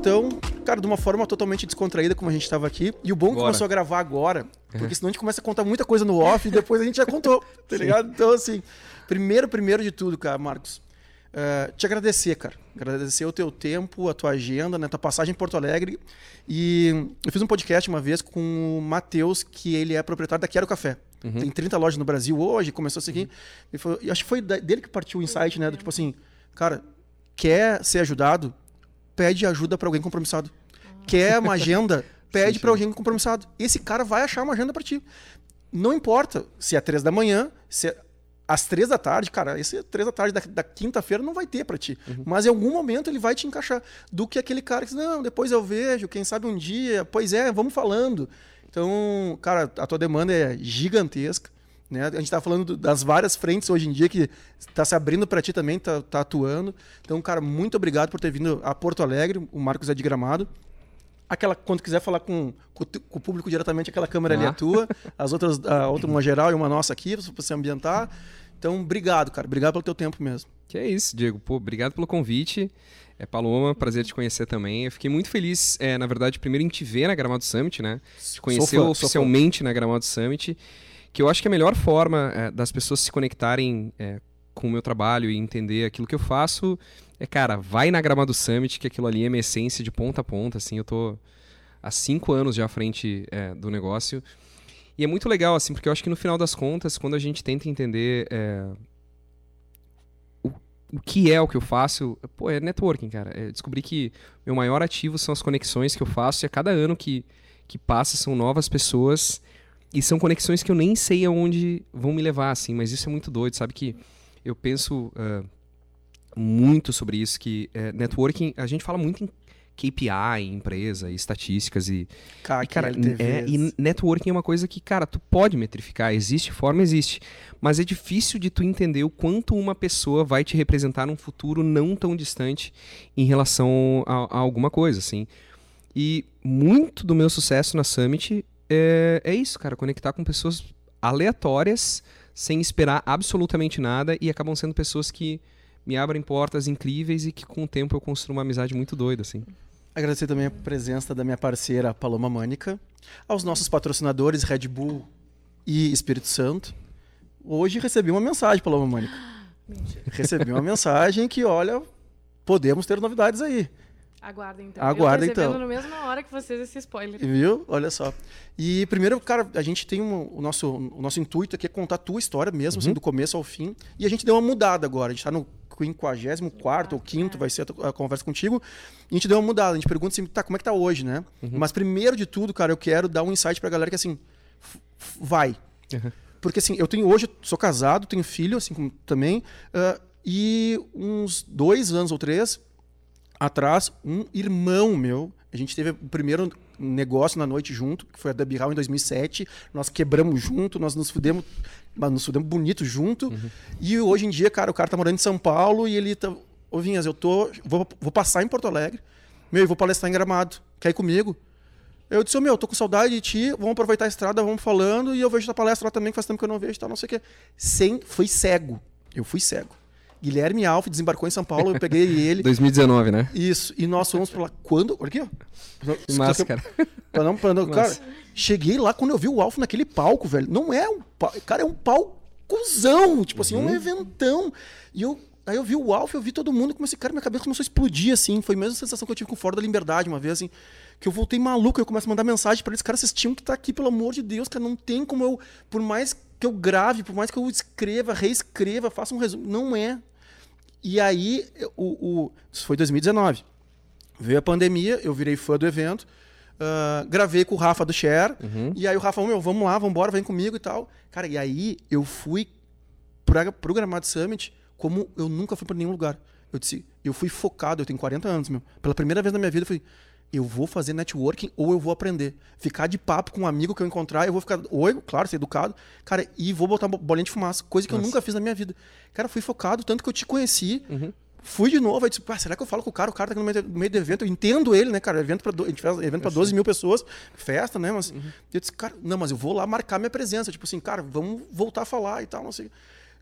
Então, cara, de uma forma totalmente descontraída, como a gente estava aqui. E o bom é que começou a gravar agora, porque senão a gente começa a contar muita coisa no off e depois a gente já contou, tá ligado? Então, assim, primeiro, primeiro de tudo, cara, Marcos, eh, te agradecer, cara. Agradecer o teu tempo, a tua agenda, né, tua passagem em Porto Alegre. E eu fiz um podcast uma vez com o Matheus, que ele é proprietário da Quero Café. Tem 30 lojas no Brasil hoje, começou a seguir. E foi- e acho que foi dele que partiu o insight, né? Do tipo assim, cara, quer ser ajudado? Pede ajuda para alguém compromissado. Quer uma agenda? Pede para alguém compromissado. Esse cara vai achar uma agenda para ti. Não importa se é três da manhã, se é às três da tarde, cara, esse três da tarde da, da quinta-feira não vai ter para ti. Mas em algum momento ele vai te encaixar. Do que aquele cara que diz, não, depois eu vejo, quem sabe um dia, pois é, vamos falando. Então, cara, a tua demanda é gigantesca. Né? A gente está falando do- das várias frentes hoje em dia que está se abrindo para ti também, tá, tá atuando. Então, cara, muito obrigado por ter vindo a Porto Alegre. O Marcos é de Gramado. Aquela, quando quiser falar com, com com o público diretamente, aquela câmera ali Ah. é tua. As outras, a outra uma geral e uma nossa aqui, para você ambientar. Então, obrigado, cara. Obrigado pelo teu tempo mesmo. Que é isso, Diego. Pô, obrigado pelo convite. É Paloma, prazer te conhecer também. Eu fiquei muito feliz, é, na verdade, primeiro em te ver na Gramado Summit, né? Te conhecer oficialmente na Gramado Summit. Que eu acho que a melhor forma é, das pessoas se conectarem é, com o meu trabalho e entender aquilo que eu faço é, cara, vai na Gramado Summit, que aquilo ali é minha essência de ponta a ponta, assim. Eu tô há cinco anos já à frente é, do negócio. E é muito legal, assim, porque eu acho que no final das contas, quando a gente tenta entender o, o que é o que eu faço, pô, é networking, cara. É descobrir que meu maior ativo são as conexões que eu faço e a cada ano que, que passa são novas pessoas e são conexões que eu nem sei aonde vão me levar, assim, mas isso é muito doido, sabe que eu penso ah, muito sobre isso, que é, networking, a gente fala muito em KPI, em empresa, e estatísticas e Cara, e, cara, é, e networking é uma coisa que, cara, tu pode metrificar, existe forma, existe. Mas é difícil de tu entender o quanto uma pessoa vai te representar num futuro não tão distante em relação a, a alguma coisa, assim. E muito do meu sucesso na Summit é, é isso, cara, conectar com pessoas aleatórias, sem esperar absolutamente nada, e acabam sendo pessoas que me abrem portas incríveis e que com o tempo eu construo uma amizade muito doida, assim. Agradecer também a presença da minha parceira Paloma Mânica, aos nossos patrocinadores Red Bull e Espírito Santo. Hoje recebi uma mensagem, Paloma Mânica. Recebi uma mensagem que, olha, podemos ter novidades aí. Aguardem então. Aguardem, eu então. na mesma hora que vocês esse spoiler. Viu? Olha só. E primeiro, cara, a gente tem um- o, nosso, o nosso intuito aqui é contar a tua história mesmo, assim, do começo ao fim. E a gente deu uma mudada agora. A gente tá no 54 ou 5 vai ser a, a conversa contigo. E a gente deu uma mudada. A gente pergunta assim, tá, como é que tá hoje, né? Mas primeiro de tudo, cara, eu quero dar um insight pra galera que assim, vai. Porque assim, eu tenho hoje, sou casado, tenho filho, assim como também. ah, e uns dois anos ou três atrás, um irmão meu, a gente teve o primeiro negócio na noite junto, que foi a Debbie Hall em 2007. Nós quebramos junto, nós nos fudemos, mas nos fudemos bonito junto. E hoje em dia, cara, o cara tá morando em São Paulo e ele tá. Ô Vinhas, eu tô. Vou, vou passar em Porto Alegre. Meu, e vou palestrar em Gramado. Quer ir comigo? Eu disse, ô meu, tô com saudade de ti, vamos aproveitar a estrada, vamos falando, e eu vejo tua palestra lá também, que faz tempo que eu não vejo e tal, não sei o quê. Sem, fui cego. Eu fui cego. Guilherme Alf desembarcou em São Paulo, eu peguei ele. 2019, né? Isso, e nós fomos pra lá. Quando? Olha aqui, ó. Que massa, cara. Pra não, pra não, cara, cheguei lá quando eu vi o Alf naquele palco, velho. Não é um palco. Cara, é um palcozão. Tipo assim, um eventão. E eu. Aí eu vi o Alf, eu vi todo mundo e comecei, cara, minha cabeça começou a explodir, assim. Foi a mesma sensação que eu tive com o Fora da Liberdade uma vez, assim. Que eu voltei maluco, eu começo a mandar mensagem pra eles, cara, vocês tinham que estar aqui, pelo amor de Deus, cara. Não tem como eu. Por mais que eu grave, por mais que eu escreva, reescreva, faça um resumo. Não é. E aí, o, o, isso foi 2019. Veio a pandemia, eu virei fã do evento, ah, gravei com o Rafa do Share, e aí o Rafa, meu, vamos lá, vamos embora, vem comigo e tal. Cara, e aí eu fui pra, pro Gramado Summit como eu nunca fui pra nenhum lugar. Eu disse, eu fui focado, eu tenho 40 anos, meu. Pela primeira vez na minha vida, eu falei, eu vou fazer networking ou eu vou aprender. Ficar de papo com um amigo que eu encontrar, eu vou ficar, oi, claro, ser educado, cara, e vou botar bo- bolinha de fumaça, coisa que eu nunca fiz na minha vida. Cara, fui focado, tanto que eu te conheci, fui de novo, aí disse, pá, será que eu falo com o cara? O cara tá no meio, no meio do evento, eu entendo ele, né, cara, evento pra, do- a gente faz evento pra 12 mil pessoas, festa, né, mas eu disse, cara, não, mas eu vou lá marcar minha presença, tipo assim, cara, vamos voltar a falar e tal, não sei.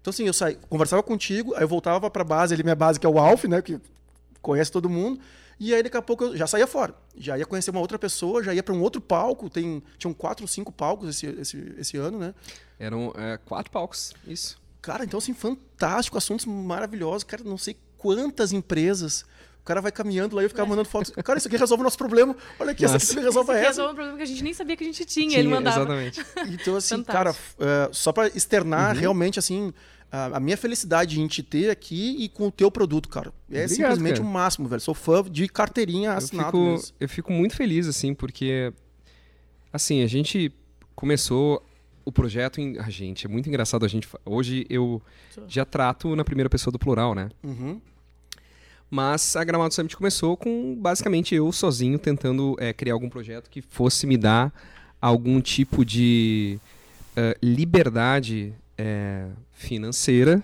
Então, assim, eu saí, conversava contigo, aí eu voltava pra base, ali, minha base, que é o Alf, né, que conhece todo mundo, E aí daqui a pouco eu já saía fora. Já ia conhecer uma outra pessoa, já ia para um outro palco. Tem, tinham quatro ou cinco palcos esse, esse, esse ano, né? Eram é, quatro palcos, isso. Cara, então assim, fantástico, assuntos maravilhosos. Cara, não sei quantas empresas. O cara vai caminhando lá e eu ficava mandando fotos. Cara, isso aqui resolve o nosso problema. Olha aqui, essa aqui resolve Esse aqui essa. resolve um problema que a gente nem sabia que a gente tinha. Tinha, ele mandava. Exatamente. Então, assim, Fantástico. cara, é, só para externar Uhum. realmente, assim, a, a minha felicidade em te ter aqui e com o teu produto, cara. É Obrigado, simplesmente cara. o máximo, velho. Sou fã de carteirinha Eu assinado fico, eu fico muito feliz, assim, porque. Assim, a gente começou o projeto em. A gente, é muito engraçado a gente. Hoje eu já trato na primeira pessoa do plural, né? Uhum. Mas a Gramado Summit começou com basicamente eu sozinho tentando é, criar algum projeto que fosse me dar algum tipo de eh, liberdade eh, financeira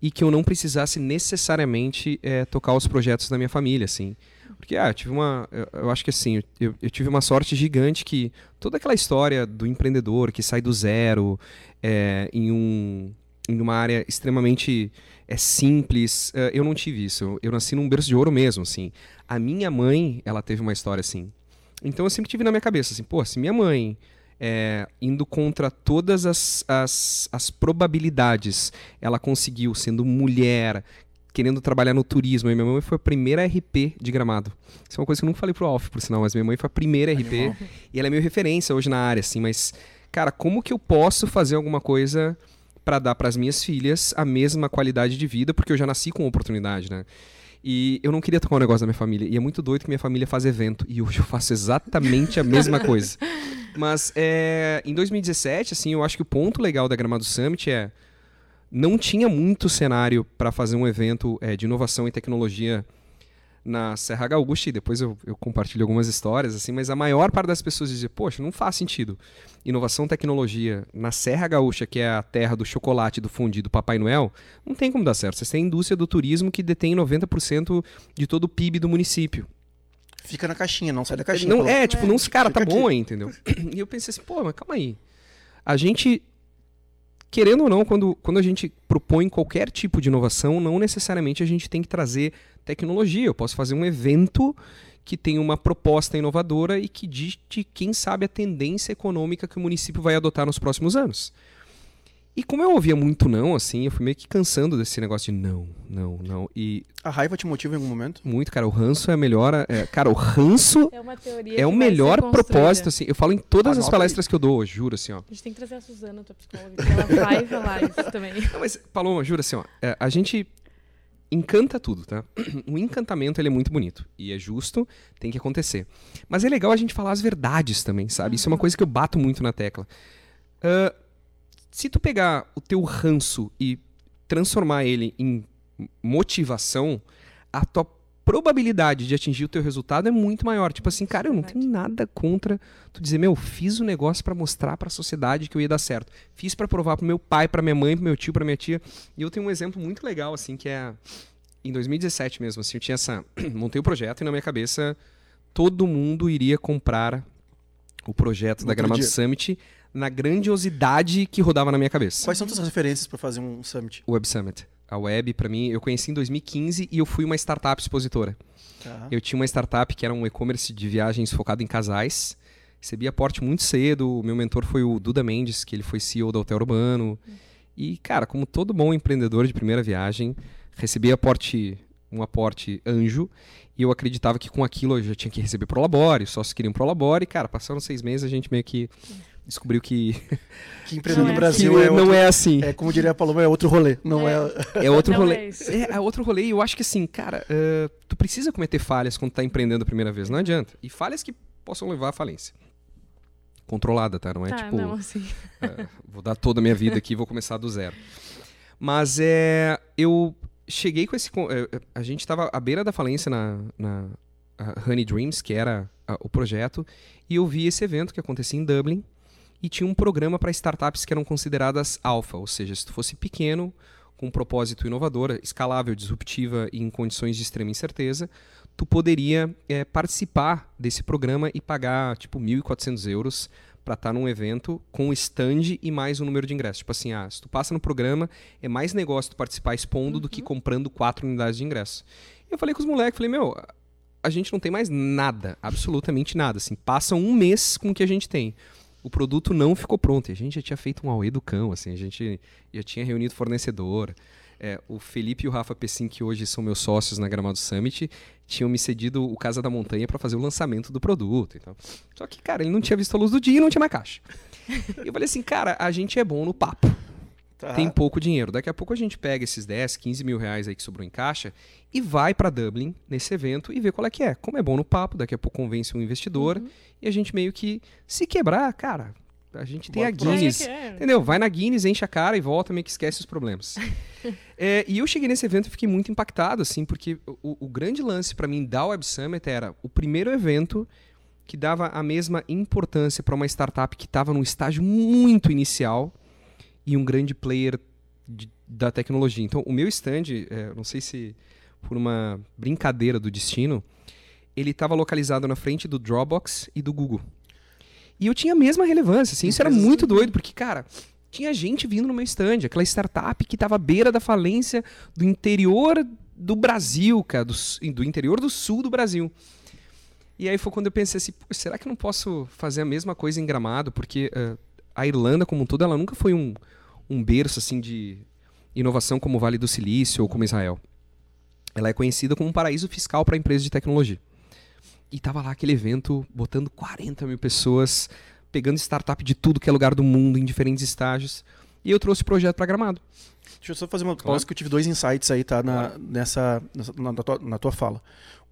e que eu não precisasse necessariamente eh, tocar os projetos da minha família, assim. Porque, ah, eu tive uma. Eu, eu acho que assim, eu, eu tive uma sorte gigante que toda aquela história do empreendedor que sai do zero eh, em, um, em uma área extremamente é simples. eu não tive isso. Eu, eu nasci num berço de ouro mesmo, assim. A minha mãe, ela teve uma história assim. Então eu sempre tive na minha cabeça, assim, pô, se minha mãe é, indo contra todas as, as, as probabilidades, ela conseguiu, sendo mulher, querendo trabalhar no turismo. E minha mãe foi a primeira RP de gramado. Isso é uma coisa que eu nunca falei pro Alf, por sinal, mas minha mãe foi a primeira RP. Animal. E ela é meio referência hoje na área, assim, mas, cara, como que eu posso fazer alguma coisa para dar para as minhas filhas a mesma qualidade de vida, porque eu já nasci com oportunidade, né? E eu não queria tocar um negócio da minha família. E é muito doido que minha família faz evento. E hoje eu faço exatamente a mesma coisa. Mas é, em 2017, assim, eu acho que o ponto legal da Gramado Summit é não tinha muito cenário para fazer um evento é, de inovação e tecnologia na Serra Gaúcha, e depois eu, eu compartilho algumas histórias, assim, mas a maior parte das pessoas dizia, poxa, não faz sentido. Inovação tecnologia na Serra Gaúcha, que é a terra do chocolate, do fundi, do Papai Noel, não tem como dar certo. Você tem a indústria do turismo que detém 90% de todo o PIB do município. Fica na caixinha, não sai da caixinha. Não, é, tipo, não se, cara, tá bom aqui. aí, entendeu? E eu pensei assim, pô, mas calma aí. A gente, querendo ou não, quando, quando a gente propõe qualquer tipo de inovação, não necessariamente a gente tem que trazer tecnologia. Eu posso fazer um evento que tem uma proposta inovadora e que dite, quem sabe, a tendência econômica que o município vai adotar nos próximos anos. E como eu ouvia muito não, assim, eu fui meio que cansando desse negócio de não, não, não. E A raiva te motiva em algum momento? muito, cara, o ranço é a melhor. é, cara, o ranço É uma teoria é o melhor propósito, assim. Eu falo em todas as Anota palestras que eu dou, juro, assim, ó. A gente tem que trazer a Suzana, tua psicóloga, que ela vai falar isso também. Não, mas, Paloma, juro, assim, ó. é, a gente encanta tudo, tá? O encantamento, ele é muito bonito. E é justo, tem que acontecer. Mas é legal a gente falar as verdades também, sabe? Isso é uma coisa que eu bato muito na tecla. Ah, se tu pegar o teu ranço e transformar ele em motivação, a tua probabilidade de atingir o teu resultado é muito maior. Tipo assim, cara, eu não tenho nada contra tu dizer, meu, fiz o negócio pra mostrar pra sociedade que eu ia dar certo. Fiz pra provar pro meu pai, pra minha mãe, pro meu tio, pra minha tia. E eu tenho um exemplo muito legal assim, que é em 2017 mesmo, assim, eu tinha essa montei o projeto e na minha cabeça todo mundo iria comprar o projeto No da Gramado dia. Summit na grandiosidade que rodava na minha cabeça. Quais são tuas referências pra fazer um summit? O Web Summit. A Web, pra mim, eu conheci em 2015 e eu fui uma startup expositora. Tá. Eu tinha uma startup que era um e-commerce de viagens focado em casais. Recebi aporte muito cedo. O meu mentor foi o Duda Mendes, que ele foi CEO da Hotel Urbano. E, cara, como todo bom empreendedor de primeira viagem, recebi aporte, um aporte anjo. E eu acreditava que com aquilo eu já tinha que receber Prolabore, os sócios queriam Prolabore. E, cara, passaram seis meses, a gente meio que descobriu que, Que empreender Não no é Brasil que é, não outro, é assim. é, como diria a Paloma, é outro rolê. Não é. É outro Não rolê. é. É, é outro rolê. E eu acho que assim, cara, eh, tu precisa cometer falhas quando tá empreendendo a primeira vez. Não adianta. E falhas que possam levar à falência. Controlada, tá? Não é tá, tipo, não, assim. eh, vou dar toda a minha vida aqui e vou começar do zero. Mas é. Eu cheguei com esse. A gente tava à beira da falência na, na Honey Dreams, que era o projeto, e eu vi esse evento que acontecia em Dublin. E tinha um programa para startups que eram consideradas alfa, ou seja, se tu fosse pequeno, com um propósito inovador, escalável, disruptiva e em condições de extrema incerteza, tu poderia eh, participar desse programa e pagar tipo 1.400 euros para estar num evento com stand e mais um número de ingressos. Tipo assim, ah, se tu passa no programa, é mais negócio tu participar expondo do que comprando quatro unidades de ingresso. E eu falei com os moleques, falei, meu, a gente não tem mais nada, absolutamente nada. Assim, passa um mês com o que a gente tem. O produto não ficou pronto. A gente já tinha feito um auê do cão, assim, a gente já tinha reunido fornecedor. É, o Felipe e o Rafa Pessin, que hoje são meus sócios na Gramado Summit, tinham me cedido o Casa da Montanha para fazer o lançamento do produto. Então. Só que, cara, ele não tinha visto a luz do dia e não tinha mais caixa. e eu falei assim, cara, a gente é bom no papo. Tá. Tem pouco dinheiro. Daqui a pouco a gente pega esses 10, 15 mil reais aí que sobrou em caixa e vai para Dublin nesse evento e vê qual é que é. Como é bom no papo, daqui a pouco convence um investidor e a gente meio que se quebrar, cara. A gente tem Bora a. Guinness. É. Entendeu? Vai na Guinness, enche a cara e volta, meio que esquece os problemas. É, e eu cheguei nesse evento e fiquei muito impactado, assim, porque o, o grande lance para mim da Web Summit era o primeiro evento que dava a mesma importância para uma startup que estava num estágio muito inicial e um grande player de- da tecnologia. Então, o meu stand, é, não sei se por uma brincadeira do destino, ele estava localizado na frente do Dropbox e do Google. E eu tinha a mesma relevância, assim, isso era muito doido, porque, cara, tinha gente vindo no meu stand, aquela startup que estava à beira da falência do interior do Brasil, cara, do, do interior do sul do Brasil. E aí foi quando eu pensei assim, "Pô, será que eu não posso fazer a mesma coisa em Gramado? Porque eh, a Irlanda como um todo, ela nunca foi um, um berço assim de inovação como o Vale do Silício ou como Israel. Ela é conhecida como um paraíso fiscal para empresas de tecnologia. E tava lá aquele evento botando 40 mil pessoas, pegando startup de tudo que é lugar do mundo, em diferentes estágios. E eu trouxe o projeto para Gramado. Deixa eu só fazer uma Claro. pausa que eu tive dois insights aí, tá? Na, nessa, nessa- na, na tua, na tua fala.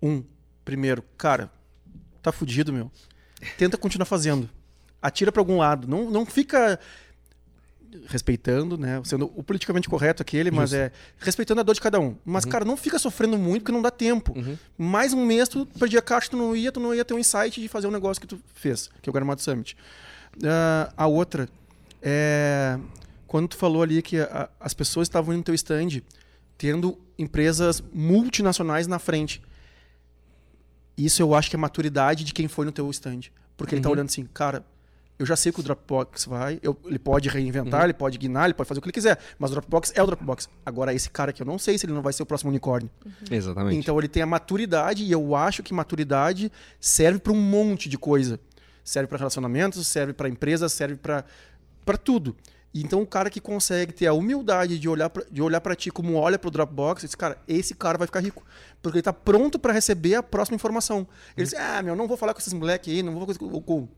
Um, primeiro, cara, tá fudido, meu. Tenta continuar fazendo. Atira pra algum lado. Não, não fica respeitando, né? Sendo o politicamente correto aquele, mas Justo. é respeitando a dor de cada um. Mas, cara, não fica sofrendo muito porque não dá tempo. Uhum. Mais um mês tu perdia caixa, tu não ia, tu não ia ter um insight de fazer um negócio que tu fez, que é o Gramado Summit. Ah, a outra é quando tu falou ali que a- as pessoas estavam indo no teu stand tendo empresas multinacionais na frente. Isso eu acho que é maturidade de quem foi no teu stand. Porque ele tá Uhum. olhando assim, cara, eu já sei que o Dropbox vai, eu- ele pode reinventar, Uhum. ele pode guinar, ele pode fazer o que ele quiser, mas o Dropbox é o Dropbox. Agora, esse cara aqui, eu não sei se ele não vai ser o próximo unicórnio. Exatamente. Então ele tem a maturidade e eu acho que maturidade serve para um monte de coisa. Serve para relacionamentos, serve para empresas, serve para para tudo. Então o cara que consegue ter a humildade de olhar pra, de olhar para ti como olha para o Dropbox, esse cara, esse cara vai ficar rico, porque ele tá pronto para receber a próxima informação. Ele diz: "Ah, meu, não vou falar com esses moleques aí, não vou com, com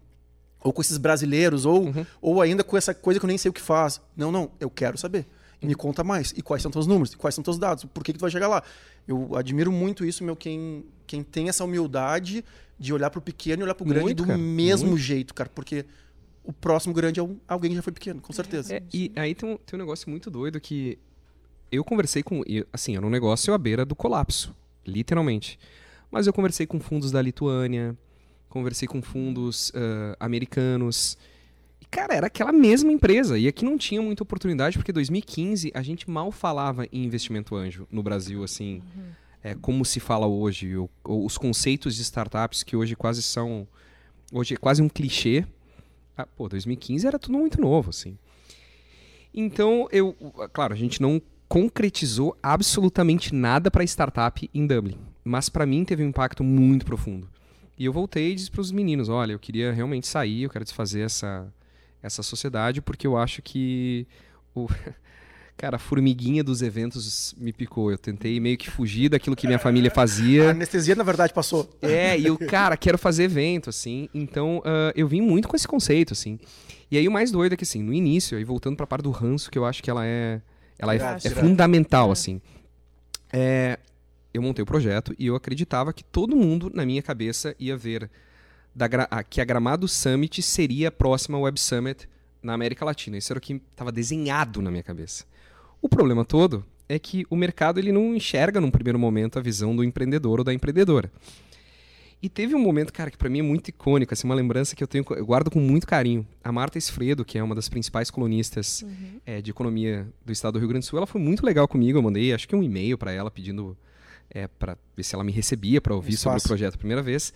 ou com esses brasileiros ou Uhum. ou ainda com essa coisa que eu nem sei o que faz. Não, não, eu quero saber. E me conta mais. E quais são teus números? E quais são teus dados? Por que, que tu vai chegar lá? Eu admiro muito isso, meu, quem, quem tem essa humildade de olhar pro pequeno e olhar pro grande Muito, do cara, mesmo muito. jeito, cara. Porque o próximo grande é um- alguém que já foi pequeno, com certeza. É, e aí tem um, tem um negócio muito doido que eu conversei com. Assim, era um negócio à beira do colapso, literalmente. Mas eu conversei com fundos da Lituânia, conversei com fundos ah, americanos. E, cara, era aquela mesma empresa. E aqui não tinha muita oportunidade, porque 2015 a gente mal falava em investimento anjo no Brasil, assim. É, como se fala hoje, ou- ou os conceitos de startups que hoje quase são. Hoje é quase um clichê. Ah, pô, 2015 era tudo muito novo, assim. Então, eu, claro, a gente não concretizou absolutamente nada para startup em Dublin, mas para mim teve um impacto muito profundo. E eu voltei e disse para os meninos, olha, eu queria realmente sair, eu quero desfazer essa essa sociedade porque eu acho que o cara, a formiguinha dos eventos me picou. Eu tentei meio que fugir daquilo que minha família A fazia. anestesia, na verdade, passou. É, e eu, cara, quero fazer evento, assim. Então, ah, eu vim muito com esse conceito, assim. E aí o mais doido é que, assim, no início, aí voltando pra parte do ranço, que eu acho que ela é. Ela é, é fundamental, É. assim. É, eu montei o projeto e eu acreditava que todo mundo, na minha cabeça, ia ver da que a Gramado Summit seria a próxima Web Summit na América Latina. Isso era o que estava desenhado na minha cabeça. O problema todo é que o mercado ele não enxerga num primeiro momento a visão do empreendedor ou da empreendedora. E teve um momento, cara, que pra mim é muito icônico, assim, uma lembrança que eu tenho, eu guardo com muito carinho. A Marta Esfredo, que é uma das principais colunistas eh, de economia do estado do Rio Grande do Sul, ela foi muito legal comigo. Eu mandei, acho que um e-mail pra ela pedindo é, para ver se ela me recebia pra ouvir sobre o projeto a primeira vez.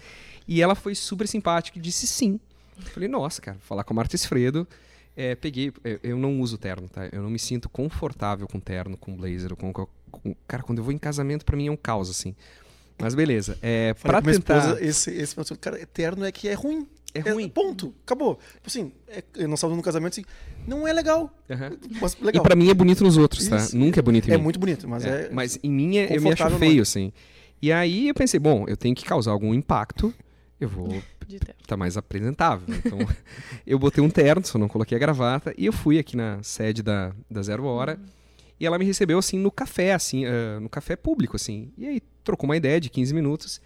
E ela foi super simpática e disse sim. Eu falei, nossa, cara, vou falar com a Marta Esfredo. É, peguei, é, eu não uso terno, tá? Eu não me sinto confortável com terno, com blazer, com, com- cara, quando eu vou em casamento pra mim é um caos assim. Mas beleza. É, minha tentar. esposa, esse, esse cara, eterno é que é ruim. É ruim. ponto. Acabou. Tipo assim, é, nós estávamos num casamento assim, não é legal. Aham. Mas E legal. pra mim é bonito nos outros, tá? Isso. Nunca é bonito em é mim. muito bonito, mas é. mas em mim é- eu me acho feio, não. assim. E aí eu pensei, bom, eu tenho que causar algum impacto. Eu vou terno. tá mais apresentável. Então, eu botei um terno, só não coloquei a gravata, e eu fui aqui na sede da, da Zero Hora. E ela me recebeu, assim, no café, assim, ah, no café público, assim. E aí trocou uma ideia de 15 minutos.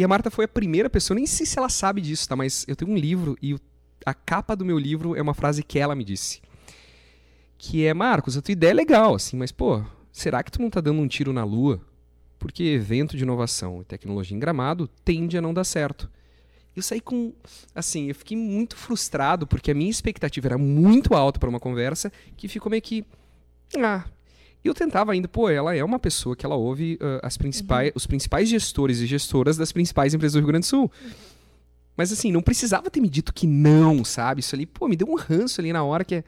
E a Marta foi a primeira pessoa, nem sei se ela sabe disso, tá? Mas eu tenho um livro e a capa do meu livro é uma frase que ela me disse. Que é, Marcos, a tua ideia é legal, assim, mas, pô, será que tu não tá dando um tiro na lua? Porque evento de inovação e tecnologia em gramado tende a não dar certo. Eu saí com. Assim, eu fiquei muito frustrado porque a minha expectativa era muito alta para uma conversa que ficou meio que. Ah. E eu tentava ainda, pô, ela é uma pessoa que ela ouve ah, as principais, os principais gestores e gestoras das principais empresas do Rio Grande do Sul. Mas assim, não precisava ter me dito que não, sabe? Isso ali, pô, me deu um ranço ali na hora que é.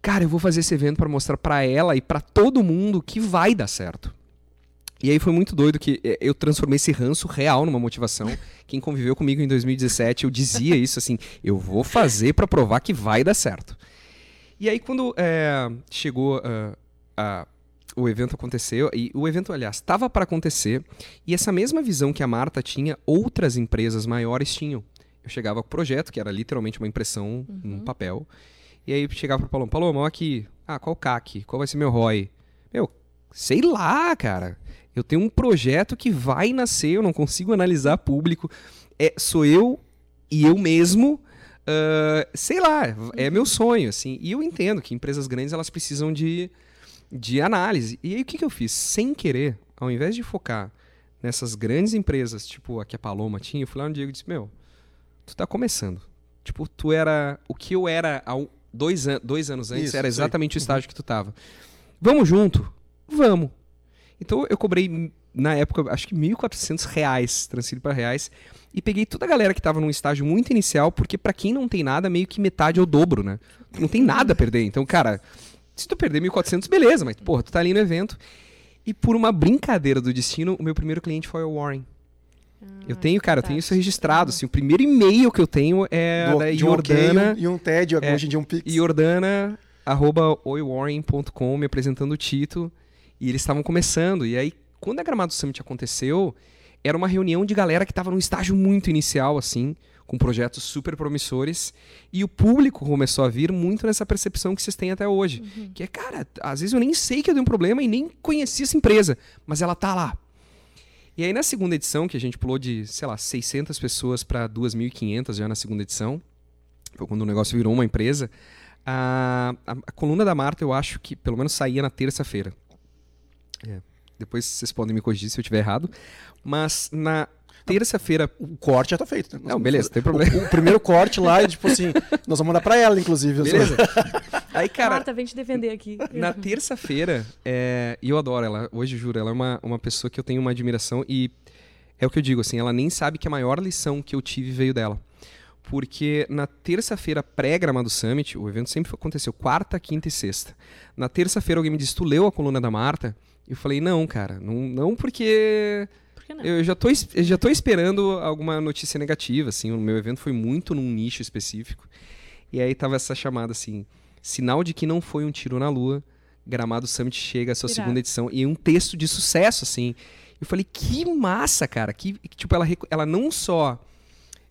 Cara, eu vou fazer esse evento para mostrar para ela e para todo mundo que vai dar certo. E aí foi muito doido que eh, eu transformei esse ranço real numa motivação. Quem conviveu comigo em 2017, eu dizia isso assim: eu vou fazer pra provar que vai dar certo. E aí quando eh, chegou ah, a- o evento aconteceu e o evento, aliás, estava para acontecer e essa mesma visão que a Marta tinha, outras empresas maiores tinham. Eu chegava com o projeto, que era literalmente uma impressão num papel, e aí chegava pro Paloma, Paloma, ó aqui, ah, qual CAC? Qual vai ser meu ROI? Meu, sei lá, cara. Eu tenho um projeto que vai nascer, eu não consigo analisar público. É, sou eu e eu mesmo. ah, sei lá, é meu sonho, assim. E eu entendo que empresas grandes elas precisam de, de análise. E aí o que, que eu fiz? Sem querer, ao invés de focar nessas grandes empresas, tipo a que a Paloma tinha, eu fui lá no Diego e disse: Meu, tu tá começando. Tipo, tu era. O que eu era há dois, an dois anos antes Isso, era sei. exatamente o estágio que tu tava. Vamos junto? Vamos. Então eu cobrei, na época, acho que 1.400 reais, transferi para reais, e peguei toda a galera que estava num estágio muito inicial, porque para quem não tem nada, meio que metade é o dobro, né? Não tem nada a perder. Então, cara, se tu perder 1.400, beleza, mas, porra, tu tá ali no evento. E por uma brincadeira do destino, o meu primeiro cliente foi o Warren. Eu tenho, cara, eu tenho isso registrado. Assim, o primeiro e-mail que eu tenho é do, da de um ok Jordana e um, e um TED, É, hoje em dia um Pix. Jordana, arroba oiwarren.com, me apresentando o Tito. E eles estavam começando. E aí, quando a Gramado Summit aconteceu, era uma reunião de galera que estava num estágio muito inicial, assim, com projetos super promissores. E o público começou a vir muito nessa percepção que vocês têm até hoje. Que é, cara, às vezes eu nem sei que eu dei um problema e nem conheci essa empresa, mas ela tá lá. E aí, na segunda edição, que a gente pulou de, sei lá, 600 pessoas para 2.500 já na segunda edição, foi quando o negócio virou uma empresa, a, a- a coluna da Marta eu acho que pelo menos saía na terça-feira. É, Depois vocês podem me corrigir se eu estiver errado. Mas na terça-feira. O corte já tá feito. né? Não, beleza, não tem problema. O, o primeiro corte lá, é tipo assim, nós vamos mandar pra ela, inclusive. Beleza? Aí, cara, Marta, vem te defender aqui. na terça-feira, é, e eu adoro ela, hoje juro, ela é uma, uma pessoa que eu tenho uma admiração e é o que eu digo, assim, ela nem sabe que a maior lição que eu tive veio dela. Porque na terça-feira pré-gramado Summit, o evento sempre aconteceu quarta, quinta e sexta. Na terça-feira alguém me disse, tu leu a coluna da Marta? Eu falei, não, cara, não, não porque Por que não? eu já tô, eu já tô esperando alguma notícia negativa, assim. O meu evento foi muito num nicho específico. E aí tava essa chamada, assim, sinal de que não foi um tiro na lua, Gramado Summit chega à sua Irado. segunda edição. E um texto de sucesso, assim. Eu falei, que massa, cara. Que, tipo, ela, ela não só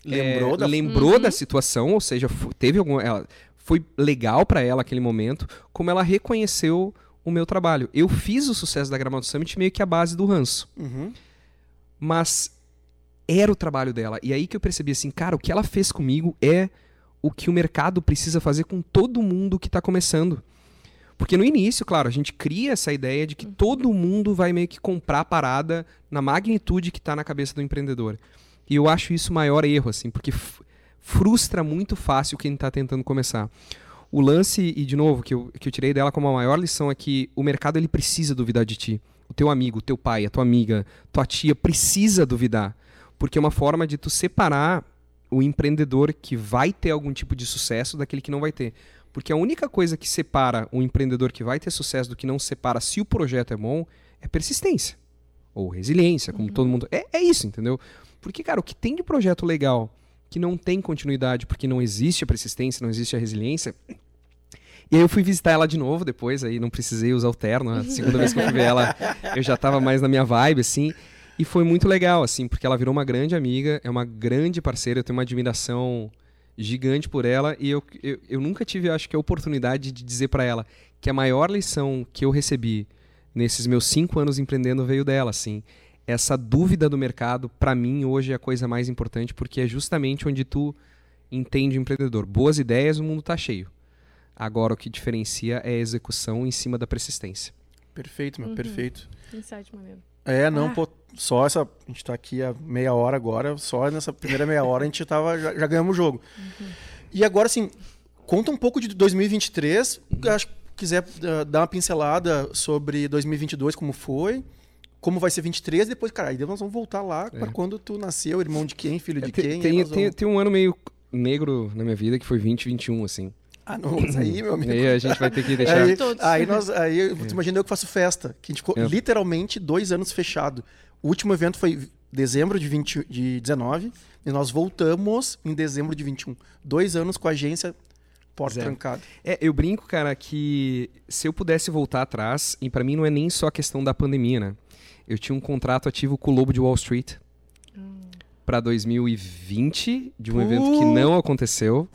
Lembrou é, da lembrou Uhum. da situação, ou seja, teve algum, ela, foi legal pra ela aquele momento, como ela reconheceu o meu trabalho. Eu fiz o sucesso da Gramado Summit meio que à base do ranço, Uhum. Mas era o trabalho dela. E aí que eu percebi assim, cara, o que ela fez comigo é o que o mercado precisa fazer com todo mundo que está começando. Porque no início, claro, a gente cria essa ideia de que todo mundo vai meio que comprar a parada na magnitude que está na cabeça do empreendedor. E eu acho isso o maior erro, assim, porque frustra muito fácil quem está tentando começar. O lance, e de novo, que eu, que eu tirei dela como a maior lição é que o mercado ele precisa duvidar de ti. O teu amigo, o teu pai, a tua amiga, tua tia precisa duvidar. Porque é uma forma de tu separar o empreendedor que vai ter algum tipo de sucesso daquele que não vai ter. Porque a única coisa que separa um empreendedor que vai ter sucesso do que não separa se o projeto é bom é persistência. Ou resiliência, como todo mundo. É, é isso, entendeu? Porque, cara, o que tem de projeto legal que não tem continuidade porque não existe a persistência, não existe a resiliência. E aí eu fui visitar ela de novo depois, aí não precisei usar o terno. A segunda vez que eu fui ver ela, eu já tava mais na minha vibe, assim. E foi muito legal, assim, porque ela virou uma grande amiga, é uma grande parceira, eu tenho uma admiração gigante por ela. E eu, eu, eu nunca tive, acho que, a oportunidade de dizer para ela que a maior lição que eu recebi nesses meus cinco anos empreendendo veio dela, assim. Essa dúvida do mercado, para mim, hoje é a coisa mais importante, porque é justamente onde tu entende o empreendedor. Boas ideias, o mundo tá cheio. Agora, o que diferencia é a execução em cima da persistência. Perfeito, meu, Uhum. perfeito. Insight maneiro. É, não, Ah. pô, só essa. A gente tá aqui há meia hora agora, só nessa primeira meia hora a gente tava, já, já ganhamos o jogo. E agora, assim, conta um pouco de 2023. Acho que quiser ah, dar uma pincelada sobre 2022, como foi, como vai ser 23, depois, cara, aí nós vamos voltar lá É. para quando tu nasceu, irmão de quem, filho de tem, quem. tem, vamos- tem um ano meio negro na minha vida que foi 2021, assim. Ah, não, mas aí, meu E amigo. aí a gente vai ter que deixar. Aí, Todos. aí nós, aí tu imagina eu que faço festa, que a gente ficou É. literalmente dois anos fechado. O último evento foi dezembro de, 20, de 19 e nós voltamos em dezembro de 21. Dois anos com a agência porta Zero. trancada. É, eu brinco, cara, que se eu pudesse voltar atrás, e pra mim não é nem só a questão da pandemia, né? Eu tinha um contrato ativo com o Lobo de Wall Street pra 2020, de um evento que Putz. não aconteceu.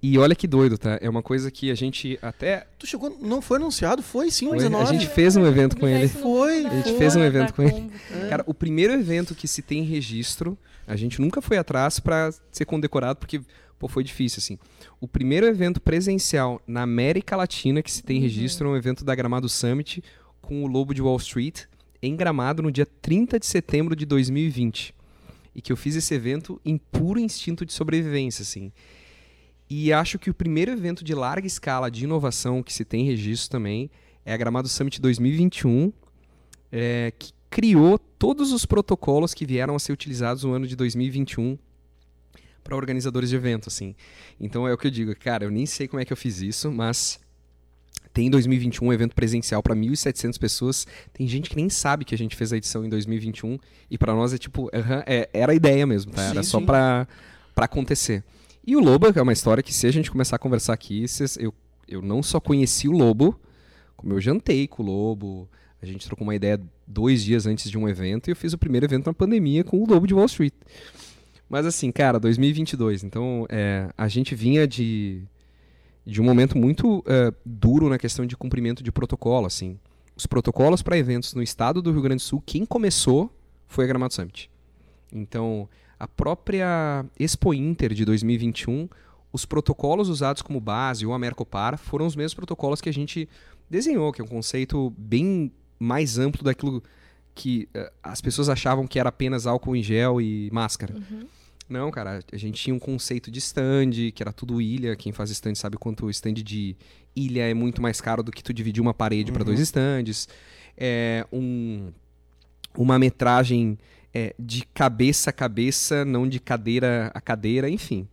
E olha que doido, tá? É uma coisa que a gente até. Tu chegou, não foi anunciado? Foi sim, Foi, 19. a gente fez um evento com ele. Foi, A a gente fez um evento com ele. Cara, o primeiro evento que se tem registro, a gente nunca foi atrás pra ser condecorado, porque pô, foi difícil, assim. O primeiro evento presencial na América Latina que se tem registro é um evento da Gramado Summit com o Lobo de Wall Street, em Gramado, no dia 30 de setembro de 2020. E que eu fiz esse evento em puro instinto de sobrevivência, assim. E acho que o primeiro evento de larga escala de inovação que se tem registro também é a Gramado Summit 2021, é, que criou todos os protocolos que vieram a ser utilizados no ano de 2021 para organizadores de evento, assim. Então é o que eu digo, cara, eu nem sei como é que eu fiz isso, mas tem em 2021 um evento presencial para 1.700 pessoas. Tem gente que nem sabe que a gente fez a edição em 2021 e para nós é tipo, aham, é- era a ideia mesmo, tá? Era Sim, só para acontecer. E o Lobo é uma história que se a gente começar a conversar aqui, eu, eu não só conheci o Lobo, como eu jantei com o Lobo, a gente trocou uma ideia dois dias antes de um evento e eu fiz o primeiro evento na pandemia com o Lobo de Wall Street. Mas assim, cara, 2022, então é, a gente vinha de, de um momento muito é, duro na questão de cumprimento de protocolo, assim. Os protocolos para eventos no estado do Rio Grande do Sul, quem começou foi a Gramado Summit. Então, a própria Expo Inter de 2021, os protocolos usados como base ou a Mercopar foram os mesmos protocolos que a gente desenhou, que é um conceito bem mais amplo daquilo que eh, as pessoas achavam que era apenas álcool em gel e máscara. Não, cara, a gente tinha um conceito de stand, que era tudo ilha. Quem faz stand sabe quanto o stand de ilha é muito mais caro do que tu dividir uma parede para dois stands. É um, uma metragem é, de cabeça a cabeça, não de cadeira a cadeira, enfim.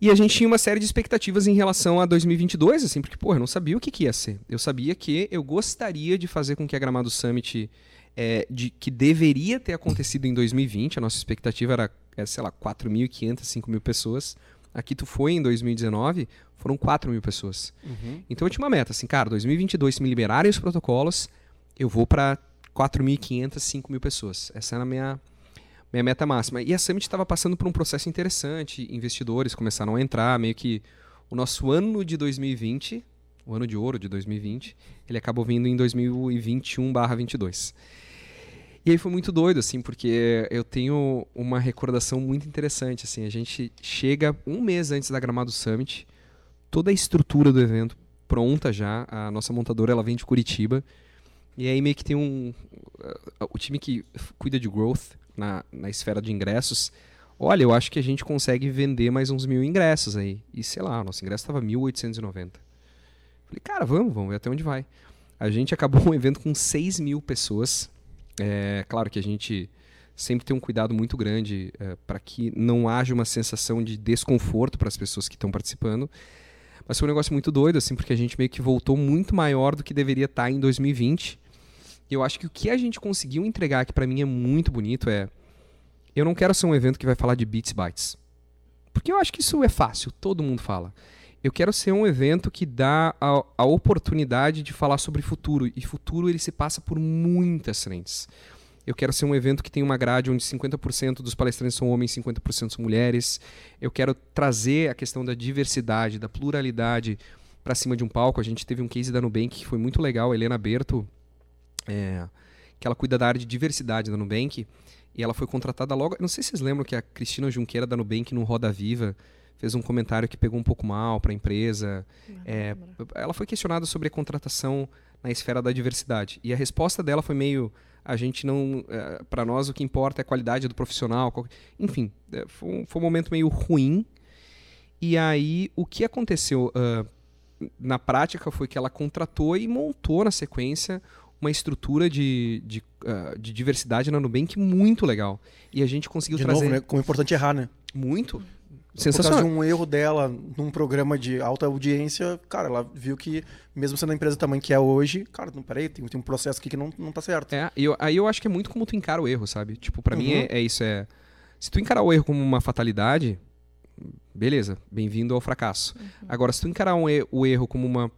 E a gente tinha uma série de expectativas em relação a 2022, assim, porque, pô, eu não sabia o que, que ia ser. Eu sabia que eu gostaria de fazer com que a Gramado Summit, é, de, que deveria ter acontecido em 2020, a nossa expectativa era, era sei lá, 4.500, 5.000 pessoas. Aqui tu foi em 2019, foram 4 mil pessoas. Então eu tinha uma meta, assim, cara, 2022, se me liberarem os protocolos, eu vou para 4.500, 5.000 pessoas. Essa era a minha, minha meta máxima. E a Summit estava passando por um processo interessante, investidores começaram a entrar, meio que o nosso ano de 2020, o ano de ouro de 2020, ele acabou vindo em 2021/22. E aí foi muito doido, assim, porque eu tenho uma recordação muito interessante, assim, a gente chega um mês antes da Gramado Summit, toda a estrutura do evento pronta já, a nossa montadora ela vem de Curitiba, e aí meio que tem um, uh, o time que cuida de growth na, na esfera de ingressos, olha, eu acho que a gente consegue vender mais uns mil ingressos aí, e sei lá, nosso ingresso estava 1.890. Falei, cara, vamos, vamos ver até onde vai. A gente acabou um evento com 6 mil pessoas, é claro que a gente sempre tem um cuidado muito grande para que não haja uma sensação de desconforto para as pessoas que estão participando. Mas foi um negócio muito doido, assim, porque a gente meio que voltou muito maior do que deveria estar em 2020. Eu acho que o que a gente conseguiu entregar, que para mim é muito bonito, é. Eu não quero ser um evento que vai falar de bits bytes. Porque eu acho que isso é fácil, todo mundo fala. Eu quero ser um evento que dá a, a oportunidade de falar sobre futuro. E futuro ele se passa por muitas frentes. Eu quero ser um evento que tem uma grade onde 50% dos palestrantes são homens, 50% são mulheres. Eu quero trazer a questão da diversidade, da pluralidade para cima de um palco. A gente teve um case da Nubank que foi muito legal, a Helena Berto, é, que ela cuida da área de diversidade da Nubank. E ela foi contratada logo. Não sei se vocês lembram que a Cristina Junqueira da Nubank no Roda Viva fez um comentário que pegou um pouco mal para a empresa. É, ela foi questionada sobre a contratação na esfera da diversidade. E a resposta dela foi meio. A gente não. É, para nós, o que importa é a qualidade do profissional. Qual... Enfim, é, foi, um, foi um momento meio ruim. E aí, o que aconteceu uh, na prática foi que ela contratou e montou na sequência uma estrutura de, de, uh, de diversidade na Nubank muito legal. E a gente conseguiu de trazer. Novo, né? Como é importante errar, né? Muito. Sensacional. Por causa de um erro dela num programa de alta audiência, cara, ela viu que, mesmo sendo a empresa do tamanho que é hoje, cara, não, peraí, tem, tem um processo aqui que não, não tá certo. É, eu, aí eu acho que é muito como tu encara o erro, sabe? Tipo, para uhum. mim é, é, isso, é... Se tu encarar o erro como uma fatalidade, beleza, bem-vindo ao fracasso. Uhum. Agora, se tu encarar um, o erro como uma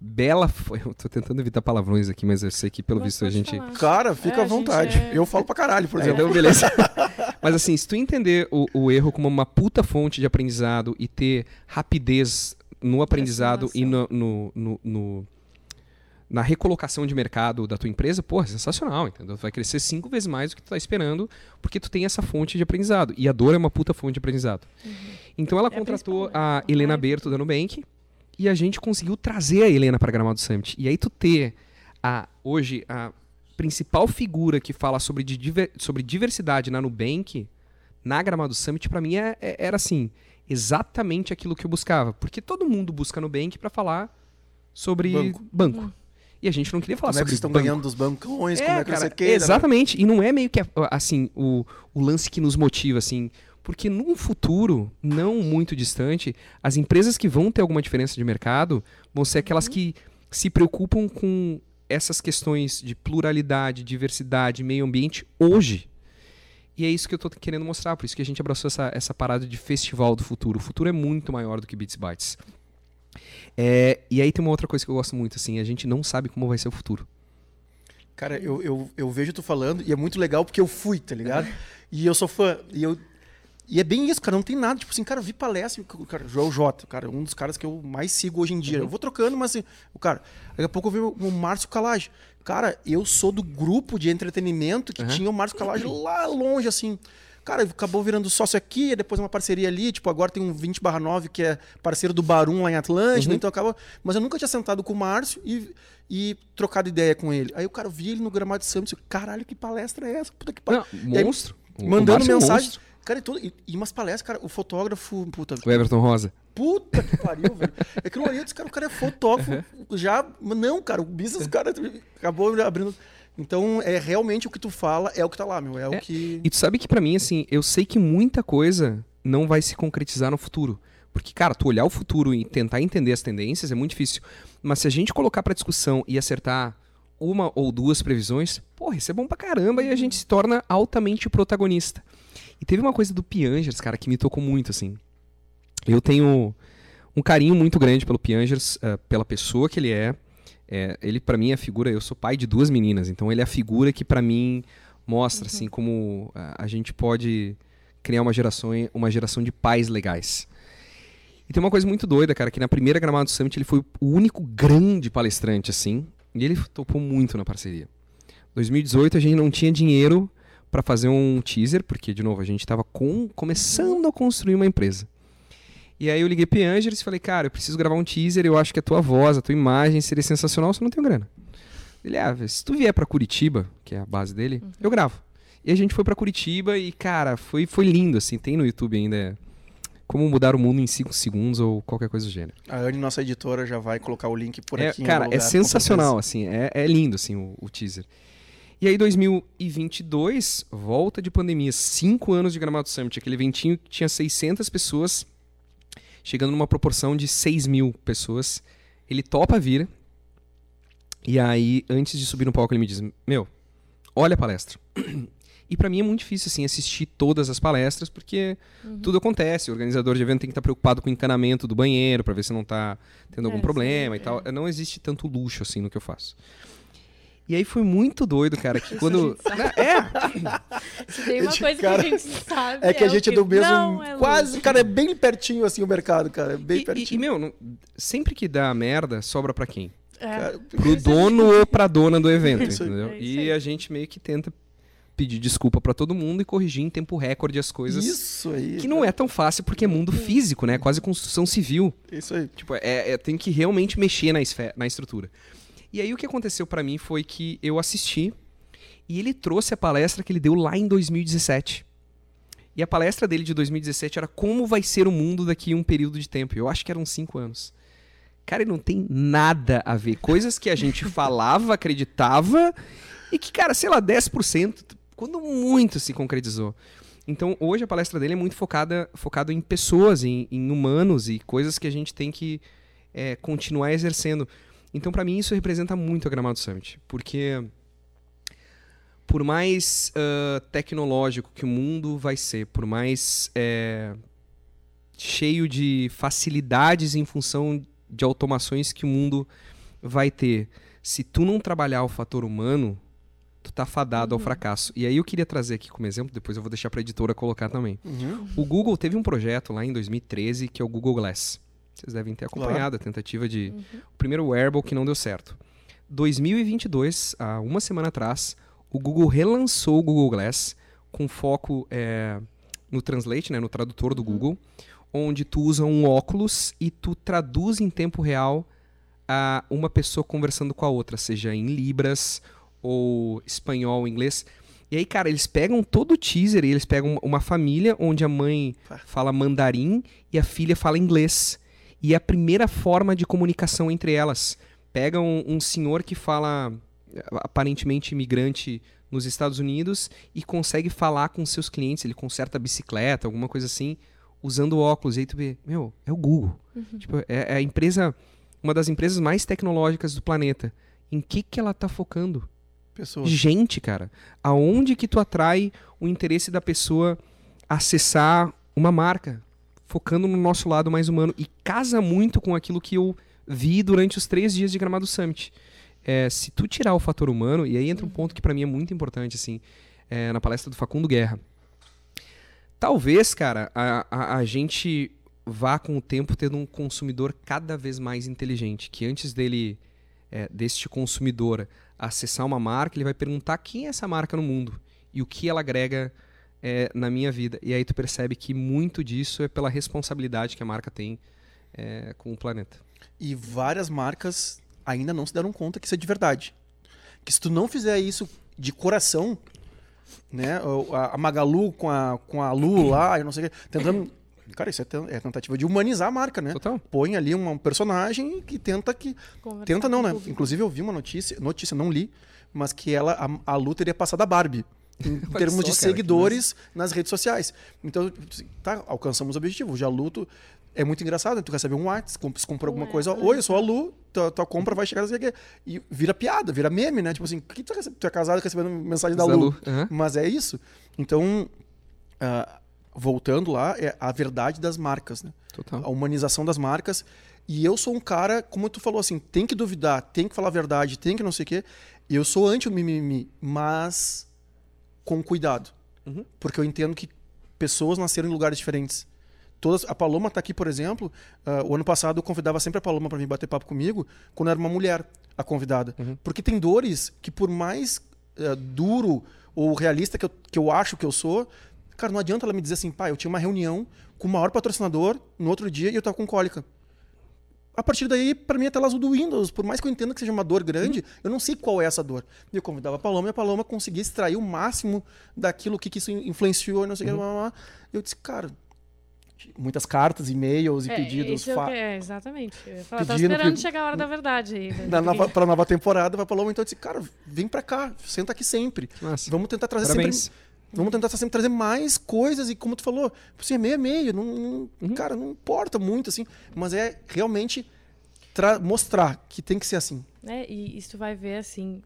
bela. Eu tô tentando evitar palavrões aqui, mas eu sei que pelo mas visto a gente. Falar. Cara, fica é, à vontade. É... Eu falo pra caralho, por é, exemplo. Então, beleza. mas assim, se tu entender o, o, erro como uma puta fonte de aprendizado e ter rapidez no aprendizado e no, no, no, no, na recolocação de mercado da tua empresa, pô, é sensacional, entendeu? Tu vai crescer cinco vezes mais do que tu tá esperando, porque tu tem essa fonte de aprendizado. E a dor é uma puta fonte de aprendizado. Uhum. Então ela é contratou a Helena Berto da Nubank e a gente conseguiu trazer a Helena para Gramado Summit. E aí tu ter a, hoje a principal figura que fala sobre, diver, sobre diversidade na Nubank, na Gramado Summit, para mim é, é, era assim, exatamente aquilo que eu buscava. Porque todo mundo busca Nubank para falar sobre banco. banco. Uhum. E a gente não queria falar como sobre é que estão ganhando dos bancões, é, como é que cara, você quer. Exatamente. Né? E não é meio que assim o, o lance que nos motiva, assim. Porque num futuro não muito distante, as empresas que vão ter alguma diferença de mercado vão ser aquelas uhum. que se preocupam com essas questões de pluralidade, diversidade, meio ambiente hoje. E é isso que eu estou querendo mostrar, por isso que a gente abraçou essa, essa parada de festival do futuro. O futuro é muito maior do que Bits Bytes. É, e aí tem uma outra coisa que eu gosto muito, assim, a gente não sabe como vai ser o futuro. Cara, eu, eu, eu vejo tu falando e é muito legal porque eu fui, tá ligado? E eu sou fã. E eu e é bem isso, cara, não tem nada. Tipo assim, cara, eu vi palestra, o cara, Joel J, cara, um dos caras que eu mais sigo hoje em dia. Uhum. Eu vou trocando, mas assim, o cara, daqui a pouco eu vi o, o Márcio Calage. Cara, eu sou do grupo de entretenimento que uhum. tinha o Márcio Calage lá longe, assim. Cara, acabou virando sócio aqui, depois uma parceria ali, tipo, agora tem um 20 9 que é parceiro do Barum lá em Atlântida, uhum. então acaba. Mas eu nunca tinha sentado com o Márcio e, e trocado ideia com ele. Aí o cara, eu vi ele no gramado de Santos, caralho, que palestra é essa? Puta que pariu. Monstro. Aí, mandando é mensagem. Monstro. Cara, e, tudo, e, e, umas palestras, cara, o fotógrafo. Puta, o Everton Rosa. Puta que pariu, velho. Aquilo ali, eu disse, cara, o cara é fotógrafo. Já. Não, cara, o business, cara, acabou abrindo. Então, é realmente o que tu fala, é o que tá lá, meu. É, é. o que. E tu sabe que para mim, assim, eu sei que muita coisa não vai se concretizar no futuro. Porque, cara, tu olhar o futuro e tentar entender as tendências é muito difícil. Mas se a gente colocar para discussão e acertar uma ou duas previsões, porra, isso é bom pra caramba e a gente se torna altamente protagonista. E teve uma coisa do Piangers, cara, que me tocou muito, assim. Eu tenho um carinho muito grande pelo Piangers, uh, pela pessoa que ele é. é ele, para mim, é a figura. Eu sou pai de duas meninas, então ele é a figura que, para mim, mostra, uhum. assim, como uh, a gente pode criar uma geração, uma geração de pais legais. E tem uma coisa muito doida, cara, que na primeira Gramado Summit ele foi o único grande palestrante, assim, e ele topou muito na parceria. 2018 a gente não tinha dinheiro para fazer um teaser, porque, de novo, a gente estava com, começando a construir uma empresa. E aí eu liguei pro Angeles e falei, cara, eu preciso gravar um teaser, eu acho que a tua voz, a tua imagem seria sensacional, só não tenho grana. Ele, ah, se tu vier para Curitiba, que é a base dele, uhum. eu gravo. E a gente foi para Curitiba e, cara, foi, foi lindo, assim, tem no YouTube ainda como mudar o mundo em 5 segundos ou qualquer coisa do gênero. A Anne, nossa editora, já vai colocar o link por é, aqui. Cara, lugar, é sensacional, assim, é, é lindo, assim, o, o teaser. E aí, 2022, volta de pandemia, cinco anos de Gramado Summit, aquele eventinho que tinha 600 pessoas, chegando numa proporção de 6 mil pessoas. Ele topa vir. E aí, antes de subir no palco, ele me diz: Meu, olha a palestra. E pra mim é muito difícil, assim, assistir todas as palestras, porque tudo acontece. O organizador de evento tem que estar preocupado com o encanamento do banheiro, pra ver se não tá tendo algum É, problema sim, e tal. Não existe tanto luxo, assim, no que eu faço. E aí foi muito doido, cara, que quando... É, Se tem uma Esse coisa cara- que a gente sabe. É que a o gente é do mesmo. não é quase, cara, é bem pertinho assim o mercado, cara. É bem e, e, pertinho. e, meu, não- sempre que dá merda, sobra pra quem? É. Pro dono ou pra dona do evento, entendeu? É isso E a gente meio que tenta pedir desculpa pra todo mundo e corrigir em tempo recorde as coisas. Isso aí. Que não é tão fácil porque é mundo físico, né? Quase construção civil. Isso aí. Tipo, é, é- tem que realmente mexer na, esfera, na estrutura. E aí o que aconteceu pra mim foi que eu assisti e ele trouxe a palestra que ele deu lá em 2017. E a palestra dele de 2017 era como vai ser o mundo daqui a um período de tempo. Eu acho que eram cinco anos. Cara, ele não tem nada a ver. Coisas que a gente falava, acreditava, e que, cara, sei lá, 10%, quando muito se concretizou. Então, hoje a palestra dele é muito focada focado em pessoas, em, em humanos e coisas que a gente tem que é, continuar exercendo. Então, pra mim, isso representa muito a Gramado Summit, porque por mais ah, tecnológico que o mundo vai ser, por mais é, cheio de facilidades em função de automações que o mundo vai ter, se tu não trabalhar o fator humano, tu tá fadado ao fracasso. E aí eu queria trazer aqui como exemplo, depois eu vou deixar pra editora colocar também. Uhum. O Google teve um projeto lá em 2013 que é o Google Glass. Vocês devem ter Claro. acompanhado a tentativa de o primeiro wearable que não deu certo. 2022, há uma semana atrás, o Google relançou o Google Glass com foco é, no Translate, né, no tradutor do Google, onde tu usa um óculos e tu traduz em tempo real a uma pessoa conversando com a outra, seja em libras ou espanhol, inglês. E aí, cara, eles pegam todo o teaser e eles pegam uma família onde a mãe fala mandarim e a filha fala inglês. E é a primeira forma de comunicação entre elas. Pega um, um senhor que fala eh, aparentemente imigrante nos Estados Unidos e consegue falar com seus clientes, ele conserta a bicicleta, alguma coisa assim, usando óculos. E aí tu vê, meu, é o Google. Tipo, é, é a empresa, uma das empresas mais tecnológicas do planeta. Em que que ela tá focando? Pessoas. Gente, cara, aonde que tu atrai o interesse da pessoa acessar uma marca? Focando no nosso lado mais humano. E casa muito com aquilo que eu vi durante os três dias de Gramado Summit. É, se tu tirar o fator humano, e aí entra um ponto que pra mim é muito importante, assim, é, na palestra do Facundo Guerra. Talvez, cara, a, a, a gente vá com o tempo tendo um consumidor cada vez mais inteligente, que antes dele, é, deste consumidor acessar uma marca, ele vai perguntar quem é essa marca no mundo e o que ela agrega é, na minha vida. E aí tu percebe que muito disso é pela responsabilidade que a marca tem é, com o planeta. E várias marcas ainda não se deram conta que isso é de verdade. Que se tu não fizer isso de coração, né? o- A, Magalu com a, com a Lu lá, eu não sei o quê, tentando. Cara, isso é, é tentativa de humanizar a marca, né? Total. Põe ali um personagem que tenta que. Conversar Tenta não, né? Inclusive eu vi uma notícia, notícia não li, mas que ela, a, a Lu teria passado a Barbie. Em termos só, de cara, seguidores nas redes sociais. Então, tá, alcançamos o objetivo. Já a Lu, tu- é muito engraçado, tu recebe um WhatsApp, comp- se comprou alguma Ué, coisa, uhum. oi, eu sou a Lu, tua, tua compra vai chegar. E vira piada, vira meme, né? Tipo assim, que tu, recebe- tu é casado recebendo mensagem da Da Lu? Lu, aham. Mas é isso. Então, ah, voltando lá, é a verdade das marcas, né? Total. a humanização das marcas. E eu sou um cara, como tu falou assim, tem que duvidar, tem que falar a verdade, tem que não sei o quê. Eu sou anti o mimimi, mas com cuidado. Uhum. Porque eu entendo que pessoas nasceram em lugares diferentes. Todas, a Paloma tá aqui, por exemplo. ah, o ano passado eu convidava sempre a Paloma para vir bater papo comigo, quando era uma mulher a convidada. Uhum. Porque tem dores que, por mais ah, duro ou realista que eu, que eu acho que eu sou, cara, não adianta ela me dizer assim, pai, eu tinha uma reunião com o maior patrocinador no outro dia e eu tava com cólica. A partir daí, para mim, a tela azul do Windows. Por mais que eu entenda que seja uma dor grande, eu não sei qual é essa dor. E eu convidava a Paloma e a Paloma conseguia extrair o máximo daquilo que, que isso influenciou, não sei o que. blá, blá, blá. Eu disse, cara, muitas cartas, e-mails e É, pedidos. é, fa- que- é, exatamente. Eu falar, tá Pedindo esperando que- chegar a hora da verdade aí. né? Na nova, pra nova temporada, vai Paloma. Então eu disse, cara, vem pra cá, senta aqui sempre. Massa. Vamos tentar trazer Parabéns. sempre. Vamos tentar sempre trazer mais coisas e como tu falou, você é meio a meio, não, não- Uhum. cara, não importa muito assim, mas é realmente tra- mostrar que tem que ser assim. É, e isso vai ver assim.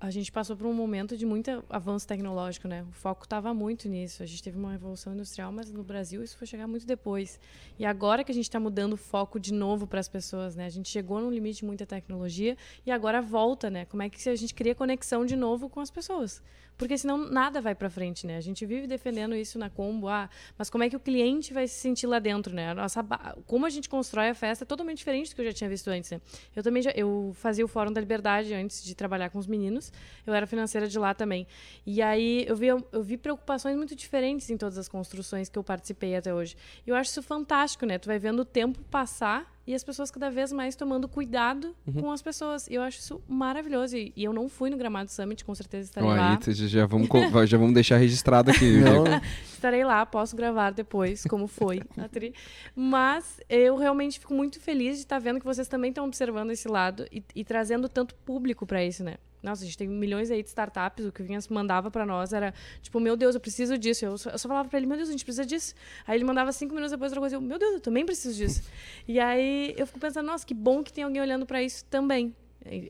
A gente passou por um momento de muito avanço tecnológico, né? O foco estava muito nisso. A gente teve uma revolução industrial, mas no Brasil isso foi chegar muito depois. E agora que a gente está mudando o foco de novo para as pessoas, né? A gente chegou num limite de muita tecnologia e agora volta, né? Como é que a gente cria conexão de novo com as pessoas? Porque senão nada vai para frente, né? A gente vive defendendo isso na Combo, ah, mas como é que o cliente vai se sentir lá dentro, né? Nossa, como a gente constrói a festa é totalmente diferente do que eu já tinha visto antes, né? Eu também já, eu fazia o Fórum da Liberdade antes de trabalhar com os meninos. Eu era financeira de lá também. E aí eu vi, eu vi preocupações muito diferentes em todas as construções que eu participei até hoje. E eu acho isso fantástico, né? Tu vai vendo o tempo passar e as pessoas cada vez mais tomando cuidado com as pessoas. E eu acho isso maravilhoso. E, e eu não fui no Gramado Summit, com certeza estarei Ó, lá. aí, já, vamos, já vamos deixar registrado aqui. Estarei lá, posso gravar depois como foi a tri. Mas eu realmente fico muito feliz de estar vendo que vocês também estão observando esse lado e, e trazendo tanto público para isso, né? Nossa, a gente tem milhões aí de startups. O que o Vinhas mandava para nós era tipo, meu Deus, eu preciso disso. Eu só, eu só falava para ele, meu Deus, a gente precisa disso. Aí ele mandava cinco minutos depois outra coisa. Eu, meu Deus, eu também preciso disso. e aí eu fico pensando, nossa, que bom que tem alguém olhando para isso também.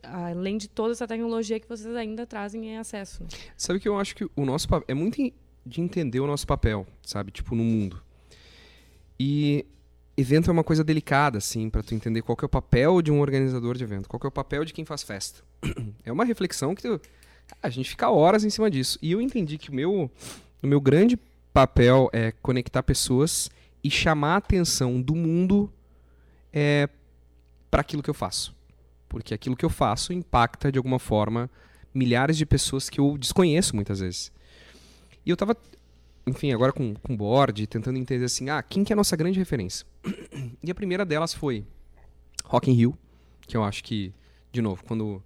Além de toda essa tecnologia que vocês ainda trazem em acesso. né? Sabe que eu acho que o nosso papel é muito de entender o nosso papel, sabe? Tipo, no mundo. E evento é uma coisa delicada, assim, pra tu entender qual é o papel de um organizador de evento, qual é o papel de quem faz festa. É uma reflexão que tu- a gente fica horas em cima disso. E eu entendi que o meu, o meu grande papel é conectar pessoas e chamar a atenção do mundo é, para aquilo que eu faço. Porque aquilo que eu faço impacta de alguma forma milhares de pessoas que eu desconheço muitas vezes. E eu tava, enfim, agora com, com board, tentando entender assim, ah, quem que é a nossa grande referência? E a primeira delas foi Rock in Rio, que eu acho que, de novo, quando...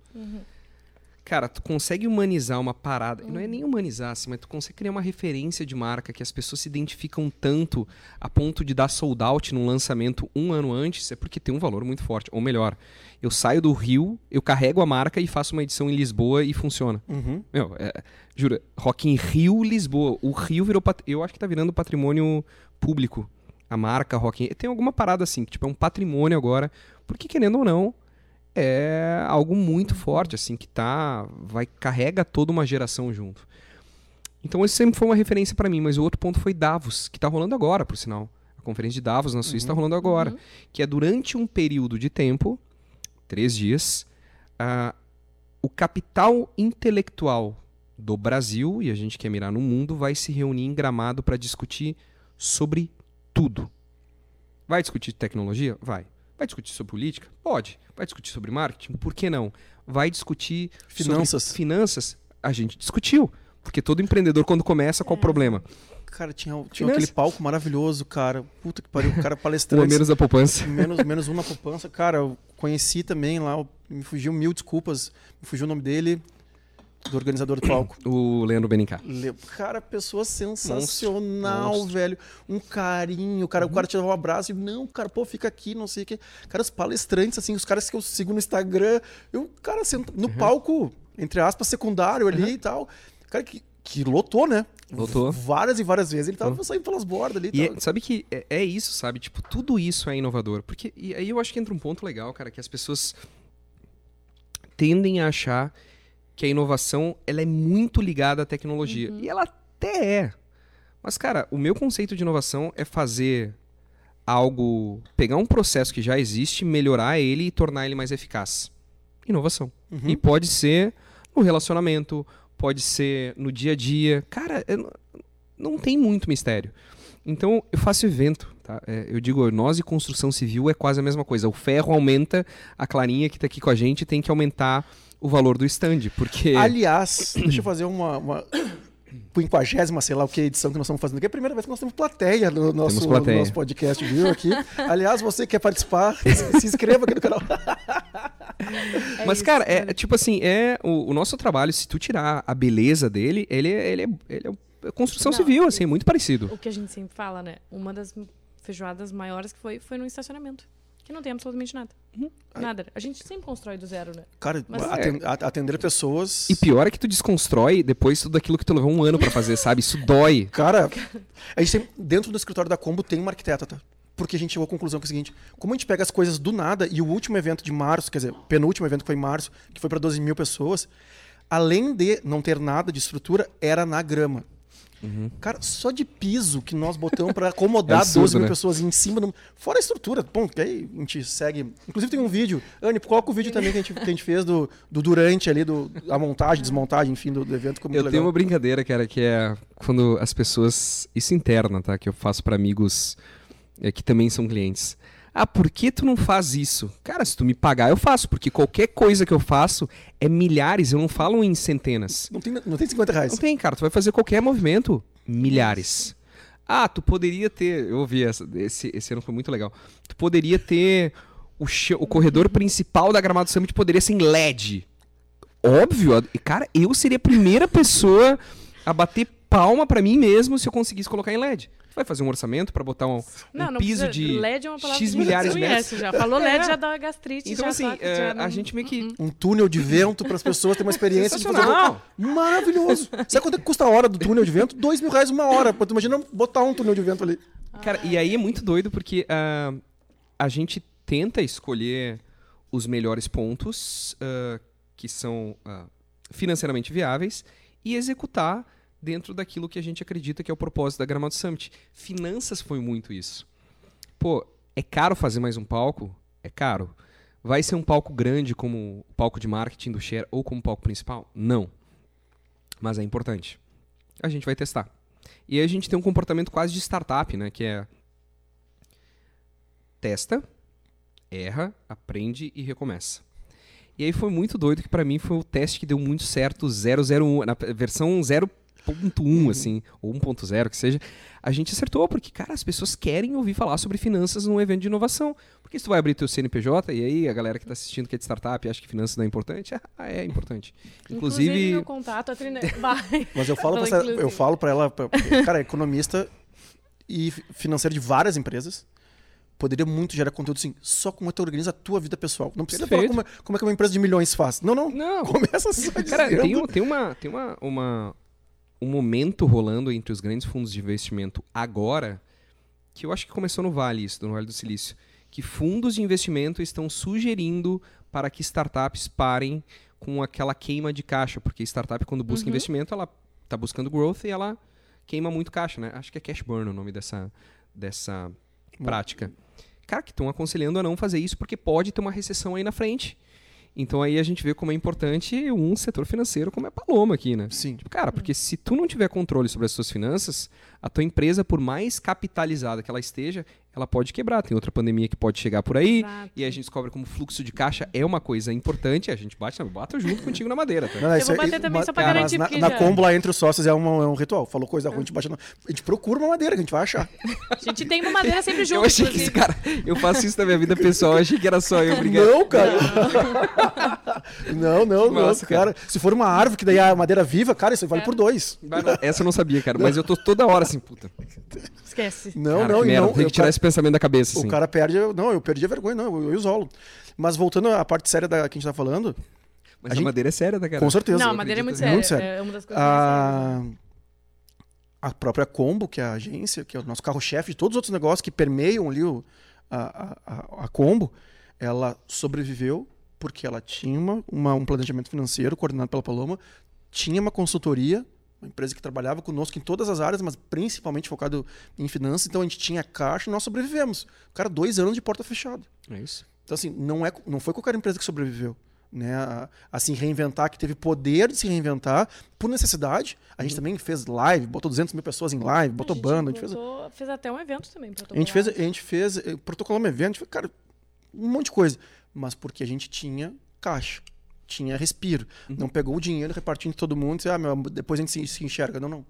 Cara, tu consegue humanizar uma parada, não é nem humanizar, assim, mas tu consegue criar uma referência de marca que as pessoas se identificam tanto a ponto de dar sold out num lançamento um ano antes, é porque tem um valor muito forte. Ou melhor, eu saio do Rio, eu carrego a marca e faço uma edição em Lisboa e funciona. Uhum. Meu, é, jura, Rock in Rio, Lisboa. O Rio virou. pat- Eu acho que tá virando patrimônio público. A marca Rock in Tem alguma parada assim, que tipo, é um patrimônio agora. Porque, querendo ou não, é algo muito forte, assim, que tá. Vai, carrega toda uma geração junto. Então, isso sempre foi uma referência pra mim. Mas o outro ponto foi Davos, que tá rolando agora, por sinal. A conferência de Davos na Suíça tá rolando agora. Que é durante um período de tempo, três dias, ah, o capital intelectual do Brasil, e a gente quer mirar no mundo, vai se reunir em Gramado para discutir sobre tudo. Vai discutir tecnologia? Vai. Vai discutir sobre política? Pode. Vai discutir sobre marketing? Por que não? Vai discutir Finanças. sobre finanças? A gente discutiu. Porque todo empreendedor, quando começa, qual o problema? Cara, tinha, tinha aquele palco maravilhoso, cara. Puta que pariu, o cara palestrante. menos da poupança. menos, menos um na poupança. Cara, eu conheci também lá, me fugiu mil desculpas. Me fugiu o nome dele, do organizador do palco. O Leandro Benincá. Le- Cara, pessoa sensacional, Monstro. velho. Um carinho. Cara, O cara te dava um abraço e, não, cara, pô, fica aqui, não sei o quê. Cara, os palestrantes, assim, os caras que eu sigo no Instagram. Eu, cara, senta no palco, entre aspas, secundário ali e tal. Cara, que, que lotou, né? Lotou. Várias e várias vezes. Ele tava saindo pelas bordas ali. E tal. é- sabe que é, é isso, sabe? Tipo, tudo isso é inovador. Porque e aí eu acho que entra um ponto legal, cara, que as pessoas tendem a achar que a inovação ela é muito ligada à tecnologia. E ela até é. Mas, cara, o meu conceito de inovação é fazer algo, pegar um processo que já existe, melhorar ele e tornar ele mais eficaz. Inovação. Uhum. E pode ser no relacionamento, pode ser no dia a dia. Cara, eu não- não tem muito mistério. Então, eu faço evento, tá? É, eu digo, nós e construção civil é quase a mesma coisa. O ferro aumenta, a Clarinha que tá aqui com a gente tem que aumentar o valor do stand, porque... Aliás, deixa eu fazer uma. uma... Quinquagésima, sei lá o que, edição que nós estamos fazendo aqui. É a primeira vez que nós temos plateia no nosso, no plateia. nosso podcast, viu? Aqui. Aliás, você que quer participar, se inscreva aqui no canal. É Mas, isso, cara, né? é tipo assim, é o, o nosso trabalho, se tu tirar a beleza dele, ele, é- ele, é, ele é construção Não, civil, assim, é muito parecido. O que a gente sempre fala, né? Uma das feijoadas maiores que foi, foi no estacionamento. Que não tem absolutamente nada. Uhum. Nada. A gente sempre constrói do zero, né? Cara, Mas- aten- a- atender pessoas. E pior é que tu desconstrói depois tudo aquilo que tu levou um ano pra fazer, sabe? Isso dói. Cara, a gente tem, dentro do escritório da Combo tem uma arquiteta, tá? porque a gente chegou à conclusão que é o seguinte: como a gente pega as coisas do nada, e o último evento de março, quer dizer, o penúltimo evento que foi em março, que foi para 12 mil pessoas, além de não ter nada de estrutura, era na grama. Uhum. Cara, só de piso que nós botamos para acomodar é absurdo, 12 mil né? pessoas em cima. Do... Fora a estrutura. Bom, que aí a gente segue. Inclusive tem um vídeo. Anne, coloca o vídeo também que a gente, que a gente fez do, do durante ali, do, a montagem, desmontagem, enfim, do, do evento. Eu legal. tenho uma brincadeira, cara, que é quando as pessoas. Isso interna, tá? Que eu faço para amigos é, que também são clientes. Ah, por que tu não faz isso? Cara, se tu me pagar, eu faço, porque qualquer coisa que eu faço é milhares, eu não falo em centenas. Não tem, não tem 50 reais. Não tem, cara, tu vai fazer qualquer movimento, milhares. Ah, tu poderia ter. Eu ouvi essa, esse, esse ano foi muito legal. Tu poderia ter. O, o corredor principal da Gramado Summit poderia ser em LED. Óbvio, cara, eu seria a primeira pessoa a bater palma para mim mesmo se eu conseguisse colocar em LED vai fazer um orçamento para botar um, não, um não piso de LED é uma palavra X milhares de metros. Já. Falou LED, é. já dá gastrite. Então, assim, é, a gente meio que. Um túnel de vento para as pessoas terem uma experiência de fazer. Maravilhoso. Sabe quanto é custa a hora do túnel de vento? Dois mil reais uma hora. Tu imagina botar um túnel de vento ali. Cara, e aí é muito doido porque uh, a gente tenta escolher os melhores pontos uh, que são uh, financeiramente viáveis e executar dentro daquilo que a gente acredita que é o propósito da Gramado Summit. Finanças foi muito isso. Pô, é caro fazer mais um palco? É caro. Vai ser um palco grande como o palco de marketing do Share ou como palco principal? Não. Mas é importante. A gente vai testar. E aí a gente tem um comportamento quase de startup, né? Que é testa, erra, aprende e recomeça. E aí foi muito doido que para mim foi o teste que deu muito certo 001, na versão 0 1.1, uhum. assim, ou 1.0, que seja, a gente acertou, porque, cara, as pessoas querem ouvir falar sobre finanças num evento de inovação. Porque se tu vai abrir teu CNPJ, e aí a galera que está assistindo que é de startup acha que finanças não é importante, ah, é importante. Inclusive... Inclusive meu contato, a Trine... Mas eu falo para eu falo para ela, pra, cara, é economista e financeiro de várias empresas, poderia muito gerar conteúdo assim, só como tu organiza a tua vida pessoal. Não precisa Perfeito. falar como é, como é que uma empresa de milhões faz. Não, não. Não. Começa só Cara, tem, tem, uma, tem uma, uma, um momento rolando entre os grandes fundos de investimento agora, que eu acho que começou no Vale, isso, no Vale do Silício, que fundos de investimento estão sugerindo para que startups parem com aquela queima de caixa, porque startup quando busca uhum. investimento, ela está buscando growth e ela queima muito caixa, né? Acho que é cash burn o nome dessa, dessa prática. Cara, que estão aconselhando a não fazer isso porque pode ter uma recessão aí na frente. Então aí a gente vê como é importante um setor financeiro como é Paloma aqui, né? Sim. Tipo, cara, porque se tu não tiver controle sobre as suas finanças, a tua empresa, por mais capitalizada que ela esteja, ela pode quebrar. Tem outra pandemia que pode chegar por aí. Exato. E a gente descobre como fluxo de caixa é uma coisa importante. A gente bate, bato junto contigo na madeira. Tá? Não, Eu vou bater é, também só pra garantir. Na, na combo lá entre os sócios é, um, é um ritual. Falou coisa ruim, a gente bate na... A gente procura uma madeira que a gente vai achar. a gente tem uma madeira sempre junto. Eu achei inclusive. que esse cara. Eu faço isso na minha vida pessoal. Eu achei que era só eu, obrigado. Não, cara. não, não, Nossa, não, cara. Se for uma árvore que daí a madeira viva, cara, isso vale é. por dois. Essa eu não sabia, cara. Mas eu tô toda hora assim, puta. Esquece. Não, cara, não, que não. Tem que tirar cara, esse pensamento da cabeça. Assim. O cara perde. Não, eu perdi a vergonha, não, eu, eu isolo. Mas voltando à parte séria da que a gente tá falando. Mas a, a gente... madeira é séria, tá, cara? Com certeza. Não, a madeira é muito séria. Muito séria. É uma das coisas a... a própria Combo, que é a agência, que é o nosso carro-chefe de todos os outros negócios que permeiam ali o, a, a, a Combo, ela sobreviveu porque ela tinha uma, uma, um planejamento financeiro coordenado pela Paloma, tinha uma consultoria uma empresa que trabalhava conosco em todas as áreas, mas principalmente focado em finanças. Então a gente tinha caixa e nós sobrevivemos. Cara, dois anos de porta fechada. É isso. Então, assim, não, é, não foi qualquer empresa que sobreviveu. Né, a, a se reinventar, que teve poder de se reinventar por necessidade. A gente uhum. também fez live, botou 200 mil pessoas em live, botou a banda. A gente botou, fez... fez até um evento também. A gente fez, a gente fez eh, protocolou um evento, cara, um monte de coisa. Mas porque a gente tinha caixa tinha respiro. Uhum. Não pegou o dinheiro repartindo todo mundo e disse, ah, meu, depois a gente se, se, enxerga. Não, não.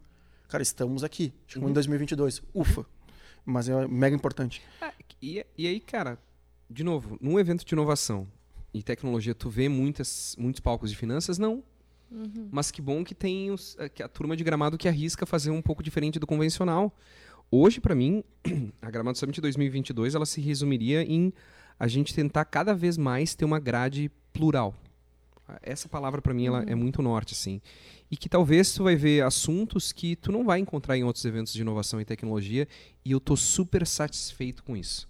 Cara, estamos aqui. Chegou uhum. em 2022. Ufa. Mas é mega importante. Ah, e, e aí, cara, de novo, num evento de inovação e tecnologia, tu vê muitas, muitos palcos de finanças? Não. Uhum. Mas que bom que tem os, eh, que a turma de gramado que arrisca fazer um pouco diferente do convencional. Hoje, para mim, a Gramado Summit 2022 ela se resumiria em a gente tentar cada vez mais ter uma grade plural Essa palavra para mim ela é muito norte, assim. E que talvez tu vai ver assuntos que tu não vai encontrar em outros eventos de inovação e tecnologia, e eu tô super satisfeito com isso.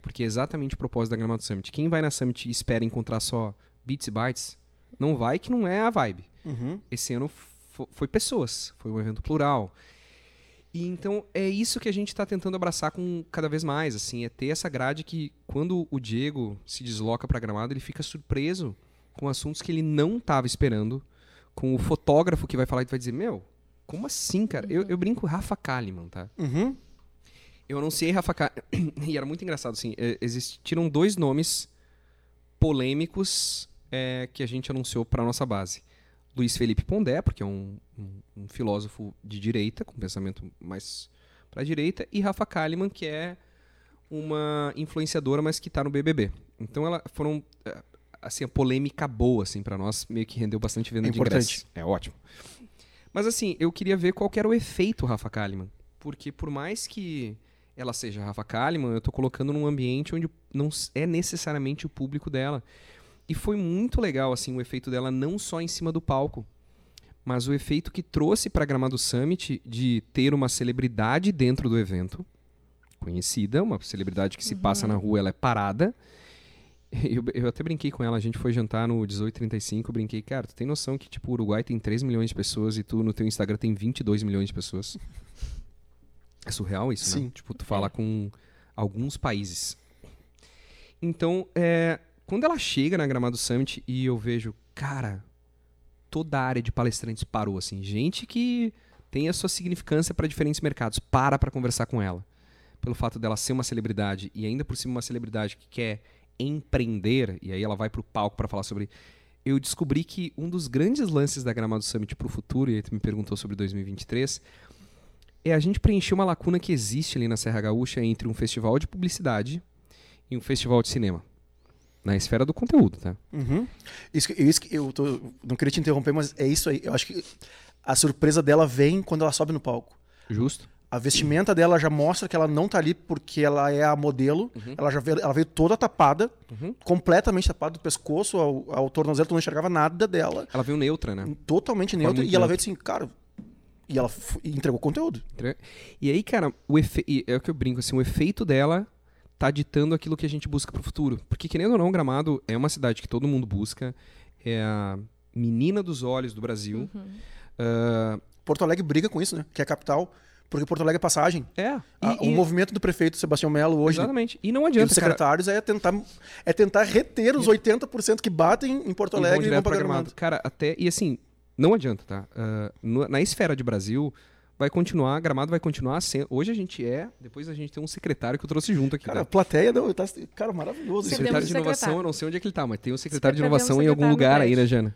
Porque é exatamente o propósito da Gramado Summit. Quem vai na Summit e espera encontrar só bits e bytes, não vai que não é a vibe. Uhum. Esse ano fo- foi pessoas, foi um evento plural. E então é isso que a gente está tentando abraçar com cada vez mais, assim, é ter essa grade que quando o Diego se desloca para Gramado, ele fica surpreso com assuntos que ele não estava esperando, com o fotógrafo que vai falar e vai dizer, meu, como assim, cara? Eu, eu brinco Rafa Kalimann, tá? Uhum. Eu anunciei Rafa Kalimann, e era muito engraçado, assim, é, existiram dois nomes polêmicos é, que a gente anunciou para nossa base. Luiz Felipe Pondé, porque é um, um- um filósofo de direita, com pensamento mais para a direita, e Rafa Kalimann, que é uma influenciadora, mas que está no BBB. Então, ela foram é, assim a polêmica boa assim para nós, meio que rendeu bastante venda É de importante. ingressos. É ótimo. Mas assim, eu queria ver qual que era o efeito Rafa Kalimann, porque por mais que ela seja Rafa Kalimann, eu tô colocando num ambiente onde não é necessariamente o público dela. E foi muito legal assim o efeito dela não só em cima do palco, mas o efeito que trouxe para Gramado Summit de ter uma celebridade dentro do evento, conhecida, uma celebridade que se passa na rua, ela é parada. Eu, eu até brinquei com ela, a gente foi jantar no 1835, eu brinquei, cara, tu tem noção que tipo o Uruguai tem 3 milhões de pessoas e tu no teu Instagram tem 22 milhões de pessoas? É surreal isso, né? Sim. Tipo, tu fala com alguns países. Então, é, quando ela chega na Gramado Summit e eu vejo, cara, toda a área de palestrantes parou, assim. Gente que tem a sua significância para diferentes mercados, para para conversar com ela. Pelo fato dela ser uma celebridade e ainda por cima uma celebridade que quer empreender, e aí ela vai pro palco para falar sobre. Eu descobri que um dos grandes lances da Gramado Summit pro futuro, e aí tu me perguntou sobre 2023, é a gente preencher uma lacuna que existe ali na Serra Gaúcha entre um festival de publicidade e um festival de cinema. Na esfera do conteúdo, tá? Uhum. Isso, isso que eu tô- não queria te interromper, mas é isso aí. Eu acho que a surpresa dela vem quando ela sobe no palco. Justo? A vestimenta dela já mostra que ela não tá ali porque ela é a modelo. Ela já veio, ela veio toda tapada, Uhum. completamente tapada do pescoço ao, ao tornozelo, tu não enxergava nada dela. Ela veio neutra, né? Totalmente neutra. E ela neutra. veio assim, cara. E ela e entregou conteúdo. E aí, cara, o efe... e é o que eu brinco, assim, o efeito dela tá ditando aquilo que a gente busca pro futuro. Porque, querendo ou não, Gramado é uma cidade que todo mundo busca, é a menina dos olhos do Brasil. Ah, Porto Alegre briga com isso, né? Que é a capital. Porque Porto Alegre é passagem. é, A- e- o e- movimento do prefeito Sebastião Melo hoje exatamente. E não e adianta, dos cara, secretários é tentar, é tentar reter os 80% que batem em Porto e vão Alegre e vão pra Gramado. Cara, até. E assim, não adianta, tá? Ah, no- na esfera de Brasil, vai continuar, Gramado vai continuar sendo. Hoje a gente é, depois a gente tem um secretário que eu trouxe junto aqui. Cara, né? a plateia não, tá, cara, maravilhoso. isso. Perdemos secretário de inovação, secretário. eu não sei onde é que ele tá, mas tem um secretário de Perdemos o inovação em algum secretário no lugar aí, né. Jana?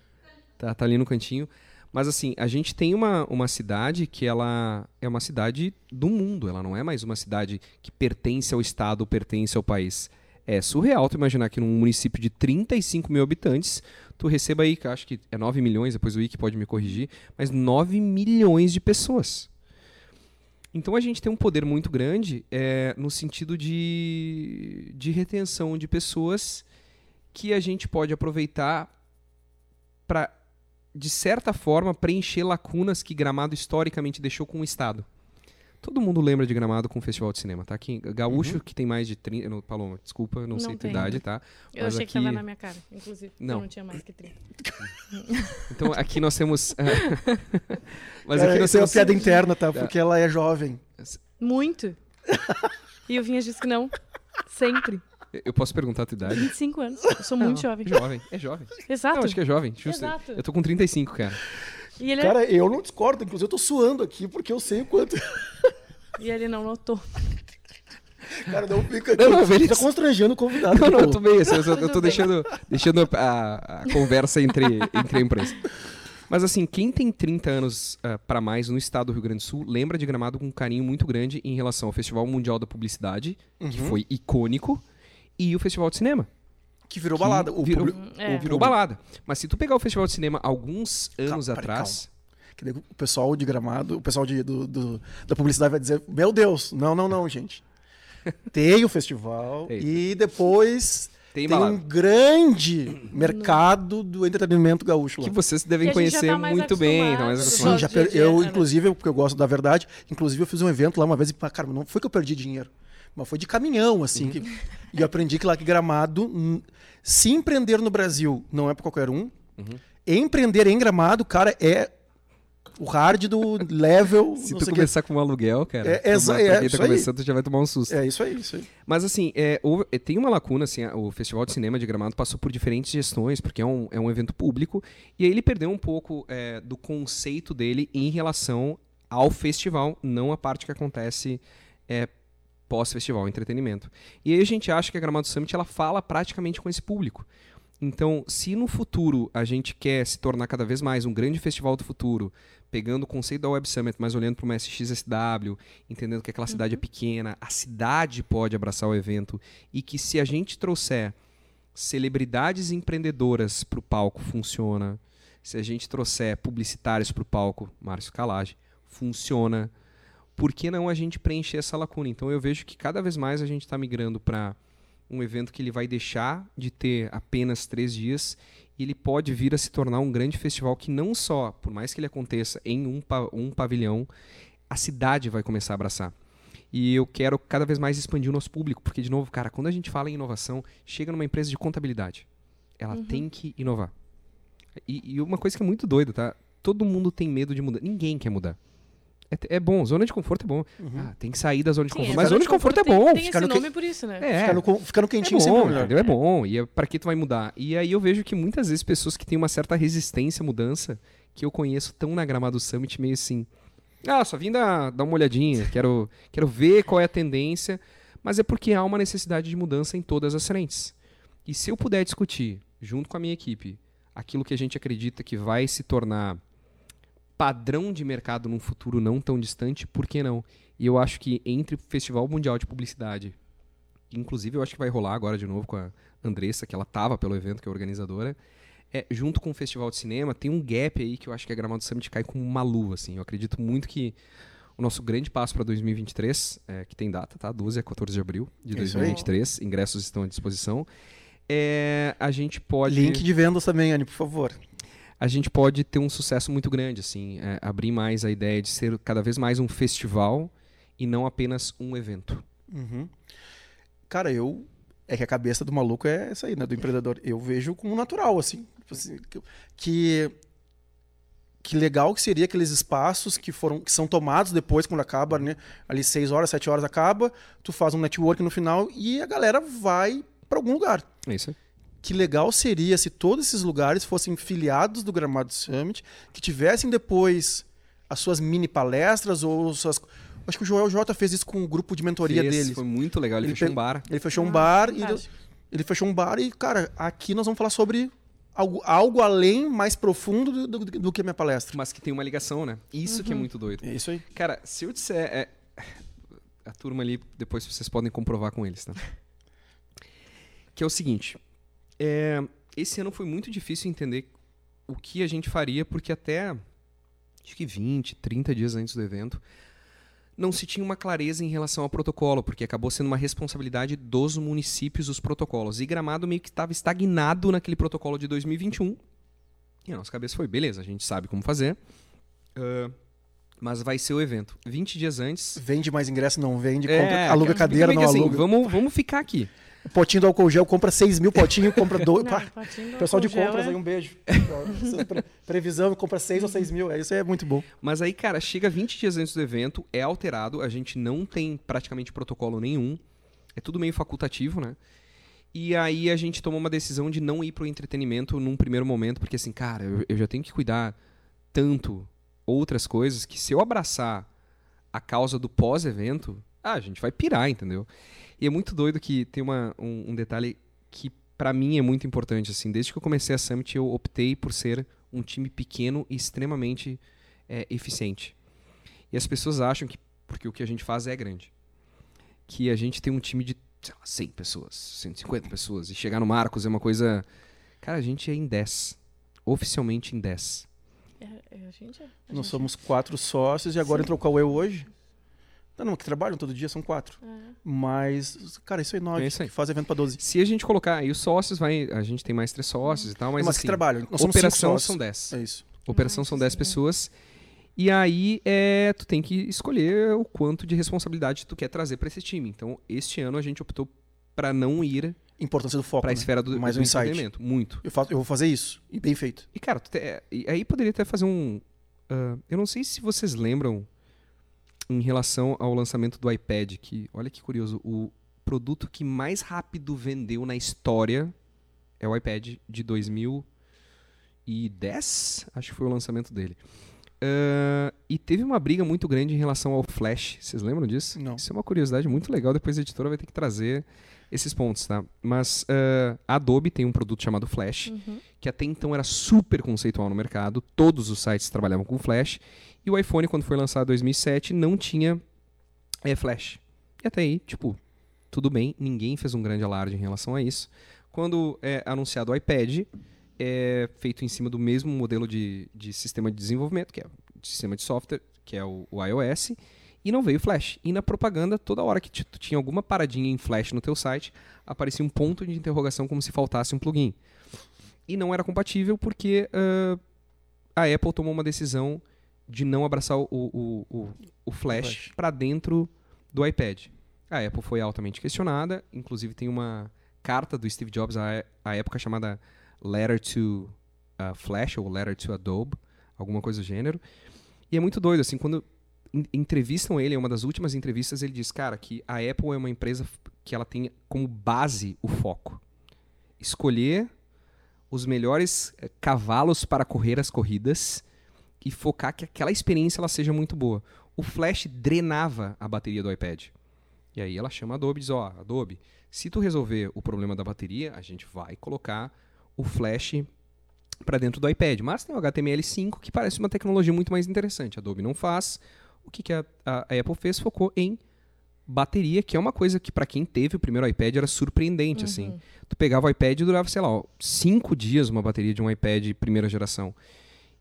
Tá, tá ali no cantinho. Mas assim, a gente tem uma, uma cidade que ela é uma cidade do mundo, ela não é mais uma cidade que pertence ao estado pertence ao país. É surreal tu imaginar que num município de 35 mil habitantes, tu receba aí, que acho que é 9 milhões, depois o Wiki pode me corrigir, mas 9 milhões de pessoas. Então a gente tem um poder muito grande é, no sentido de, de retenção de pessoas que a gente pode aproveitar para, de certa forma, preencher lacunas que Gramado historicamente deixou com o Estado. Todo mundo lembra de Gramado com o Festival de Cinema, tá? Aqui, Gaúcho, que tem mais de 30... não, Paloma, desculpa, não, Não sei a tua tem. idade, tá? Eu Mas achei que aqui- tava na minha cara, inclusive. Não. Eu não tinha mais que 30. Então aqui nós temos... Mas Cara, aqui nós é uma temos... piada interna, tá? Porque ela é jovem. Muito. e o Vinhas disse que não. Sempre. Eu posso perguntar a tua idade? 25 anos. Eu sou muito Não, jovem. Jovem, é jovem. Exato. Não, acho que é jovem, justo. Exato. Eu tô com 35, cara. E ele, Cara, eu não discordo. Inclusive, eu tô suando aqui porque eu sei o quanto. e ele não notou. Cara, não fica aqui. Não, não, beleza. Tá constrangendo o convidado. Não, não, eu pô. tô bem, assim, eu, eu tô deixando, deixando a, a conversa entre, entre a imprensa. Mas assim, quem tem 30 anos ah, pra mais no estado do Rio Grande do Sul lembra de Gramado com um carinho muito grande em relação ao Festival Mundial da Publicidade, que Uhum. foi icônico, e o Festival de Cinema. Que virou que balada. O virou, público- É. o virou balada. Mas se tu pegar o Festival de Cinema alguns anos peraí, atrás, Que daí o pessoal de gramado, o pessoal de, do, do- da publicidade vai dizer: Meu Deus, não, não, não, gente. Tem o festival Tem. e depois Tem tem um grande mercado do entretenimento gaúcho lá. Que vocês devem Que já conhecer tá mais muito bem. Tá mais. Sim, já per- dia, eu, né? inclusive, porque eu gosto da verdade, inclusive eu fiz um evento lá uma vez e, cara, não foi que eu perdi dinheiro, mas foi de caminhão, assim. que- e eu aprendi que lá que Gramado, hum, se empreender no Brasil não é para qualquer um, empreender em Gramado, cara, é o hard do level. Se tu começar com um aluguel, cara, É, é, isso tá começando, tu já vai tomar um susto. É isso aí, isso aí. Mas assim, é, houve- é, tem uma lacuna, assim, o Festival de Cinema de Gramado passou por diferentes gestões, porque é um, é um evento público, e aí ele perdeu um pouco é, do conceito dele em relação ao festival, não a parte que acontece é, pós-festival, entretenimento. E aí a gente acha que a Gramado Summit ela fala praticamente com esse público. Então, se no futuro a gente quer se tornar cada vez mais um grande festival do futuro, pegando o conceito da Web Summit, mas olhando para uma SXSW, entendendo que aquela cidade é pequena, a cidade pode abraçar o evento e que se a gente trouxer celebridades empreendedoras para o palco, funciona. Se a gente trouxer publicitários para o palco, Márcio Calage, funciona. Por que não a gente preencher essa lacuna? Então eu vejo que cada vez mais a gente está migrando para um evento que ele vai deixar de ter apenas três dias e ele pode vir a se tornar um grande festival que não só, por mais que ele aconteça em um, pa- um pavilhão, a cidade vai começar a abraçar. E eu quero cada vez mais expandir o nosso público, porque, de novo, cara, quando a gente fala em inovação, chega numa empresa de contabilidade. Ela tem que inovar. E, e uma coisa que é muito doida, tá? Todo mundo tem medo de mudar. Ninguém quer mudar. É, é bom, zona de conforto é bom. Ah, tem que sair da zona de Sim, conforto. a Mas zona de conforto é tem- bom. Tem ficar esse no que- nome por isso, né? É, Ficar no, ficar no é quentinho bom, sempre é melhor. entendeu? É bom. E é pra que tu vai mudar? E aí eu vejo que muitas vezes pessoas que têm uma certa resistência à mudança, que eu conheço, estão na Gramado Summit meio assim. Ah, só vim dar, dar uma olhadinha, quero, quero ver qual é a tendência. Mas é porque há uma necessidade de mudança em todas as frentes. E se eu puder discutir, junto com a minha equipe, aquilo que a gente acredita que vai se tornar padrão de mercado num futuro não tão distante, por que não? E eu acho que entre o Festival Mundial de Publicidade, inclusive eu acho que vai rolar agora de novo com a Andressa, que ela tava pelo evento, que é organizadora, é, junto com o Festival de Cinema, tem um gap aí que eu acho que a Gramado Summit cai como uma luva, assim. Eu acredito muito que o nosso grande passo para 2023, é, que tem data, tá? 12 a 14 de abril de É isso aí. 2023, ingressos estão à disposição, é, a gente pode Link de vendas também, Anny, por favor. A gente pode ter um sucesso muito grande, assim, é, abrir mais a ideia de ser cada vez mais um festival e não apenas um evento. Uhum. Cara, eu. É que a cabeça do maluco é essa aí, né? Do empreendedor. Eu vejo como natural, assim. Tipo assim, que- que. Legal que seria aqueles espaços que foram que são tomados depois, quando acaba, né? Ali seis horas, sete horas acaba, tu faz um network no final e a galera vai para algum lugar. É isso aí. Que legal seria se todos esses lugares fossem filiados do Gramado Summit, que tivessem depois as suas mini palestras ou suas. Acho que o Joel J fez isso com o grupo de mentoria Fez, deles. Foi muito legal, ele, Ele fechou um bar. Ele fechou um Ah, bar e ele fechou um bar e, cara, aqui nós vamos falar sobre algo, algo além, mais profundo do, do- do que a minha palestra. Mas que tem uma ligação, né? Isso que é muito doido. É isso aí. Cara, se eu disser. é, A turma ali, depois vocês podem comprovar com eles, tá? Que é o seguinte. É, Esse ano foi muito difícil entender o que a gente faria, porque até acho que 20, 30 dias antes do evento, não se tinha uma clareza em relação ao protocolo, porque acabou sendo uma responsabilidade dos municípios os protocolos. E Gramado meio que estava estagnado naquele protocolo de 2021. E a nossa cabeça foi, beleza, a gente sabe como fazer. ah, mas vai ser o evento. 20 dias antes. Vende mais ingresso, não vende, É, compra, aluga fica cadeira, não assim, aluga. vamos, vamos ficar aqui. O potinho do álcool gel compra 6 mil potinhos, compra dois. Não, Pá, do pessoal de compras é- aí, um beijo. Pre- Previsão, compra 6 ou 6 mil. é, Isso é muito bom. Mas aí, cara, chega 20 dias antes do evento, é alterado, a gente não tem praticamente protocolo nenhum. É tudo meio facultativo, né? E aí a gente tomou uma decisão de não ir pro entretenimento num primeiro momento, porque assim, cara, eu, eu já tenho que cuidar tanto outras coisas que se eu abraçar a causa do pós-evento, ah, a gente vai pirar, entendeu? E é muito doido que tem uma, um, um detalhe que pra mim é muito importante, assim, desde que eu comecei a Summit eu optei por ser um time pequeno e extremamente é, eficiente. E as pessoas acham que, porque o que a gente faz é grande, que a gente tem um time de sei lá, 100 pessoas, 150 pessoas, e chegar no Marcos é uma coisa... Cara, a gente é em 10. Oficialmente em 10. É, é, a gente é- a Nós gente somos quatro sócios e agora entrou o Cauê hoje. Não, não, que trabalham todo dia são quatro. É. Mas, cara, isso aí nove, É isso aí. faz evento pra 12. Se a gente colocar aí os sócios, vai, a gente tem mais três sócios e tal, mas, Mas, mas assim, que trabalham. Nós somos cinco operação são 10. É isso. Operação Nossa são 10 Senhora. pessoas. E aí é, tu tem que escolher o quanto de responsabilidade tu quer trazer para esse time. Então, este ano a gente optou para não ir Importância do foco. para a né? esfera do, Mais do um insight. Muito. Eu, faço, eu vou fazer isso. E bem feito. E, cara, tu te- é, e aí poderia até fazer um. ah, eu não sei se vocês lembram em relação ao lançamento do iPad, que, olha que curioso, o produto que mais rápido vendeu na história é o iPad de 2010, acho que foi o lançamento dele. Ah, e teve uma briga muito grande em relação ao Flash. Vocês lembram disso? Não. Isso é uma curiosidade muito legal. Depois a editora vai ter que trazer esses pontos, tá? Mas ah, a Adobe tem um produto chamado Flash, Uhum. que até então era super conceitual no mercado, todos os sites trabalhavam com Flash, e o iPhone, quando foi lançado em 2007, não tinha é, Flash. E até aí, tipo, tudo bem, ninguém fez um grande alarde em relação a isso. Quando é anunciado o iPad, é feito em cima do mesmo modelo de, de sistema de desenvolvimento, que é de sistema de software, que é o, o iOS, e não veio Flash. E na propaganda, toda hora que tu tinha alguma paradinha em Flash no teu site, aparecia um ponto de interrogação como se faltasse um plugin e não era compatível porque ah, a Apple tomou uma decisão de não abraçar o, o, o, o Flash Flash. para dentro do iPad. A Apple foi altamente questionada, inclusive tem uma carta do Steve Jobs à, à época chamada Letter to ah, Flash ou Letter to Adobe, alguma coisa do gênero. E é muito doido, assim, quando en- entrevistam ele, em uma das últimas entrevistas, ele diz, cara, que a Apple é uma empresa que ela tem como base o foco. Escolher os melhores eh, cavalos para correr as corridas e focar que aquela experiência ela seja muito boa. O Flash drenava a bateria do iPad. E aí ela chama a Adobe e diz, ó, Adobe, se tu resolver o problema da bateria, a gente vai colocar o Flash para dentro do iPad. Mas tem o HTML5 que parece uma tecnologia muito mais interessante. A Adobe não faz. O que, que a, a- Apple fez? Focou em bateria, que é uma coisa que para quem teve o primeiro iPad era surpreendente, assim. Tu pegava o iPad e durava, sei lá, ó, cinco dias uma bateria de um iPad primeira geração.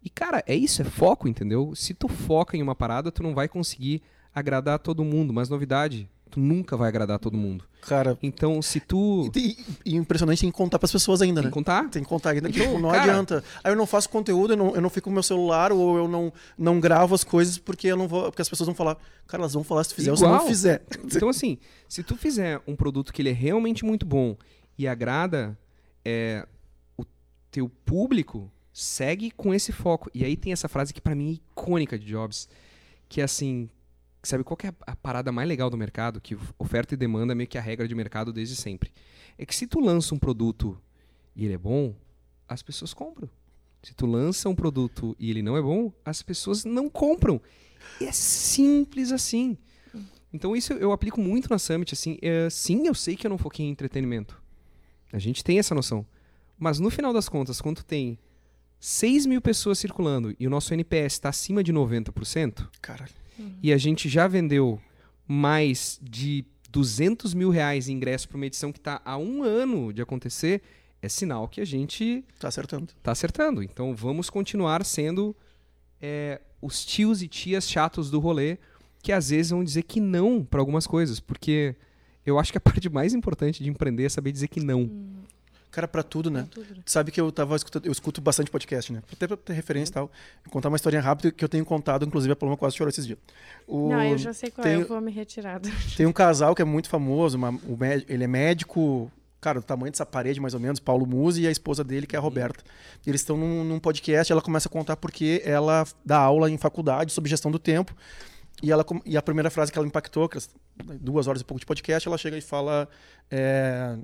E, cara, é isso, é foco, entendeu? Se tu foca em uma parada, tu não vai conseguir agradar todo mundo. Mas novidade, tu nunca vai agradar todo mundo. Cara, Então, se tu... e, e impressionante tem que contar pras pessoas ainda, Tem né? que contar? Tem que contar ainda, que Então, tipo, não cara- adianta. Aí eu não faço conteúdo, eu não, eu não fico com o meu celular, ou eu não, não gravo as coisas porque eu não vou. Porque as pessoas vão falar, cara, elas vão falar se tu fizer ou se Igual. não fizer. Então, assim, se tu fizer um produto que ele é realmente muito bom e agrada é, o teu público, segue com esse foco. E aí tem essa frase que pra mim é icônica de Jobs, que é assim, sabe qual é a parada mais legal do mercado? Que oferta e demanda é meio que a regra de mercado desde sempre. É que se tu lança um produto e ele é bom, as pessoas compram. Se tu lança um produto e ele não é bom, as pessoas não compram. E é simples assim. Então isso eu aplico muito na Summit, assim, é, sim, eu sei que eu não foquei em entretenimento. A gente tem essa noção. Mas no final das contas, quando tu tem 6 mil pessoas circulando e o nosso NPS está acima de 90%, Caralho. e a gente já vendeu mais de 200 mil reais em ingresso para uma edição que está há um ano de acontecer, é sinal que a gente Tá acertando. tá acertando. Então vamos continuar sendo é, os tios e tias chatos do rolê que às vezes vão dizer que não para algumas coisas, porque eu acho que a parte mais importante de empreender é saber dizer que não. Cara, pra tudo, né? Tudo. Tu sabe que eu tava escutando, eu escuto bastante podcast, né? Até pra ter referência e tal. Vou contar uma historinha rápida que eu tenho contado, inclusive a Paloma quase chorou esses dias. O- Não, eu já sei qual é, tem- eu vou me retirar. do- Tem um casal que é muito famoso, uma- o ele é médico, cara, do tamanho dessa parede mais ou menos, Paulo Musi e a esposa dele, que é a Roberta. Eles estão num, num podcast, ela começa a contar porque ela dá aula em faculdade sobre gestão do tempo. E, ela, e a primeira frase que ela impactou, que as- duas horas e pouco de podcast, ela chega e fala. é,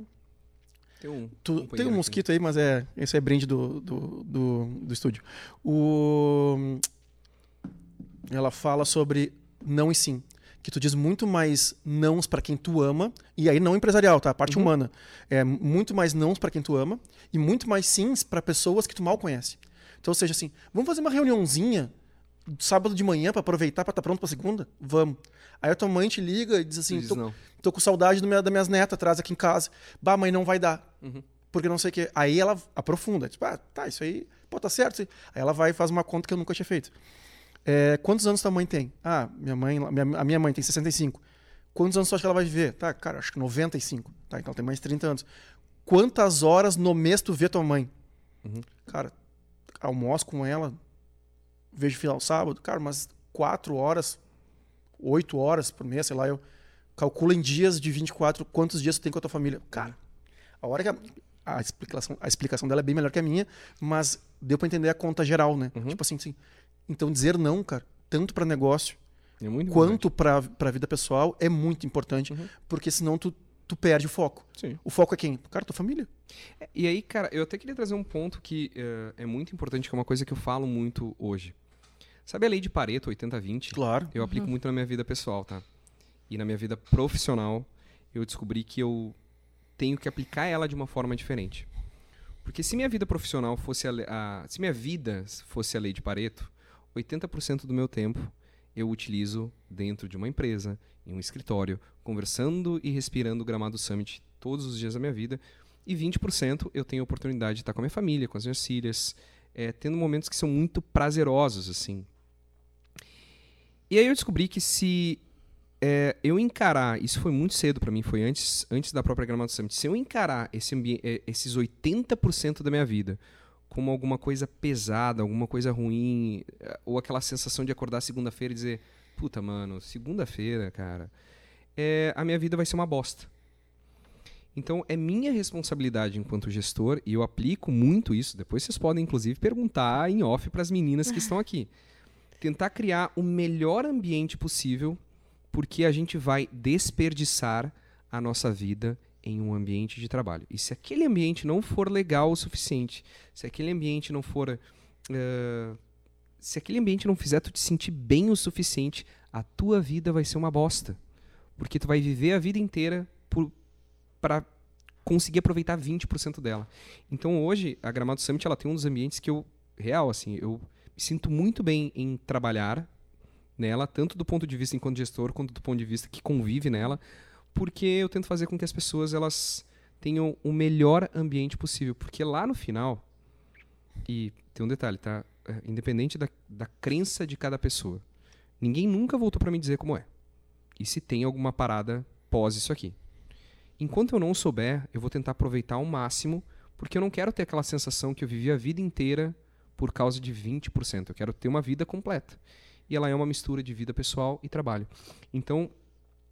Tem um, Tu- companheiro tem um aqui. mosquito aí, mas é esse é brinde do, do, do, do estúdio. O, ela fala sobre não e sim. Que tu diz muito mais nãos para quem tu ama, e aí não empresarial, tá? A parte Uhum. humana. É muito mais nãos para quem tu ama, e muito mais sims para pessoas que tu mal conhece. Então, ou seja, assim, vamos fazer uma reuniãozinha sábado de manhã para aproveitar para estar pronto para segunda? Vamos. Aí a tua mãe te liga e diz assim: diz tô, tô com saudade do minha, das minhas netas atrás aqui em casa. Bah, mãe, não vai dar. Uhum. Porque não sei o quê. Aí ela aprofunda. Tipo, ah, tá, isso aí, pô, tá certo. aí. Ela vai e faz uma conta que eu nunca tinha feito. É, quantos anos tua mãe tem? Ah, minha mãe, a minha mãe tem 65. Quantos anos tu acha que ela vai viver? Tá, cara, acho que 95. Tá, então tem mais 30 anos. Quantas horas no mês tu vê tua mãe? Uhum. Cara, almoço com ela, vejo final sábado, cara, mas 4 horas, 8 horas por mês, sei lá, eu calculo em dias de 24 quantos dias tu tem com a tua família. Cara, a hora que a, a explicação, a explicação dela é bem melhor que a minha, mas deu para entender a conta geral, né? Uhum. Tipo assim, sim. Então dizer não, cara, tanto para negócio É quanto para a vida pessoal é muito importante, Uhum. porque senão tu, tu perde o foco. Sim. O foco é quem? Cara, tua família. É, E aí, cara, eu até queria trazer um ponto que eh, é muito importante, que é uma coisa que eu falo muito hoje. Sabe a lei de Pareto, 80-20? Claro. Eu aplico muito na minha vida pessoal, tá? E na minha vida profissional, eu descobri que eu tenho que aplicar ela de uma forma diferente. Porque se minha vida profissional fosse a, a se minha vida fosse a lei de Pareto, 80% do meu tempo eu utilizo dentro de uma empresa, em um escritório, conversando e respirando o Gramado Summit todos os dias da minha vida, e 20% eu tenho a oportunidade de estar com a minha família, com as minhas filhas, eh, tendo momentos que são muito prazerosos, assim. E aí eu descobri que se é, eu encarar, isso foi muito cedo pra mim, foi antes, antes da própria Gramado Summit, se eu encarar esse é, esses 80% da minha vida como alguma coisa pesada, alguma coisa ruim, é, ou aquela sensação de acordar segunda-feira e dizer, puta, mano, segunda-feira, cara, é, a minha vida vai ser uma bosta. Então é minha responsabilidade enquanto gestor, e eu aplico muito isso, depois vocês podem inclusive perguntar em off para as meninas que estão aqui. Tentar criar o melhor ambiente possível, porque a gente vai desperdiçar a nossa vida em um ambiente de trabalho. E se aquele ambiente não for legal o suficiente, se aquele ambiente não for. eh, se aquele ambiente não fizer tu te sentir bem o suficiente, a tua vida vai ser uma bosta. Porque tu vai viver a vida inteira para conseguir aproveitar 20% dela. Então hoje, a Gramado Summit ela tem um dos ambientes que eu, real, assim, eu sinto muito bem em trabalhar nela, tanto do ponto de vista enquanto gestor, quanto do ponto de vista que convive nela, porque eu tento fazer com que as pessoas elas tenham o melhor ambiente possível. Porque lá no final, e tem um detalhe, tá? É, Independente da, da crença de cada pessoa, ninguém nunca voltou para me dizer como é. E se tem alguma parada pós isso aqui. Enquanto eu não souber, eu vou tentar aproveitar ao máximo, porque eu não quero ter aquela sensação que eu vivi a vida inteira por causa de 20%. Eu quero ter uma vida completa. E ela é uma mistura de vida pessoal e trabalho. Então,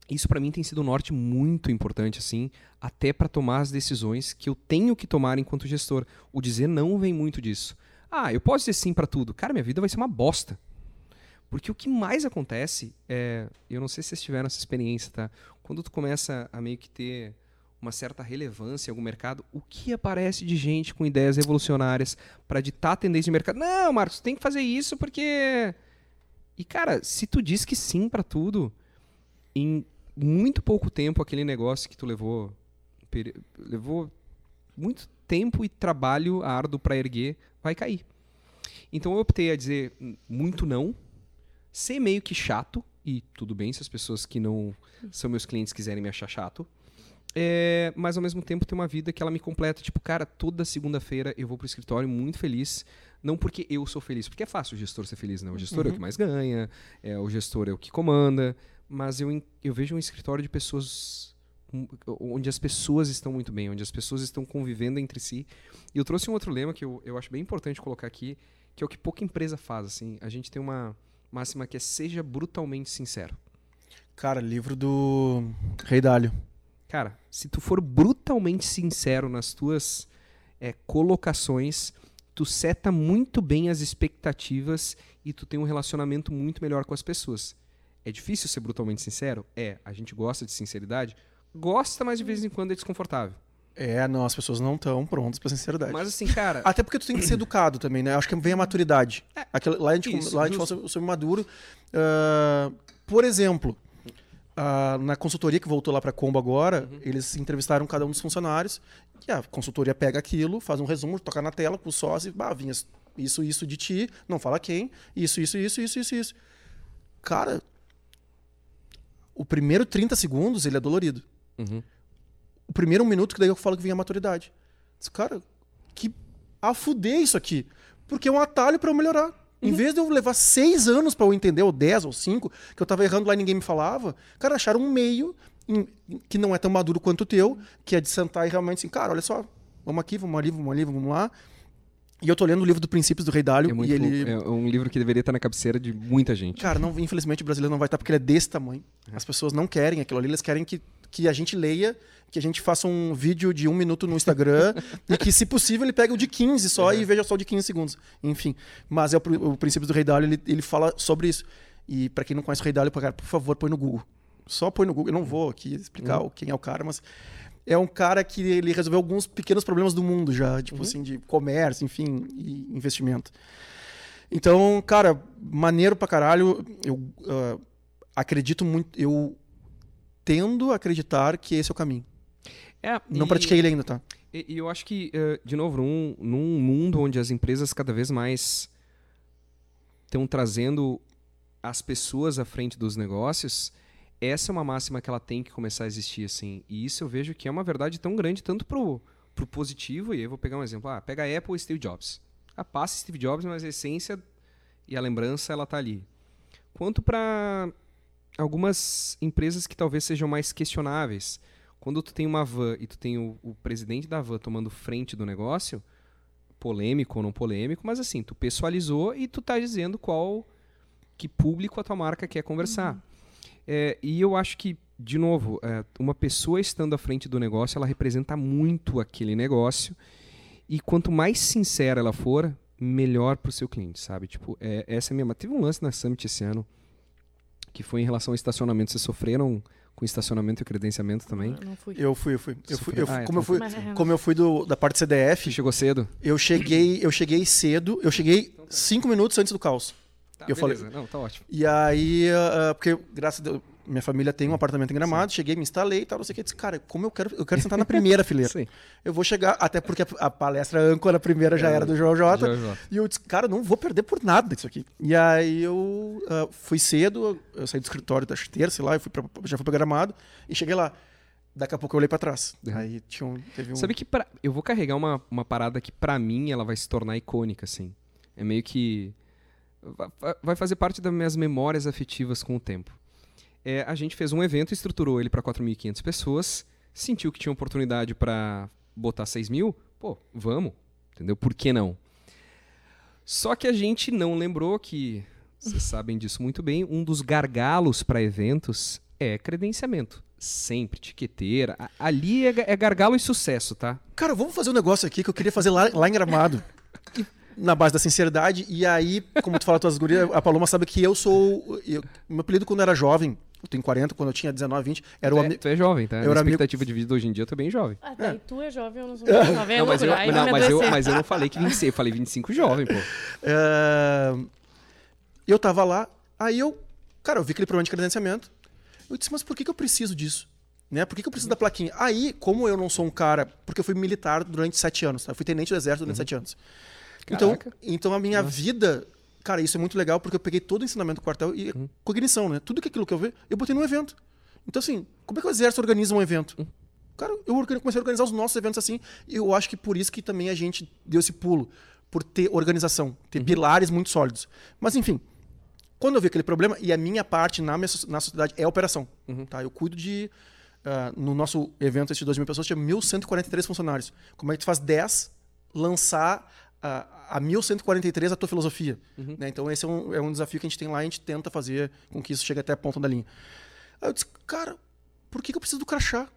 isso para mim tem sido um norte muito importante, assim, até para tomar as decisões que eu tenho que tomar enquanto gestor. O dizer não vem muito disso. Ah, eu posso dizer sim para tudo. Cara, minha vida vai ser uma bosta. Porque o que mais acontece é. Eu não sei se vocês tiveram essa experiência, tá? Quando tu começa a meio que ter uma certa relevância em algum mercado, o que aparece de gente com ideias revolucionárias para ditar a tendência de mercado? Não, Marcos, tem que fazer isso porque. E, cara, se tu diz que sim para tudo, em muito pouco tempo aquele negócio que tu levou. levou muito tempo e trabalho árduo para erguer, vai cair. Então eu optei a dizer muito não, ser meio que chato, e tudo bem se as pessoas que não são meus clientes quiserem me achar chato, é, mas ao mesmo tempo ter uma vida que ela me completa. Tipo, cara, toda segunda-feira eu vou pro escritório muito feliz. Não porque eu sou feliz, porque é fácil o gestor ser feliz, né? O gestor é o que mais ganha, é, o gestor é o que comanda. Mas eu, eu vejo um escritório de pessoas um, onde as pessoas estão muito bem, onde as pessoas estão convivendo entre si. E eu trouxe um outro lema que eu, eu acho bem importante colocar aqui, que é o que pouca empresa faz. Assim, a gente tem uma máxima que é seja brutalmente sincero. Cara, livro do Rei Dálio. Cara, se tu for brutalmente sincero nas tuas é, colocações, tu seta muito bem as expectativas e tu tem um relacionamento muito melhor com as pessoas. É difícil ser brutalmente sincero? É. A gente gosta de sinceridade? Gosta, mas de vez em quando é desconfortável. É, não, as pessoas não estão prontas pra sinceridade. Mas assim, cara. Até porque tu tem que ser educado também, né? Acho que vem a maturidade. Aquela- lá a gente, isso, lá a gente fala sobre, maduro. Ah, por exemplo, ah, na consultoria que voltou lá para Combo agora, eles entrevistaram cada um dos funcionários e a consultoria pega aquilo, faz um resumo, toca na tela com o sócio e bah, vinha isso, isso de ti, não fala quem, isso, isso, isso, isso, isso, isso. Cara, o primeiro 30 segundos ele é dolorido. Uhum. O primeiro um minuto que daí eu falo que vem a maturidade. Cara, que a fuder isso aqui. Porque é um atalho para eu melhorar. Em vez de eu levar seis anos pra eu entender, ou dez, ou cinco, que eu tava errando lá e ninguém me falava, cara, acharam um meio em- em- que não é tão maduro quanto o teu, que é de sentar e realmente assim, cara, olha só, vamos aqui, vamos ali, vamos ali, vamos lá. E eu tô lendo o livro do Princípios do Rei Dálio, É, muito e ele... é um livro que deveria estar na cabeceira de muita gente. Cara, não, infelizmente o brasileiro não vai estar porque ele é desse tamanho. As pessoas não querem aquilo ali, eles querem que, que a gente leia, que a gente faça um vídeo de um minuto no Instagram e que, se possível, ele pegue o de 15 só e veja só o de 15 segundos. Enfim. Mas é o, o princípio do Rei Dálio, ele, ele fala sobre isso. E pra quem não conhece o Rei cara, por favor, põe no Google. Só põe no Google. Eu não vou aqui explicar o- quem é o cara, mas é um cara que ele resolveu alguns pequenos problemas do mundo já, tipo assim, de comércio, enfim, e investimento. Então, cara, maneiro pra caralho. Eu ah, acredito muito. Eu tendo a acreditar que esse é o caminho. É, Não e- pratiquei ele ainda, tá? E, e eu acho que, eh, de novo, num, num mundo onde as empresas cada vez mais estão trazendo as pessoas à frente dos negócios, essa é uma máxima que ela tem que começar a existir, assim. E isso eu vejo que é uma verdade tão grande, tanto pro, pro positivo, e aí eu vou pegar um exemplo. Ah, pega a Apple e Steve Jobs. Ah, passa Steve Jobs, mas a essência e a lembrança, ela tá ali. Quanto para algumas empresas que talvez sejam mais questionáveis. Quando tu tem uma van e tu tem o, o presidente da van tomando frente do negócio, polêmico ou não polêmico, mas assim, tu pessoalizou e tu tá dizendo qual que público a tua marca quer conversar. É, e eu acho que, de novo, é, uma pessoa estando à frente do negócio, ela representa muito aquele negócio. E quanto mais sincera ela for, melhor pro seu cliente, sabe? Tipo, é, essa é a minha. Teve um lance na Summit esse ano que foi em relação ao estacionamento. Vocês sofreram com estacionamento e credenciamento também? Eu não fui. Eu fui, eu fui. Eu fui, eu fui- Ah, é, como, eu tu fui é- como eu fui do, da parte CDF, Chegou cedo? eu cheguei, eu cheguei cedo, eu cheguei cinco minutos antes do caos. Tá, Eu falei- beleza. Não, tá ótimo. E aí, ah, porque graças a Deus, minha família tem um apartamento em Gramado, cheguei, me instalei e tal, não sei o que, disse, cara, como eu quero, eu quero sentar na primeira fileira. Sim. Eu vou chegar, até porque a, a palestra âncora primeira já É, era do João Jota. E eu disse, cara, não vou perder por nada isso aqui. E aí eu ah, fui cedo, eu saí do escritório da terça, sei lá, eu fui pra, já fui pra Gramado e cheguei lá. Daqui a pouco eu olhei pra trás. Uhum. Aí tinha um, teve um... Sabe que pra- eu vou carregar uma, uma parada que pra mim ela vai se tornar icônica, assim. É meio que va- va- vai fazer parte das minhas memórias afetivas com o tempo. É, a gente fez um evento, estruturou ele para 4.500 pessoas, sentiu que tinha oportunidade para botar 6 mil, pô, vamos, entendeu? Por que não? Só que a gente não lembrou que, vocês sabem disso muito bem, um dos gargalos para eventos é credenciamento. Sempre, etiqueteira. A- Ali é, é gargalo e sucesso, tá? Cara, vamos fazer um negócio aqui que eu queria fazer lá, lá em Gramado. Na base da sinceridade. E aí, como tu fala tuas gurias, a Paloma sabe que eu sou... Eu, meu apelido quando eu era jovem, eu tenho 40, quando eu tinha 19, 20, era o tu, é, amigo... tu é jovem, tá? Eu A era amigo- expectativa de vida hoje em dia eu tô bem jovem. Ah, daí tu é jovem, eu não sou jovem. É não, mas eu, aí não, vai mas, eu, mas eu não falei que 26, eu falei 25 jovem, pô. É, Eu tava lá, aí eu, cara, eu vi aquele problema de credenciamento. Eu disse, mas por que, que eu preciso disso? Né? Por que, que eu preciso da plaquinha? Aí, como eu não sou um cara. Porque eu fui militar durante sete anos, tá? Eu fui tenente do exército durante sete anos. Então, Caraca. então a minha vida. Cara, isso é muito legal porque eu peguei todo o ensinamento do quartel e cognição, né? Tudo aquilo que eu vi, eu botei num evento. Então, assim, como é que o exército organiza um evento? Cara, eu comecei a organizar os nossos eventos assim, e eu acho que por isso que também a gente deu esse pulo, por ter organização, ter pilares muito sólidos. Mas, enfim, quando eu vi aquele problema, e a minha parte na, minha, na sociedade é a operação, tá? Eu cuido de... ah, no nosso evento, esse de 2 mil pessoas, tinha 1.143 funcionários. Como é que tu faz 10 lançar a, a 1.143 a tua filosofia? né? Então, esse é um, é um desafio que a gente tem lá e a gente tenta fazer com que isso chegue até a ponta da linha. Aí eu disse, cara, por que, que eu preciso do crachá?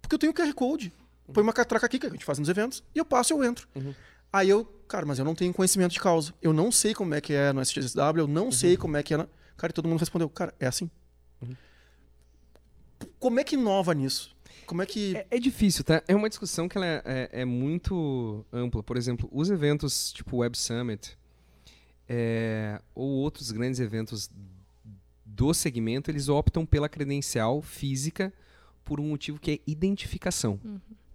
Porque eu tenho o QR Code. Põe uma catraca aqui que a gente faz nos eventos e eu passo e eu entro. Aí eu, cara, mas eu não tenho conhecimento de causa. Eu não sei como é que é no SXSW, eu não sei como é que é. Na... Cara, e todo mundo respondeu, cara, é assim. Como é que inova nisso? Como é que. É, é difícil, tá? É uma discussão que ela é, é- é muito ampla. Por exemplo, os eventos tipo Web Summit é, ou outros grandes eventos do segmento, eles optam pela credencial física por um motivo que é identificação.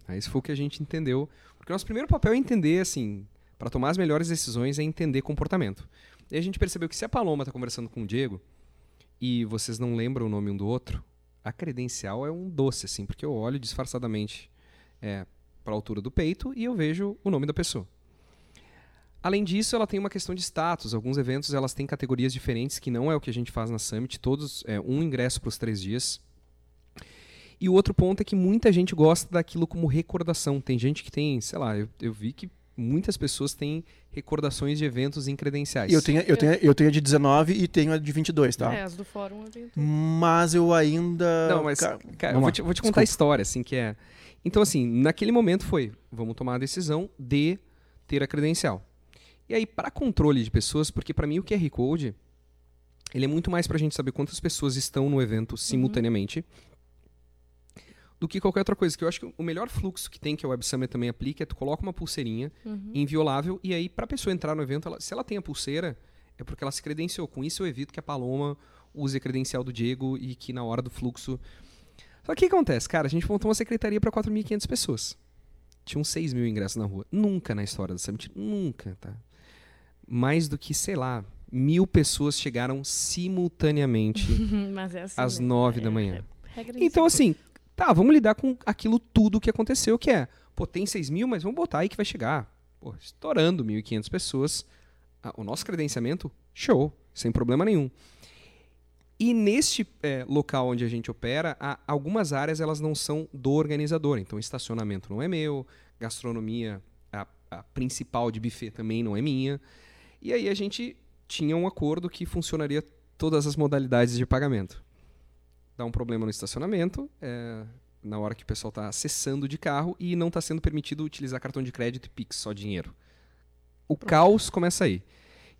Aí Esse foi o que a gente entendeu. Porque o nosso primeiro papel é entender, assim, para tomar as melhores decisões é entender comportamento. E a gente percebeu que se a Paloma está conversando com o Diego e vocês não lembram o nome um do outro, a credencial é um doce, assim, porque eu olho disfarçadamente é, para a altura do peito e eu vejo o nome da pessoa. Além disso, ela tem uma questão de status. Alguns eventos elas têm categorias diferentes, que não é o que a gente faz na Summit. Todos é um ingresso para os três dias. E o outro ponto é que muita gente gosta daquilo como recordação. Tem gente que tem, sei lá, eu, eu vi que muitas pessoas têm recordações de eventos em credenciais. Eu tenho, eu, tenho, eu tenho a de 19 e tenho a de 22, tá? É, as do fórum eu tenho tudo. Mas eu ainda. Não, mas, Cara, cara, eu vou te, vou te contar a história, assim, que é. Então, assim, naquele momento foi: vamos tomar a decisão de ter a credencial. E aí, para controle de pessoas, porque para mim o QR Code ele é muito mais para a gente saber quantas pessoas estão no evento simultaneamente do que qualquer outra coisa. Que eu acho que o melhor fluxo que tem, que a Web Summit também aplica, é tu coloca uma pulseirinha Uhum. inviolável e aí, para a pessoa entrar no evento, ela- se ela tem a pulseira, é porque ela se credenciou. Com isso, eu evito que a Paloma use a credencial do Diego e que na hora do fluxo. Só que o que acontece, cara? A gente montou uma secretaria para 4.500 pessoas. Tinham 6 mil ingressos na rua. Nunca na história da Summit, nunca, tá? Mais do que, sei lá, mil pessoas chegaram simultaneamente é assim. às né? 9 É- da manhã. é Então, assim, tá, vamos lidar com aquilo tudo que aconteceu, que é, pô, tem 6 mil, mas vamos botar aí que vai chegar. Pô, estourando 1.500 pessoas. O nosso credenciamento, show, sem problema nenhum. E neste é, local onde a gente opera, algumas áreas elas não são do organizador. Então, estacionamento não é meu, gastronomia, a, a principal de buffet também não é minha. E aí a gente tinha um acordo que funcionaria todas as modalidades de pagamento dá um problema no estacionamento, é, na hora que o pessoal está acessando de carro e não está sendo permitido utilizar cartão de crédito e Pix, só dinheiro. O caos começa aí.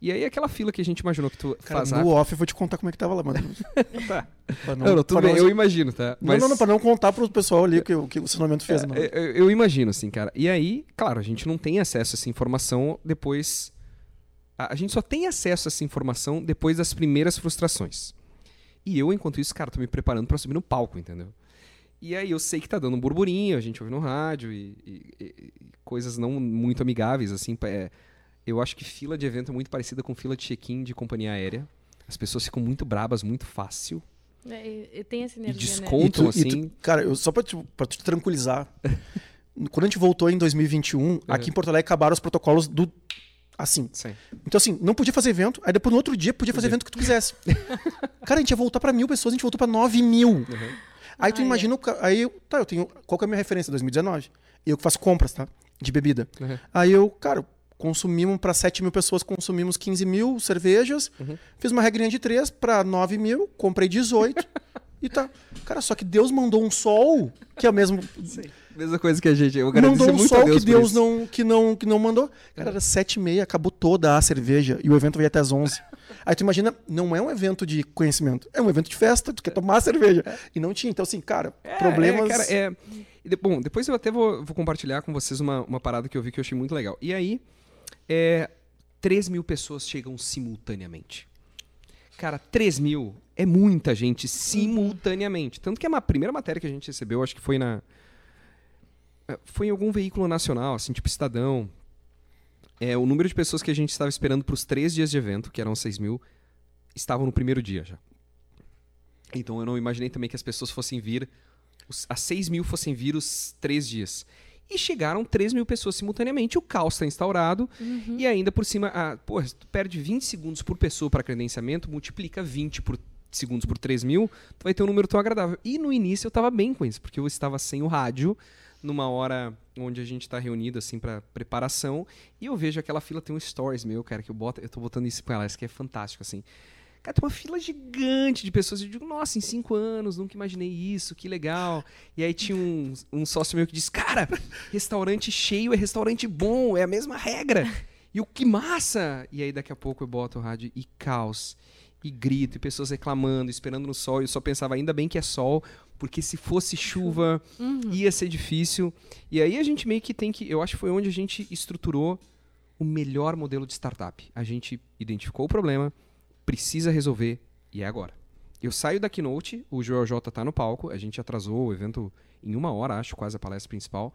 E aí aquela fila que a gente imaginou que tu Cara, faz no off eu vou te contar como é que tava lá, mano. Tá. Não, não, tudo bem, eu imagino, tá? Não, não, não, pra não contar pro pessoal ali o que, o que o estacionamento fez, mano. É, eu, eu imagino, assim, cara. E aí, claro, a gente não tem acesso a essa informação depois. A, a gente só tem acesso a essa informação depois das primeiras frustrações. E eu, enquanto isso, cara, tô me preparando pra subir no palco, entendeu? E aí eu sei que tá dando um burburinho, a gente ouve no rádio e, e- e- coisas não muito amigáveis, assim. é, eu acho que fila de evento é muito parecida com fila de check-in de companhia aérea. As pessoas ficam muito brabas muito fácil. É, e- e tem essa E energia, né? desconto. E tu- e assim- tu- cara, eu, só pra te, pra te tranquilizar. quando a gente voltou em 2021, aqui em Porto Alegre acabaram os protocolos do. Assim. Sim. Então, assim, não podia fazer evento, aí depois no outro dia podia fazer Podia. evento que tu quisesse. cara, a gente ia voltar pra mil pessoas, a gente voltou pra nove mil. Uhum. Aí tu Ah, é. imagina, o ca- aí eu, tá, eu tenho, qual que é a minha referência? 2019. Eu que faço compras, tá? De bebida. Uhum. Aí eu, cara, consumimos pra 7 mil pessoas, consumimos 15 mil cervejas, Uhum. fiz uma regrinha de 3 pra 9 mil, comprei 18 e tá. Cara, só que Deus mandou um sol, que é o mesmo. Mesma coisa que a gente. Eu agradeço mandou um muito a sol Deus que Deus não, que, não, que não mandou. Cara, era 7 e meia, acabou toda a cerveja e o evento vai até as 11. Aí tu imagina, não é um evento de conhecimento, é um evento de festa, tu quer tomar cerveja. E não tinha. Então, assim, cara, É, problemas. É, cara, é... Bom, depois eu até vou, vou compartilhar com vocês uma, uma parada que eu vi que eu achei muito legal. E aí, é, 3 mil pessoas chegam simultaneamente. Cara, 3 mil é muita gente simultaneamente. Tanto que a primeira matéria que a gente recebeu, acho que foi na. Foi em algum veículo nacional, assim, tipo Estadão. É, o número de pessoas que a gente estava esperando para os três dias de evento, que eram 6 mil, estavam no primeiro dia já. Então eu não imaginei também que as pessoas fossem vir, os- as 6 mil fossem vir os três dias. E chegaram 3 mil pessoas simultaneamente, o caos está instaurado, Uhum. e ainda por cima, ah, porra, tu perde 20 segundos por pessoa para credenciamento, multiplica 20 por segundos por 3 mil, tu vai ter um número tão agradável. E no início eu tava bem com isso, porque eu estava sem o rádio, numa hora onde a gente tá reunido, assim, para preparação, e eu vejo aquela fila, tem um stories meu, cara, que eu boto, eu tô botando isso com ela, isso que é fantástico, assim. Cara, tem uma fila gigante de pessoas. Eu digo, nossa, em cinco anos, nunca imaginei isso, que legal. E aí tinha um, um sócio meu que disse, cara, restaurante cheio é restaurante bom, é a mesma regra. E o que massa! E aí daqui a pouco eu boto o rádio e caos, e grito, e pessoas reclamando, esperando no sol. E eu só pensava, ainda bem que é sol, porque se fosse chuva, ia ser difícil. E aí a gente meio que tem que. Eu acho que foi onde a gente estruturou o melhor modelo de startup. A gente identificou o problema, precisa resolver e é agora. Eu saio da keynote, o Joel J tá no palco, a gente atrasou o evento em uma hora, acho, quase a palestra principal,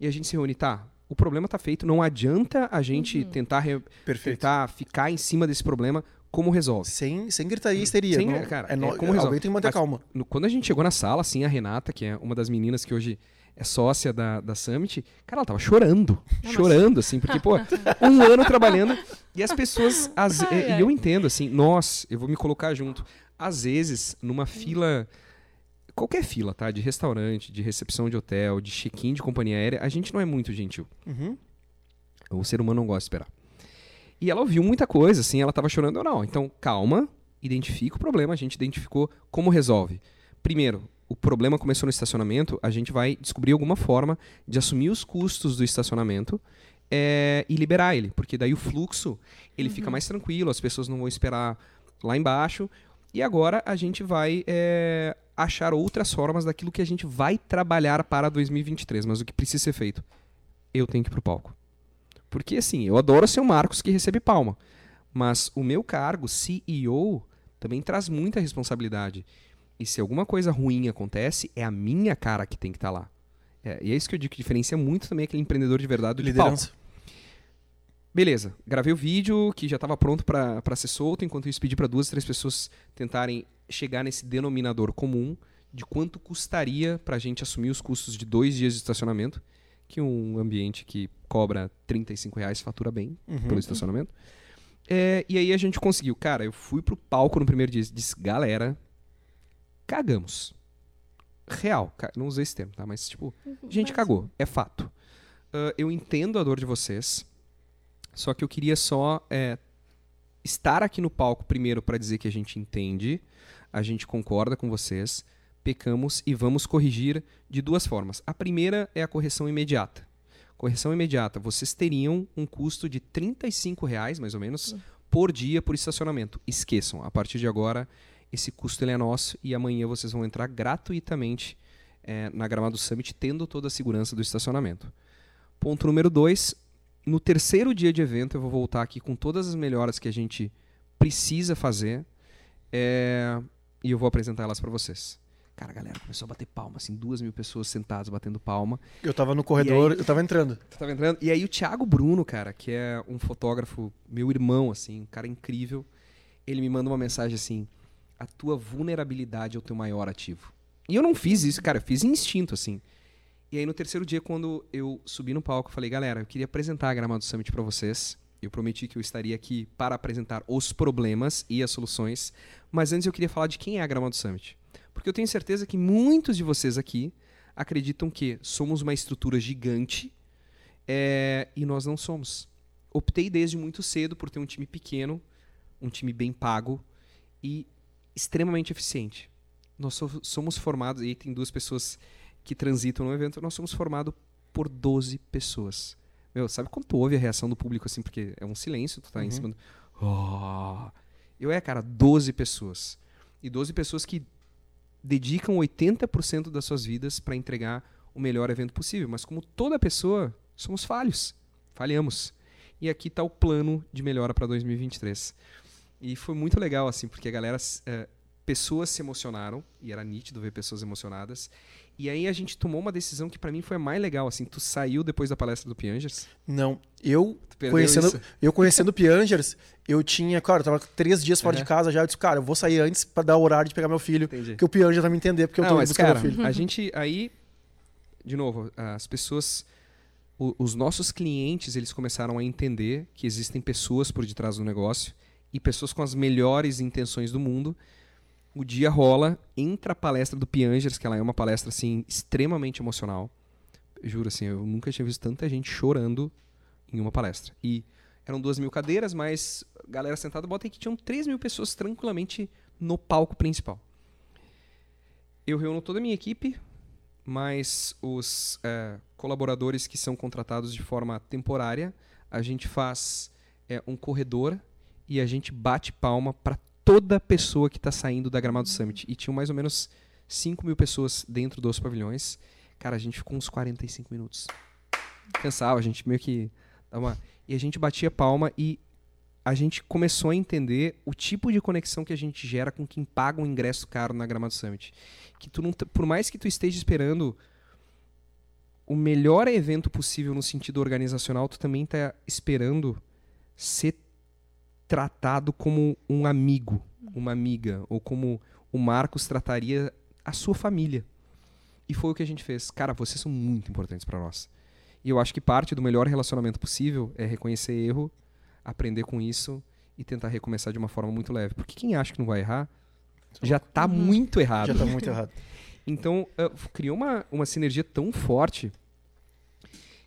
e a gente se reúne, tá, o problema tá feito, não adianta a gente tentar, re- Perfeito. tentar ficar em cima desse problema, como resolve? Sem, sem gritaria e histeria. Sem- não- cara, é é no- como resolve. alguém tem que manter Mas- calma. No- quando a gente chegou na sala, assim, a Renata, que é uma das meninas que hoje é sócia da, da Summit, cara, ela tava chorando. Não, chorando, mas... assim, porque, pô, um ano trabalhando. E as pessoas. As, ai, ai. E eu entendo, assim, nós, eu vou me colocar junto. Às vezes, numa fila. Qualquer fila, tá? De restaurante, de recepção de hotel, de check-in de companhia aérea, a gente não é muito gentil. Uhum. O ser humano não gosta de esperar. E ela ouviu muita coisa, assim, ela tava chorando ou não. Então, calma, identifica o problema, a gente identificou como resolve. Primeiro, o problema começou no estacionamento, a gente vai descobrir alguma forma de assumir os custos do estacionamento é, e liberar ele, porque daí o fluxo ele uhum. fica mais tranquilo, as pessoas não vão esperar lá embaixo. E agora a gente vai é, achar outras formas daquilo que a gente vai trabalhar para 2023. Mas o que precisa ser feito? Eu tenho que ir para o palco. Porque assim, eu adoro ser o Marcos que recebe palma. Mas o meu cargo, CEO, também traz muita responsabilidade. E se alguma coisa ruim acontece, é a minha cara que tem que estar tá lá. É, e é isso que eu digo que diferencia muito também aquele empreendedor de verdade do Liderança. palco. Beleza, gravei o vídeo que já estava pronto para ser solto, enquanto isso pedi para duas, três pessoas tentarem chegar nesse denominador comum de quanto custaria para a gente assumir os custos de dois dias de estacionamento, que um ambiente que cobra 35 reais fatura bem uhum. pelo estacionamento. É, e aí a gente conseguiu. Cara, eu fui pro palco no primeiro dia e disse, galera, cagamos. Real, não usei esse termo, tá? Mas, tipo, a uhum, gente cagou, é fato. Uh, eu entendo a dor de vocês, só que eu queria só é, estar aqui no palco primeiro para dizer que a gente entende, a gente concorda com vocês, pecamos e vamos corrigir de duas formas. A primeira é a correção imediata. Correção imediata, vocês teriam um custo de R$ reais, mais ou menos, uhum. por dia por estacionamento. Esqueçam, a partir de agora esse custo é nosso e amanhã vocês vão entrar gratuitamente é, na Gramado Summit, tendo toda a segurança do estacionamento. Ponto número dois, no terceiro dia de evento eu vou voltar aqui com todas as melhoras que a gente precisa fazer é, e eu vou apresentar elas para vocês. Cara, a galera começou a bater palma, assim, duas mil pessoas sentadas batendo palma. Eu tava no corredor, aí, eu tava entrando. Tava entrando. E aí o Thiago Bruno, cara, que é um fotógrafo, meu irmão, assim, um cara incrível, ele me manda uma mensagem assim: a tua vulnerabilidade é o teu maior ativo. E eu não fiz isso, cara, eu fiz instinto, assim. E aí no terceiro dia, quando eu subi no palco, eu falei, galera, eu queria apresentar a Gramado Summit para vocês. Eu prometi que eu estaria aqui para apresentar os problemas e as soluções. Mas antes eu queria falar de quem é a Gramado Summit. Porque eu tenho certeza que muitos de vocês aqui acreditam que somos uma estrutura gigante é, e nós não somos. Optei desde muito cedo por ter um time pequeno, um time bem pago e extremamente eficiente. Nós so somos formados, e aí tem duas pessoas que transitam no evento, nós somos formados por 12 pessoas. Meu, sabe quando tu ouve a reação do público assim, porque é um silêncio, tu tá uhum. em cima do... Oh! Eu é, cara, 12 pessoas. E 12 pessoas que dedicam 80% das suas vidas para entregar o melhor evento possível. Mas como toda pessoa, somos falhos. Falhamos. E aqui está o plano de melhora para 2023. E foi muito legal, assim, porque a galera. É, pessoas se emocionaram, e era nítido ver pessoas emocionadas. E aí a gente tomou uma decisão que para mim foi a mais legal, assim. Tu saiu depois da palestra do Piangers? Não. Eu conhecendo, isso? eu conhecendo o Piangers, eu tinha, claro, eu tava três dias fora uhum. de casa já. Eu disse, cara, eu vou sair antes para dar o horário de pegar meu filho. Entendi. Porque o Piangers vai me entender, porque eu tô mas, buscando cara, meu filho. A gente aí, de novo, as pessoas. O, os nossos clientes, eles começaram a entender que existem pessoas por detrás do negócio e pessoas com as melhores intenções do mundo. O dia rola, entra a palestra do Piangers, que ela é uma palestra assim extremamente emocional. Juro assim, eu nunca tinha visto tanta gente chorando em uma palestra. E eram duas mil cadeiras, mas galera sentada, bota aí que tinham três mil pessoas tranquilamente no palco principal. Eu reúno toda a minha equipe, mais os é, colaboradores que são contratados de forma temporária. A gente faz é, um corredor e a gente bate palma para toda pessoa que está saindo da Gramado Summit. E tinham mais ou menos 5 mil pessoas dentro dos pavilhões. Cara, a gente ficou uns 45 minutos. Cansava, a gente meio que uma... E a gente batia palma e a gente começou a entender o tipo de conexão que a gente gera com quem paga um ingresso caro na Gramado Summit. Que tu não, por mais que tu esteja esperando o melhor evento possível no sentido organizacional, tu também está esperando ser tratado como um amigo, uma amiga, ou como o Marcos trataria a sua família. E foi o que a gente fez. Cara, vocês são muito importantes para nós. E eu acho que parte do melhor relacionamento possível é reconhecer erro, aprender com isso e tentar recomeçar de uma forma muito leve. Porque quem acha que não vai errar, já tá Uhum. muito errado. Já tá muito errado. Então, uh, criou uma, uma sinergia tão forte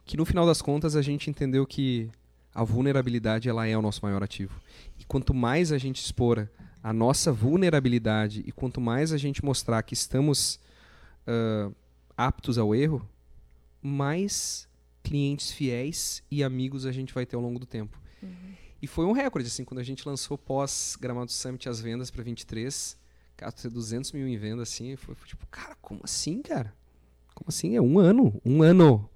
que no final das contas a gente entendeu que a vulnerabilidade ela é o nosso maior ativo. E quanto mais a gente expor a nossa vulnerabilidade e quanto mais a gente mostrar que estamos uh, aptos ao erro, mais clientes fiéis e amigos a gente vai ter ao longo do tempo. E foi um recorde, assim, quando a gente lançou pós Gramado Summit as vendas para 23, cara, ter 200 mil em venda, assim, foi, foi tipo, cara, como assim, cara? Como assim? É um ano, um ano.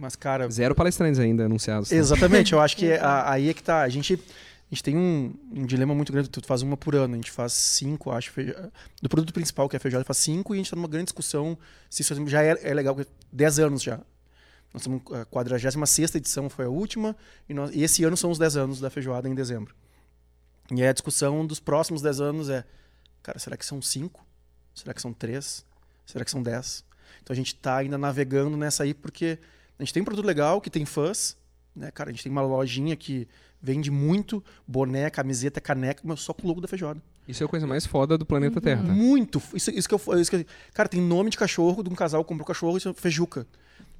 Mas, cara, Zero palestrantes ainda anunciados. tá? Exatamente, eu acho que a- aí é que tá. A gente, a gente tem um, um dilema muito grande. Tu faz uma por ano, a gente faz cinco, acho. Do produto principal, que é a feijoada, faz cinco e a gente tá numa grande discussão se isso já é, é legal. porque 10 anos já. Nós estamos a 46 edição foi a última, e, nós- e esse ano são os 10 anos da feijoada em dezembro. E aí a discussão dos próximos 10 anos é: cara, será que são cinco? Será que são três? Será que são 10? Então a gente tá ainda navegando nessa aí, porque a gente tem um produto legal que tem fãs, né, cara? A gente tem uma lojinha que vende muito boné, camiseta, caneca, mas só com o logo da feijoada. Isso é a coisa mais foda do planeta Terra. tá? Muito. Isso, isso que eu isso que, Cara, tem nome de cachorro de um casal que comprou cachorro e chama Feijuca.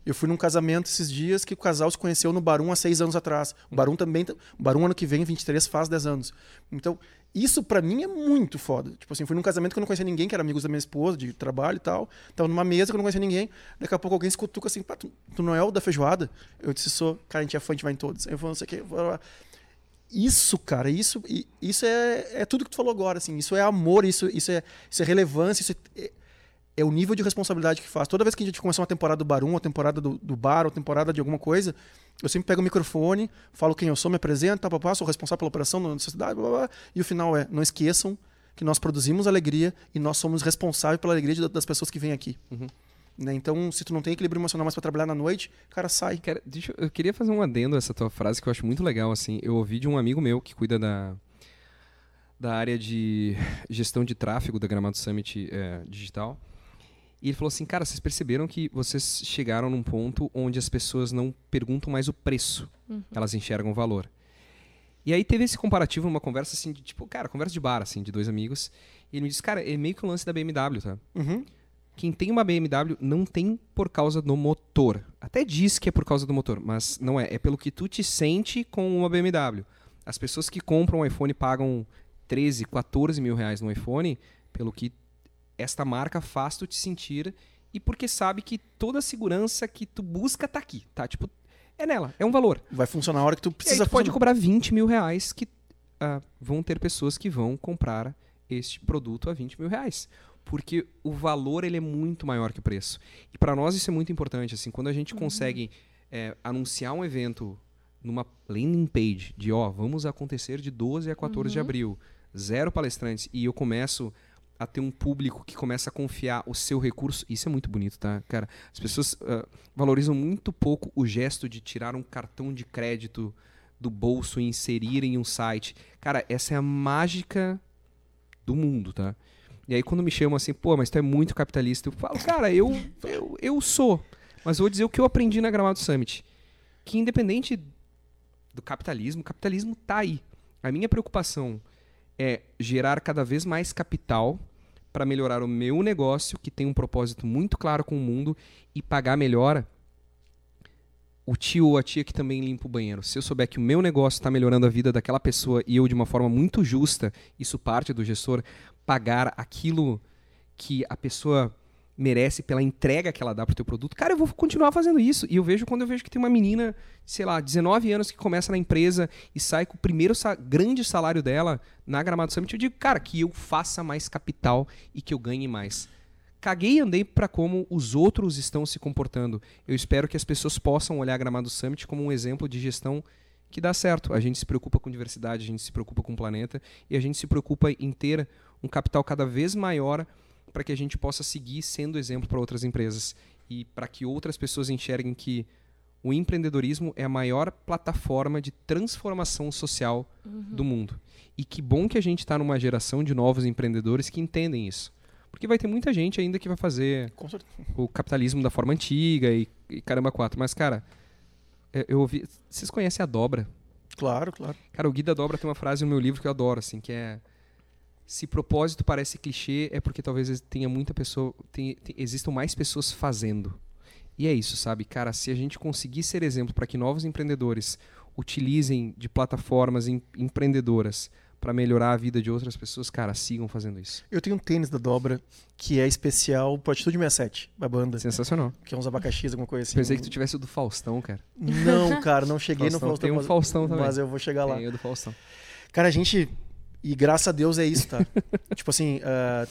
Eu fui num casamento esses dias que o casal se conheceu no Barum há seis anos atrás. O Barum também. tá- O Barum ano que vem, 23, faz 10 anos. Então, isso pra mim é muito foda. Tipo assim, fui num casamento que eu não conhecia ninguém, que era amigos da minha esposa, de trabalho e tal. Tava numa mesa que eu não conhecia ninguém. Daqui a pouco alguém se cutuca assim, Pá, tu, tu não é o da feijoada? Eu disse, sou. Cara, a gente é fã, a gente vai em todos. Eu falei, não sei o que. Isso, cara, isso, isso é, é tudo que tu falou agora, assim. Isso é amor, isso, isso, é, isso é relevância, isso é, é o nível de responsabilidade que faz. Toda vez que a gente começa uma temporada do Barum, uma temporada do, do bar, uma temporada de alguma coisa, eu sempre pego o microfone, falo quem eu sou, me apresento, tá, papá, sou responsável pela operação na sociedade, blá, blá, blá, e o final é, não esqueçam que nós produzimos alegria e nós somos responsáveis pela alegria de- das pessoas que vêm aqui. Uhum. Né? Então, se tu não tem equilíbrio emocional mais para trabalhar na noite, cara, sai. Cara, deixa eu, eu queria fazer um adendo a essa tua frase que eu acho muito legal, assim. Eu ouvi de um amigo meu que cuida da, da área de gestão de tráfego da Gramado Summit é, Digital. E ele falou assim, cara, vocês perceberam que vocês chegaram num ponto onde as pessoas não perguntam mais o preço, elas enxergam o valor. E aí teve esse comparativo numa conversa assim, de, tipo, cara, conversa de bar, assim, de dois amigos. E ele me disse, cara, é meio que o lance da BMW, tá? Uhum. Quem tem uma BMW não tem por causa do motor. Até diz que é por causa do motor, mas não é. É pelo que tu te sente com uma BMW. As pessoas que compram um iPhone pagam 13, 14 mil reais no iPhone pelo que esta marca faz tu te sentir e porque sabe que toda a segurança que tu busca tá aqui, tá? Tipo, é nela, é um valor. Vai funcionar a hora que tu E aí precisa tu pode cobrar 20 mil reais que ah, vão ter pessoas que vão comprar este produto a 20 mil reais. Porque o valor ele é muito maior que o preço. E para nós isso é muito importante. Assim, quando a gente consegue é, anunciar um evento numa landing page de ó, vamos acontecer de 12 a 14 de abril, zero palestrantes, e eu começo a ter um público que começa a confiar o seu recurso, isso é muito bonito, tá, cara? As pessoas ah, valorizam muito pouco o gesto de tirar um cartão de crédito do bolso e inserir em um site. Cara, essa é a mágica do mundo, tá? E aí quando me chamam assim, pô, mas tu é muito capitalista, eu falo, cara, eu, eu, eu sou. Mas vou dizer o que eu aprendi na Gramado Summit. Que independente do capitalismo, o capitalismo tá aí. A minha preocupação é gerar cada vez mais capital para melhorar o meu negócio, que tem um propósito muito claro com o mundo, e pagar melhor o tio ou a tia que também limpa o banheiro. Se eu souber que o meu negócio está melhorando a vida daquela pessoa e eu, de uma forma muito justa, isso parte do gestor, pagar aquilo que a pessoa merece pela entrega que ela dá pro teu produto, cara, eu vou continuar fazendo isso. E eu vejo quando eu vejo que tem uma menina, sei lá, 19 anos que começa na empresa e sai com o primeiro sa grande salário dela na Gramado Summit, eu digo, cara, que eu faça mais capital e que eu ganhe mais. Caguei e andei para como os outros estão se comportando. Eu espero que as pessoas possam olhar a Gramado Summit como um exemplo de gestão que dá certo. A gente se preocupa com diversidade, a gente se preocupa com o planeta e a gente se preocupa em ter um capital cada vez maior para que a gente possa seguir sendo exemplo para outras empresas e para que outras pessoas enxerguem que o empreendedorismo é a maior plataforma de transformação social do mundo. E que bom que a gente está numa geração de novos empreendedores que entendem isso. Porque vai ter muita gente ainda que vai fazer o capitalismo da forma antiga e, e caramba quatro. Mas, cara, eu, eu ouvi. Vocês conhecem a dobra? Claro, claro. Cara, o Gui da Dobra tem uma frase no meu livro que eu adoro, assim, que é. Se propósito parece clichê, é porque talvez tenha muita pessoa. Tenha, te- existam mais pessoas fazendo. E é isso, sabe? Cara, se a gente conseguir ser exemplo para que novos empreendedores utilizem de plataformas em- empreendedoras para melhorar a vida de outras pessoas, cara, sigam fazendo isso. Eu tenho um tênis da Dobra que é especial pro Atitude 67, da banda. Sensacional. Que é uns abacaxis, alguma coisa assim. Pensei que tu tivesse o do Faustão, cara. Não, cara, não cheguei no Faustão, Faustão. tem um mas- Faustão também. Mas eu vou chegar lá. Tem o do Faustão. Cara, a gente. E graças a Deus é isso, tá? tipo assim,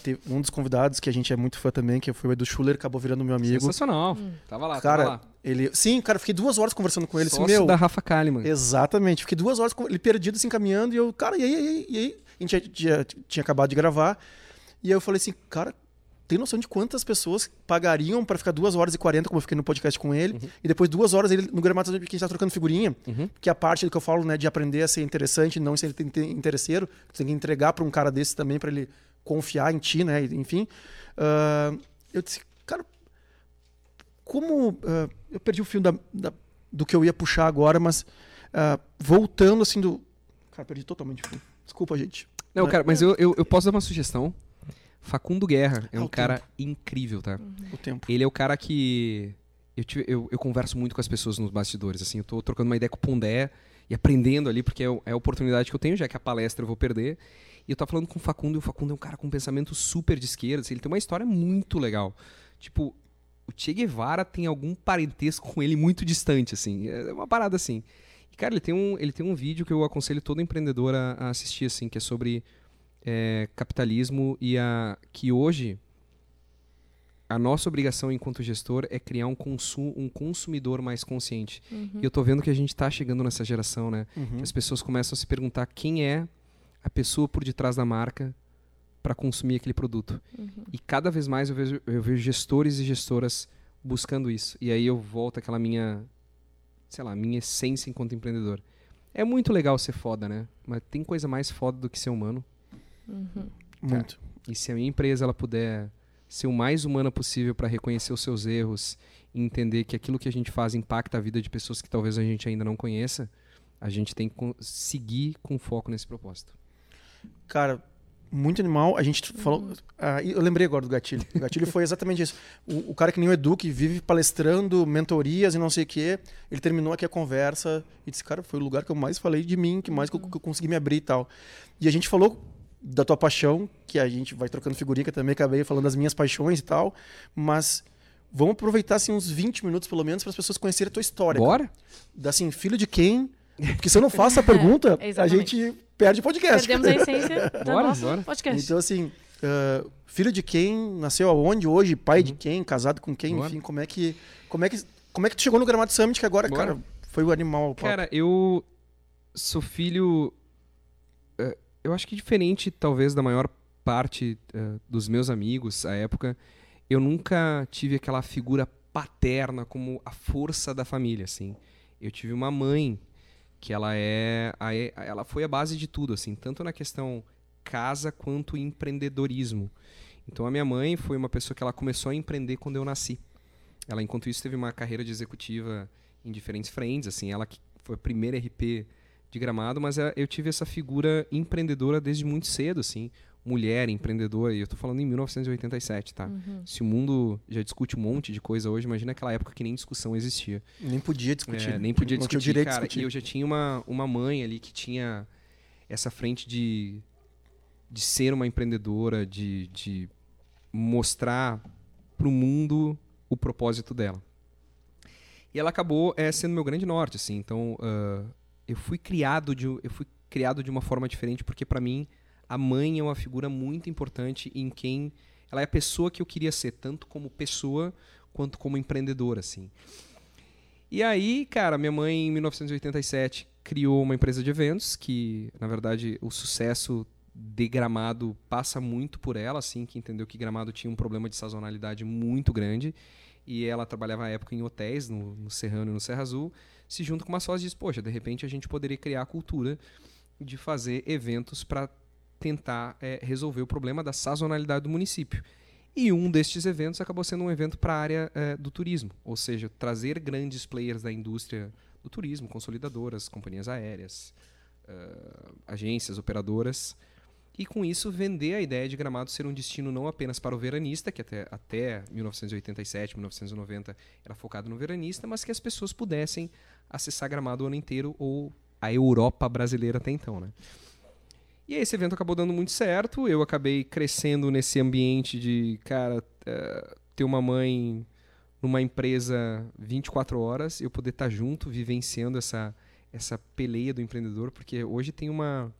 teve um dos convidados que a gente é muito fã também, que foi o Edu Schuller, acabou virando meu amigo. Sensacional. Tava lá, Cara, tava lá. ele. Sim, cara, fiquei duas horas conversando com ele. Disse, Sócio meu. da Rafa Kalimann. Exatamente. Fiquei duas horas com ele perdido, assim, caminhando, e eu, cara, e aí, e aí? E aí? A gente tinha, tinha, tinha acabado de gravar. E aí eu falei assim, cara, tem noção de quantas pessoas pagariam pra ficar duas horas e 40, como eu fiquei no podcast com ele, e depois duas horas ele no gramado que a gente tá trocando figurinha, Uhum. que é a parte do que eu falo, né, de aprender a ser interessante, não ser inte- interesseiro, tu tem que entregar pra um cara desse também pra ele confiar em ti, né, enfim. Ah, eu disse, cara, como ah, eu perdi o fio da- da- do que eu ia puxar agora, mas ah, voltando assim do, cara, perdi totalmente o fio. Desculpa, gente. Não, Mas- cara, mas eu, eu, eu posso dar uma sugestão. Facundo Guerra é Ah, um cara incrível, tá? O tempo. Ele é o cara que. Eu, tive- eu, eu converso muito com as pessoas nos bastidores, assim, eu tô trocando uma ideia com o Pondé e aprendendo ali, porque é, é a oportunidade que eu tenho, já que a palestra eu vou perder. E eu tô falando com o Facundo, e o Facundo é um cara com um pensamento super de esquerda, assim, ele tem uma história muito legal. Tipo, o Che Guevara tem algum parentesco com ele muito distante, assim. É uma parada assim. E, cara, ele tem um, ele tem um vídeo que eu aconselho todo empreendedor a, a assistir, assim, que é sobre é, capitalismo e a que hoje a nossa obrigação enquanto gestor é criar um, consu um consumidor mais consciente. E eu tô vendo que a gente tá chegando nessa geração, né? Uhum. As pessoas começam a se perguntar quem é a pessoa por detrás da marca para consumir aquele produto. E cada vez mais eu vejo, eu vejo gestores e gestoras buscando isso. E aí eu volto àquela minha, sei lá, minha essência enquanto empreendedor. É muito legal ser foda, né? Mas tem coisa mais foda do que ser humano. Muito. E se a minha empresa ela puder ser o mais humana possível para reconhecer os seus erros e entender que aquilo que a gente faz impacta a vida de pessoas que talvez a gente ainda não conheça, a gente tem que seguir com foco nesse propósito. Cara, muito animal. A gente falou. Ah, e eu lembrei agora do gatilho. O gatilho foi exatamente isso. O, o cara que nem o Edu, que vive palestrando mentorias e não sei o quê, ele terminou aqui a conversa e disse: Cara, foi o lugar que eu mais falei de mim, que mais que eu, que eu consegui me abrir e tal. E a gente falou da tua paixão, que a gente vai trocando figurinha, que eu também acabei falando das minhas paixões e tal, mas. Vamos aproveitar assim, uns 20 minutos, pelo menos, para as pessoas conhecerem a tua história. cara. Bora? Da, assim, filho de quem? Porque se eu não faço a pergunta, a exatamente. gente perde o podcast. Perdemos a essência do Bora, nosso bora. podcast. Então, assim, ah, filho de quem, nasceu aonde hoje, pai de quem, casado com quem, Uhum. Bora. enfim, como é que. Como é que. Como é que tu chegou no Gramado Summit, que agora, Bora. cara, foi o animal. o. Cara, eu sou filho. eh, Eu acho que diferente, talvez, da maior parte eh, dos meus amigos à época, eu nunca tive aquela figura paterna como a força da família, assim. Eu tive uma mãe que ela é, a- é- ela foi a base de tudo, assim, tanto na questão casa quanto empreendedorismo. Então a minha mãe foi uma pessoa que ela começou a empreender quando eu nasci. Ela enquanto isso teve uma carreira de executiva em diferentes frentes, assim, ela que foi a primeira RP de Gramado, mas eh, eu tive essa figura empreendedora desde muito cedo, assim, mulher empreendedora, e eu tô falando em 1987, tá? Se o mundo já discute um monte de coisa hoje, imagina aquela época que nem discussão existia. Nem podia discutir. É, nem podia não discutir, tinha o direito cara. discutir. E eu já tinha uma, uma mãe ali que tinha essa frente de, de ser uma empreendedora, de, de mostrar pro mundo o propósito dela. E ela acabou é, sendo meu grande norte, assim. Então, ah, eu fui criado de eu fui criado de uma forma diferente porque para mim a mãe é uma figura muito importante em quem ela é a pessoa que eu queria ser, tanto como pessoa quanto como empreendedora, assim. E aí, cara, minha mãe em 1987 criou uma empresa de eventos que, na verdade, o sucesso de Gramado passa muito por ela, assim, que entendeu que Gramado tinha um problema de sazonalidade muito grande e ela trabalhava à época em hotéis, no, no Serrano e no Serra Azul, se junta com uma sócia e diz, poxa, de repente a gente poderia criar a cultura de fazer eventos para tentar eh, resolver o problema da sazonalidade do município. E um destes eventos acabou sendo um evento para a área eh, do turismo, ou seja, trazer grandes players da indústria do turismo, consolidadoras, companhias aéreas, eh, agências, operadoras, e com isso vender a ideia de Gramado ser um destino não apenas para o veranista, que até, até 1987, 1990 era focado no veranista, mas que as pessoas pudessem acessar Gramado o ano inteiro ou a Europa brasileira até então, né? E esse evento acabou dando muito certo. Eu acabei crescendo nesse ambiente de, cara, uh, ter uma mãe numa empresa 24 horas, eu poder estar junto, vivenciando essa, essa peleia do empreendedor, porque hoje tem uma.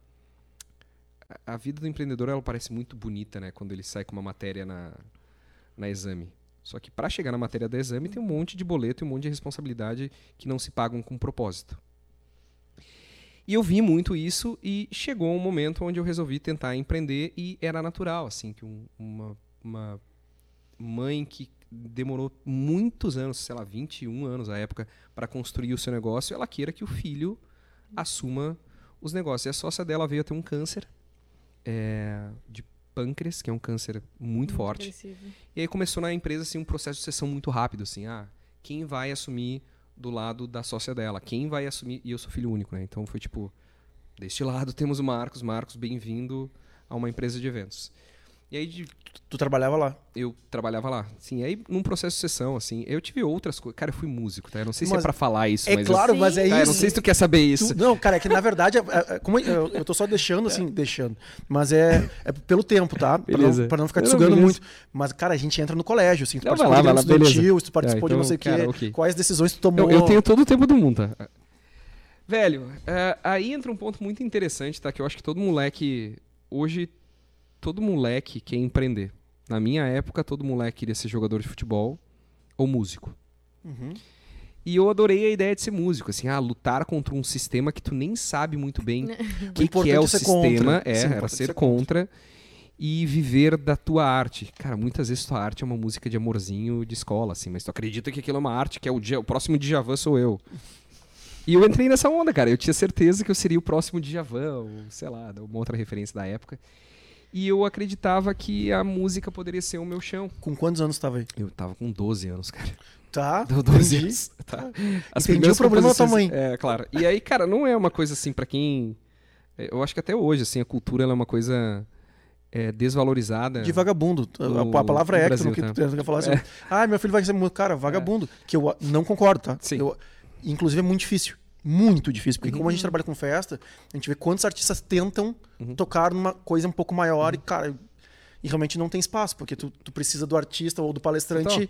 A vida do empreendedor ela parece muito bonita, né? Quando ele sai com uma matéria na, na exame. Só que para chegar na matéria da exame tem um monte de boleto e um monte de responsabilidade que não se pagam com propósito. E eu vi muito isso e chegou um momento onde eu resolvi tentar empreender e era natural, assim, que um, uma, uma mãe que demorou muitos anos, sei lá, 21 anos à época, para construir o seu negócio, ela queira que o filho assuma os negócios. E a sócia dela veio a ter um câncer é, de pâncreas, que é um câncer muito, muito forte. Agressivo. E aí começou na empresa assim, um processo de sucessão muito rápido, assim, ah, quem vai assumir do lado da sócia dela. Quem vai assumir. E eu sou filho único, né? Então foi tipo. Deste lado temos o Marcos. Marcos, bem-vindo a uma empresa de eventos. E aí de, tu trabalhava lá? Eu trabalhava lá. Sim, aí num processo de sessão, assim, eu tive outras coisas. Cara, eu fui músico, tá? Eu não sei mas se é pra falar isso, é mas. Claro, eu... mas é isso. eu não sei se tu quer saber isso. Tu... Não, cara, é que na verdade, é, é, é como eu, eu tô só deixando, assim, é. deixando. Mas é, é pelo tempo, tá? Pra não, pra não, ficar te sugando muito. Mas, cara, a gente entra no colégio, assim, tu não, participou lá, de estudantil, tu participou então, de não sei o quê. Okay. Quais decisões tu tomou? Eu, eu, tenho todo o tempo do mundo, tá? Velho, aí entra um ponto muito interessante, tá? Que eu acho que todo moleque hoje todo moleque quer empreender. Na minha época, todo moleque queria ser jogador de futebol ou músico. Uhum. E eu adorei a ideia de ser músico, assim, ah, lutar contra um sistema que tu nem sabe muito bem o que, que, é o sistema, contra. é, Sim, era ser, ser contra, contra, e viver da tua arte. Cara, muitas vezes tua arte é uma música de amorzinho de escola, assim, mas tu acredita que aquilo é uma arte, que é o, dia, o próximo Djavan sou eu. E eu entrei nessa onda, cara. Eu tinha certeza que eu seria o próximo Djavan, ou sei lá, uma outra referência da época. E eu acreditava que a música poderia ser o meu chão. Com quantos anos estava aí? Eu estava com 12 anos, cara. Tá. 12 entendi. anos. Tá. As entendi o problema da tua mãe. É, claro. E aí, cara, não é uma coisa assim para quem. É, eu acho que até hoje, assim, a cultura é uma coisa. É, desvalorizada. De vagabundo. No, a palavra é Brasil, que tá? tu quer falar assim. É. Ah, meu filho vai ser muito. Cara, vagabundo. É. Que eu não concordo, tá? Sim. Eu, inclusive é muito difícil. Muito difícil, porque uhum. como a gente trabalha com festa, a gente vê quantos artistas tentam uhum. tocar numa coisa um pouco maior uhum. e, cara, e realmente não tem espaço, porque tu, tu precisa do artista ou do palestrante então.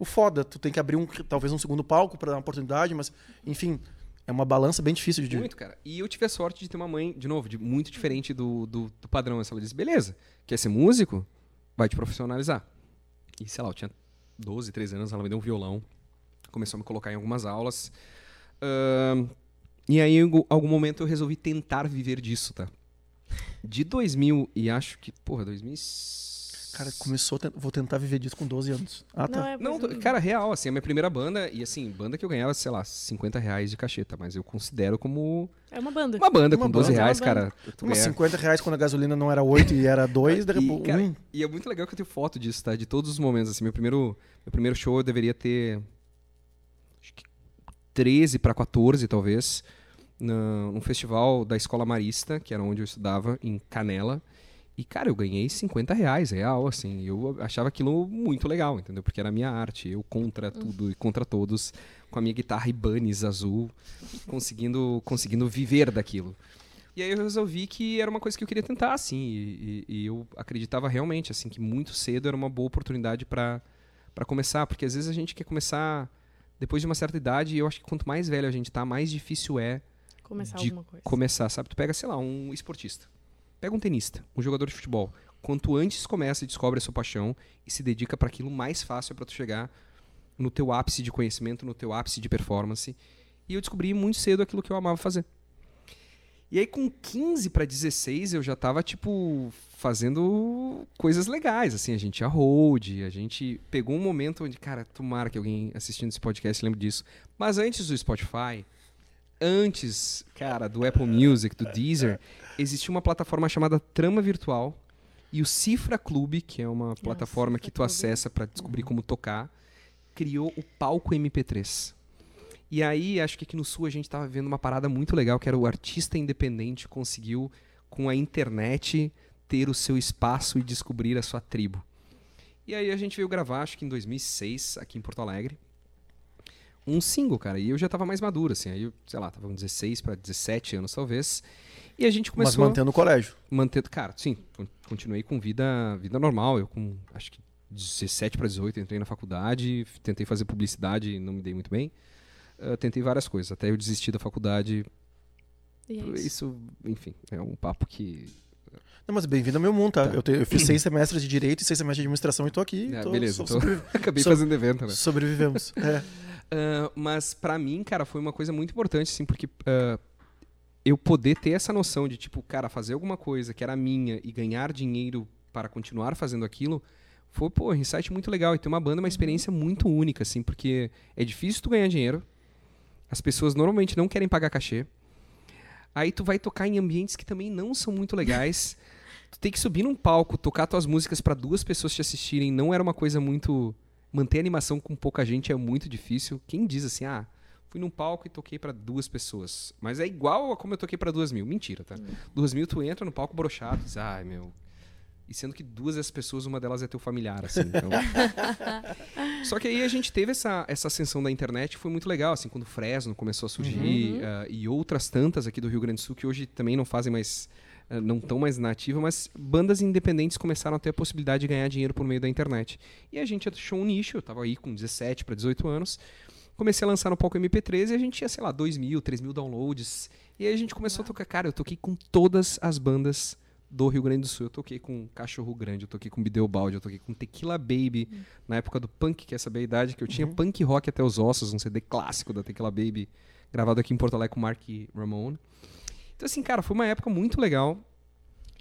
o foda. Tu tem que abrir um, talvez um segundo palco para dar uma oportunidade, mas, enfim, é uma balança bem difícil de. Muito, cara. E eu tive a sorte de ter uma mãe, de novo, de muito diferente do, do, do padrão. Ela disse: beleza, quer ser músico? Vai te profissionalizar. E sei lá, eu tinha 12, 13 anos, ela me deu um violão, começou a me colocar em algumas aulas. Uh, e aí, em algum momento, eu resolvi tentar viver disso, tá? De 2000 e acho que, porra, 2000 Cara, começou, vou tentar viver disso com 12 anos. Ah, tá. Não, é não cara, real, assim, a minha primeira banda, e assim, banda que eu ganhava, sei lá, 50 reais de cacheta, mas eu considero como... É uma banda. Uma banda uma com 12 banda, reais, cara. Uma 50 reais quando a gasolina não era 8 e era 2, daqui e, cara, hum. e é muito legal que eu tenho foto disso, tá? De todos os momentos, assim, meu primeiro, meu primeiro show eu deveria ter 13 para 14, talvez, num festival da Escola Marista, que era onde eu estudava, em Canela. E, cara, eu ganhei 50 reais, real, assim. Eu achava aquilo muito legal, entendeu? Porque era a minha arte. Eu contra hum. tudo e contra todos, com a minha guitarra Ibanez azul, conseguindo, conseguindo viver daquilo. E aí eu resolvi que era uma coisa que eu queria tentar, assim. E, e, e eu acreditava realmente, assim, que muito cedo era uma boa oportunidade para começar. Porque às vezes a gente quer começar depois de uma certa idade, eu acho que quanto mais velho a gente tá, mais difícil é começar alguma coisa. começar, sabe? Tu pega, sei lá, um esportista. Pega um tenista, um jogador de futebol. Quanto antes começa e descobre a sua paixão e se dedica para aquilo, mais fácil é para tu chegar no teu ápice de conhecimento, no teu ápice de performance. E eu descobri muito cedo aquilo que eu amava fazer. E aí, com 15 para 16, eu já tava, tipo, fazendo coisas legais. Assim, a gente ia hold, a gente pegou um momento onde, cara, tomara que alguém assistindo esse podcast lembre disso. Mas antes do Spotify, antes, cara, do Apple Music, do Deezer, existia uma plataforma chamada Trama Virtual, E o Cifra Clube, que é uma plataforma Cifra que tu acessa para descobrir como tocar, criou o Palco MP3. E aí, acho que aqui no Sul a gente tava vendo uma parada muito legal, que era o artista independente conseguiu, com a internet, ter o seu espaço e descobrir a sua tribo. E aí a gente veio gravar, acho que em 2006, aqui em Porto Alegre, um single, cara. E eu já tava mais maduro, assim. Aí, eu, sei lá, tava com 16 para 17 anos, talvez. E a gente Mas começou mantendo o colégio. mantendo, cara, sim, con- continuei com vida, vida normal. Eu com acho que 17 para 18 entrei na faculdade, tentei fazer publicidade, e não me dei muito bem. Ah, tentei várias coisas, até eu desisti da faculdade. E é Isso. isso. enfim, é um papo que Não, mas bem-vindo ao meu mundo, tá? Tá. Eu, te- eu fiz seis semestres de Direito e seis semestres de Administração e tô aqui. É, tô- beleza, so- então- acabei So- fazendo evento, né? sobrevivemos. É. Ah, mas pra mim, cara, foi uma coisa muito importante, assim, porque ah, eu poder ter essa noção de, tipo, cara, fazer alguma coisa que era minha e ganhar dinheiro para continuar fazendo aquilo, foi, pô, um insight muito legal. E ter uma banda é uma experiência muito única, assim, porque é difícil tu ganhar dinheiro, as pessoas normalmente não querem pagar cachê, aí tu vai tocar em ambientes que também não são muito legais. tu tem que subir num palco, tocar tuas músicas para duas pessoas te assistirem, não era uma coisa muito manter animação com pouca gente é muito difícil. Quem diz assim, ah, fui num palco e toquei pra duas pessoas, mas é igual a como eu toquei pra duas mil. Mentira, tá? Duas mil tu entra no palco brochado, diz, ai meu. E sendo que duas dessas pessoas, uma delas é teu familiar, assim. Então... Só que aí a gente teve essa, essa ascensão da internet, foi muito legal, assim, quando o Fresno começou a surgir ah, e outras tantas aqui do Rio Grande do Sul que hoje também não fazem mais, ah, não estão mais na ativa, mas bandas independentes começaram a ter a possibilidade de ganhar dinheiro por meio da internet. E a gente achou um nicho, eu tava aí com 17 para 18 anos, comecei a lançar no palco MP3 e a gente tinha, sei lá, 2 mil, 3 mil downloads. E aí a gente começou a tocar, cara, eu toquei com todas as bandas do Rio Grande do Sul. Eu toquei com Cachorro Grande, eu toquei com Bideobaldi, eu toquei com Tequila Baby, na época do punk, que é essa a idade que eu tinha, punk rock até os ossos, um CD clássico da Tequila Baby, gravado aqui em Porto Alegre com Mark Ramone. Então, assim, cara, foi uma época muito legal.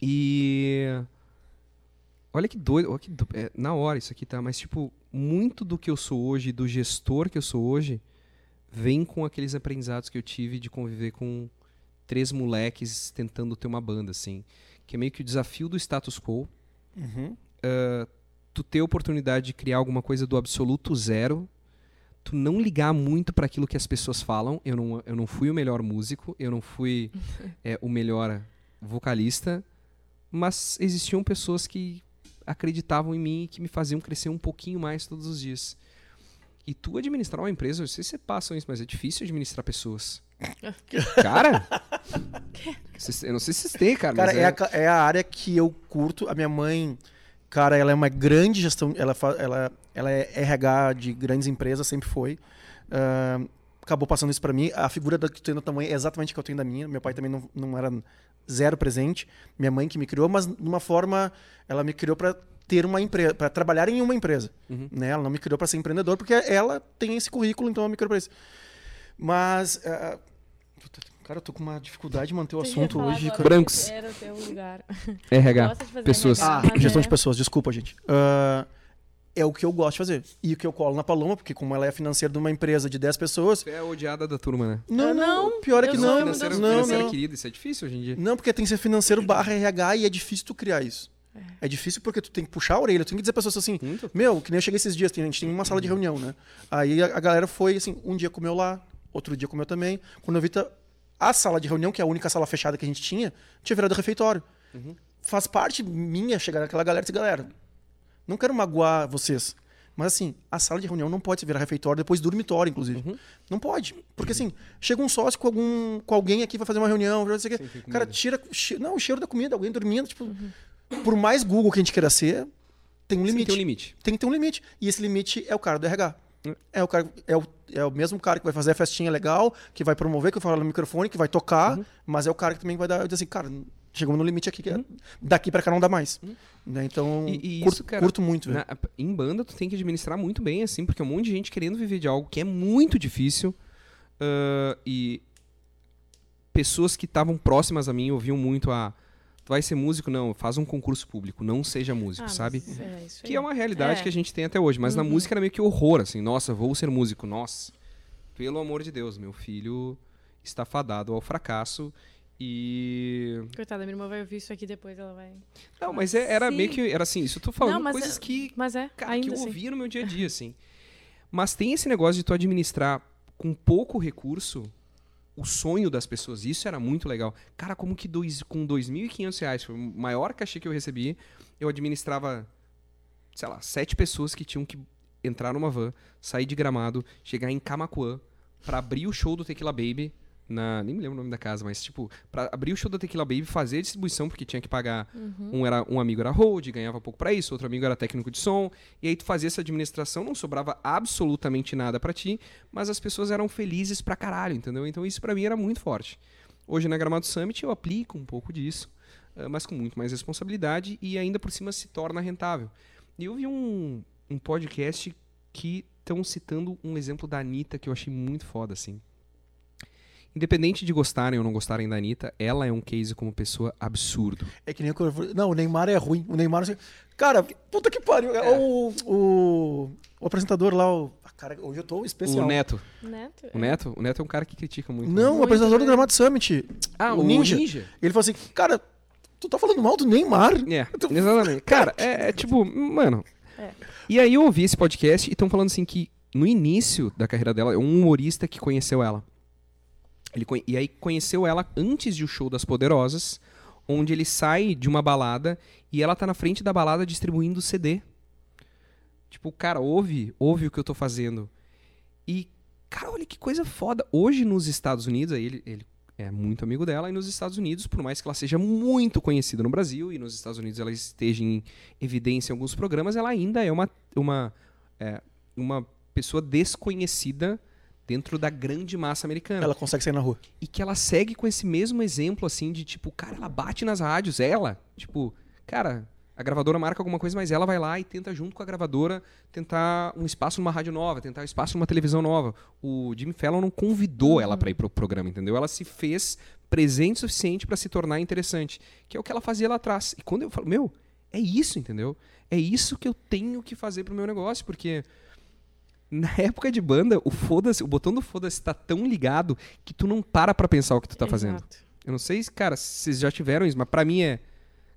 E. Olha que doido. olha que do- é, na hora isso aqui, tá? Mas, tipo, muito do que eu sou hoje, do gestor que eu sou hoje, vem com aqueles aprendizados que eu tive de conviver com três moleques tentando ter uma banda, assim. Que é meio que o desafio do status quo. Uhum. Tu ter a oportunidade de criar alguma coisa do absoluto zero. Tu não ligar muito para aquilo que as pessoas falam. Eu não, eu não fui o melhor músico, eu não fui é, o melhor vocalista, mas existiam pessoas que acreditavam em mim e que me faziam crescer um pouquinho mais todos os dias. E tu administrar uma empresa, eu sei se você passa isso, mas é difícil administrar pessoas. Cara, eu não sei se vocês têm, cara. Cara, mas é, a, é a área que eu curto. A minha mãe, cara, ela é uma grande gestão. Ela, ela, ela é RH de grandes empresas, sempre foi. Ah, acabou passando isso pra mim. A figura da que tu tem da tua mãe é exatamente a que eu tenho da minha. Meu pai também não, não era zero presente. Minha mãe que me criou, mas de uma forma, ela me criou pra ter uma empresa, para trabalhar em uma empresa. Uhum. Né? Ela não me criou pra ser empreendedor, porque ela tem esse currículo, então ela me criou pra isso. Mas. puta, Cara, eu tô com uma dificuldade de manter o assunto hoje. cara. Brancos. Era o teu lugar. RH. Pessoas. RH, Ah, mas gestão é- de pessoas, desculpa, gente. Ah, é o que eu gosto de fazer. E o que eu colo na Paloma, porque como ela é financeira de uma empresa de 10 pessoas. Você é a odiada da turma, né? Não, não. não, Pior é que não. Não, financeira não. querida, isso é difícil hoje em dia. Não, porque tem que ser financeiro barra RH e é difícil tu criar isso. É difícil porque tu tem que puxar a orelha, tu tem que dizer pra pessoas assim, Muito. meu, que nem eu cheguei esses dias, tem- a gente tem uma sala de reunião, né? Aí a, a galera foi assim, um dia comeu lá, outro dia comeu também. Quando eu vi a sala de reunião, que é a única sala fechada que a gente tinha, tinha virado refeitório. Faz parte minha chegar naquela galera e dizer, galera, não quero magoar vocês. Mas assim, a sala de reunião não pode virar refeitório, depois dormitório, inclusive. Não pode. Porque assim, chega um sócio com, algum, com alguém aqui, vai fazer uma reunião, não sei o quê. Cara, tira não, o cheiro da comida, alguém dormindo, tipo. Por mais Google que a gente queira ser, tem um Sim, limite. tem um limite. Tem que ter um limite. E esse limite é o cara do RH. É o, cara, é, o, é o mesmo cara que vai fazer a festinha legal, que vai promover, que vai falar no microfone, que vai tocar, Uhum. mas é o cara que também vai dar, dizer assim, cara, chegamos no limite aqui, que é- daqui pra cá não dá mais. Né? Então, Uhum. E- e curto, isso, cara, curto muito. Na- em banda, tu tem que administrar muito bem, assim, porque é um monte de gente querendo viver de algo que é muito difícil. ah, e pessoas que estavam próximas a mim ouviam muito a. Tu vai ser músico? Não, faz um concurso público, não seja músico, Ah, sabe? é isso Que aí. é uma realidade É. que a gente tem até hoje. Mas na Uhum. música era meio que horror, assim. Nossa, vou ser músico. Nossa, pelo amor de Deus, meu filho está fadado ao fracasso. E. Coitada, minha irmã vai ouvir isso aqui depois, ela vai. Não, mas é- era Sim. meio que. Era assim, isso eu tô falando Não, coisas é- que. Mas é, Cara, que eu assim. ouvia no meu dia a dia, assim. Mas tem esse negócio de tu administrar com pouco recurso o sonho das pessoas. Isso era muito legal. Cara, como que dois, com 2.500 reais, foi o maior cachê que eu recebi, eu administrava, sei lá, sete pessoas que tinham que entrar numa van, sair de Gramado, chegar em Camacuã, pra abrir o show do Tequila Baby, na, nem me lembro o nome da casa, mas tipo, pra abrir o show do Tequila Baby, fazer a distribuição, porque tinha que pagar um, era, um amigo era hold, ganhava pouco pra isso, outro amigo era técnico de som, e aí tu fazia essa administração, não sobrava absolutamente nada pra ti, mas as pessoas eram felizes pra caralho, entendeu? Então isso pra mim era muito forte. Hoje na Gramado Summit eu aplico um pouco disso, eh, mas com muito mais responsabilidade e ainda por cima se torna rentável. E eu vi um, um podcast que estão citando um exemplo da Anitta que eu achei muito foda, assim. Independente de gostarem ou não gostarem da Anitta, ela é um case como pessoa absurdo. É que nem quando eu falei, Não, o Neymar é ruim. O Neymar. assim, Cara, puta que pariu. É. O, o, o apresentador lá, o. ah, Cara, hoje eu tô especial. O Neto. Neto? O Neto, o Neto é um cara que critica muito. Não, o Muito, apresentador do né? Gramado Summit. Ah, o Ninja. Ele falou assim, cara, tu tá falando mal do Neymar? É, exatamente. Cara, é, é tipo, mano. É. E aí eu ouvi esse podcast e estão falando assim que no início da carreira dela, é um humorista que conheceu ela. Ele e aí conheceu ela antes de o show das Poderosas, onde ele sai de uma balada e ela tá na frente da balada distribuindo CD. Tipo, cara, ouve, ouve o que eu tô fazendo. E, cara, olha que coisa foda. Hoje nos Estados Unidos, aí ele, ele é muito amigo dela, e nos Estados Unidos, por mais que ela seja muito conhecida no Brasil, e nos Estados Unidos ela esteja em evidência em alguns programas, ela ainda é uma, uma, é, uma pessoa desconhecida dentro da grande massa americana. Ela consegue sair na rua. E que ela segue com esse mesmo exemplo, assim, de tipo, cara, ela bate nas rádios, ela, tipo, cara, a gravadora marca alguma coisa, mas ela vai lá e tenta, junto com a gravadora, tentar um espaço numa rádio nova, tentar um espaço numa televisão nova. O Jimmy Fallon não convidou ela pra ir pro programa, entendeu? Ela se fez presente o suficiente pra se tornar interessante, que é o que ela fazia lá atrás. E quando eu falo, meu, é isso, entendeu? É isso que eu tenho que fazer pro meu negócio, porque na época de banda, o foda-se, o botão do foda-se tá tão ligado que tu não para pra pensar o que tu tá fazendo. Exato. Eu não sei, se, cara, se vocês já tiveram isso, mas pra mim é.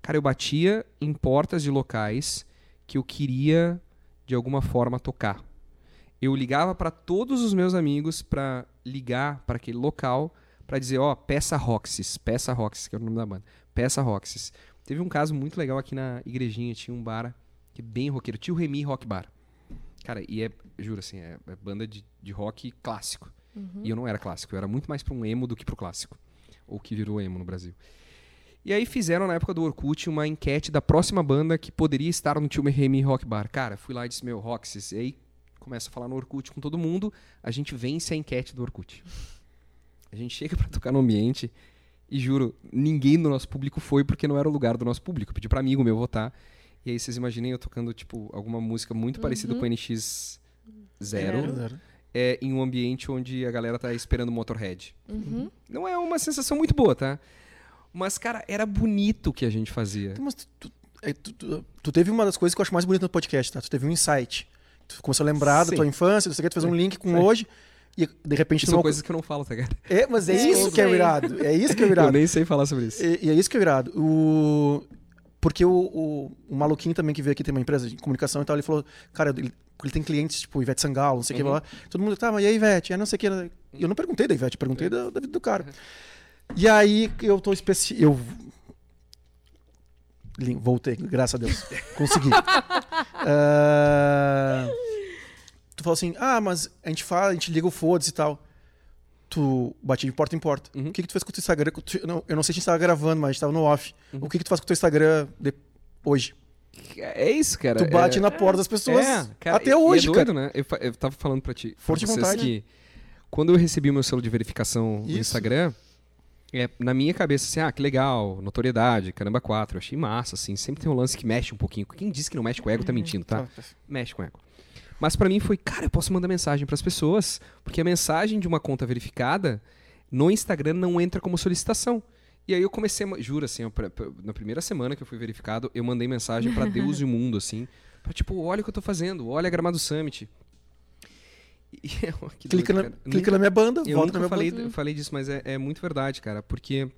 Cara, eu batia em portas de locais que eu queria, de alguma forma, tocar. Eu ligava pra todos os meus amigos pra ligar pra aquele local pra dizer, ó, peça Roxys, peça Roxys, que é o nome da banda. Peça Roxys. Teve um caso muito legal aqui na igrejinha, tinha um bar que é bem roqueiro, Tio Remy Rock Bar. Cara, e é, juro assim, é, é banda de, de rock clássico. E eu não era clássico, eu era muito mais pra um emo do que pro clássico. Ou que virou emo no Brasil. E aí fizeram na época do Orkut uma enquete da próxima banda que poderia estar no Tio Remy Rock Bar. Cara, fui lá e disse, meu, Roxys. E aí começa a falar no Orkut com todo mundo, a gente vence a enquete do Orkut. A gente chega pra tocar no ambiente e juro, ninguém do nosso público foi porque não era o lugar do nosso público. Pedi pra amigo meu votar. E aí vocês imaginem eu tocando, tipo, alguma música muito parecida com o NX Zero, Zero. é, em um ambiente onde a galera tá esperando Motorhead. Uhum. Não é uma sensação muito boa, tá? Mas, cara, era bonito o que a gente fazia. Mas tu, tu- é, tu- tu- tu teve uma das coisas que eu acho mais bonita no podcast, tá? Tu teve um insight. Tu começou a lembrar Sim. da tua infância, o tu fez um link com Sim. hoje, e de repente São não... coisas que eu não falo, tá, cara? É, mas é, É, isso eu que é sei. irado. É isso que é Eu irado. nem sei falar sobre isso. E, e é isso que é irado. O... Porque o, o, o maluquinho também que veio aqui tem uma empresa de comunicação e tal, ele falou, cara, ele, ele tem clientes tipo Ivete Sangalo, não sei o que Uhum. lá. Todo mundo, tá, mas e aí, Ivete? É não sei o que. Eu não perguntei da Ivete, perguntei da, da vida do cara. E aí eu tô especi... Eu Voltei, graças a Deus. Consegui. Ah, Tu falou assim, ah, mas a gente fala, a gente liga o foda-se e tal. Tu batia de porta em porta. Uhum. O que, que tu fez com o teu Instagram? Eu não, eu não sei se a gente tava gravando, mas a gente tava no off. Uhum. O que, que tu faz com o teu Instagram de- hoje? É isso, cara. Tu bate é... na porta das pessoas É, cara, até e- hoje, é cara. doido, né? Eu, eu tava falando pra ti, pra de vocês vontade. que quando eu recebi o meu selo de verificação no Isso. Instagram, é, na minha cabeça, assim, ah, que legal, notoriedade, caramba, quatro, eu achei massa, assim, sempre tem um lance que mexe um pouquinho. Quem disse que não mexe com o ego tá mentindo, tá? Mexe com o ego. Mas pra mim foi, cara, eu posso mandar mensagem pras pessoas, porque a mensagem de uma conta verificada no Instagram não entra como solicitação. E aí eu comecei, juro assim, pra- na primeira semana que eu fui verificado, eu mandei mensagem pra Deus e o mundo, assim, pra tipo, olha o que eu tô fazendo, olha a Gramado Summit. E, Clica, doido, na, clica Nunca- na minha banda, eu volta na minha falei, banda. eu falei disso, mas é, é muito verdade, cara, porque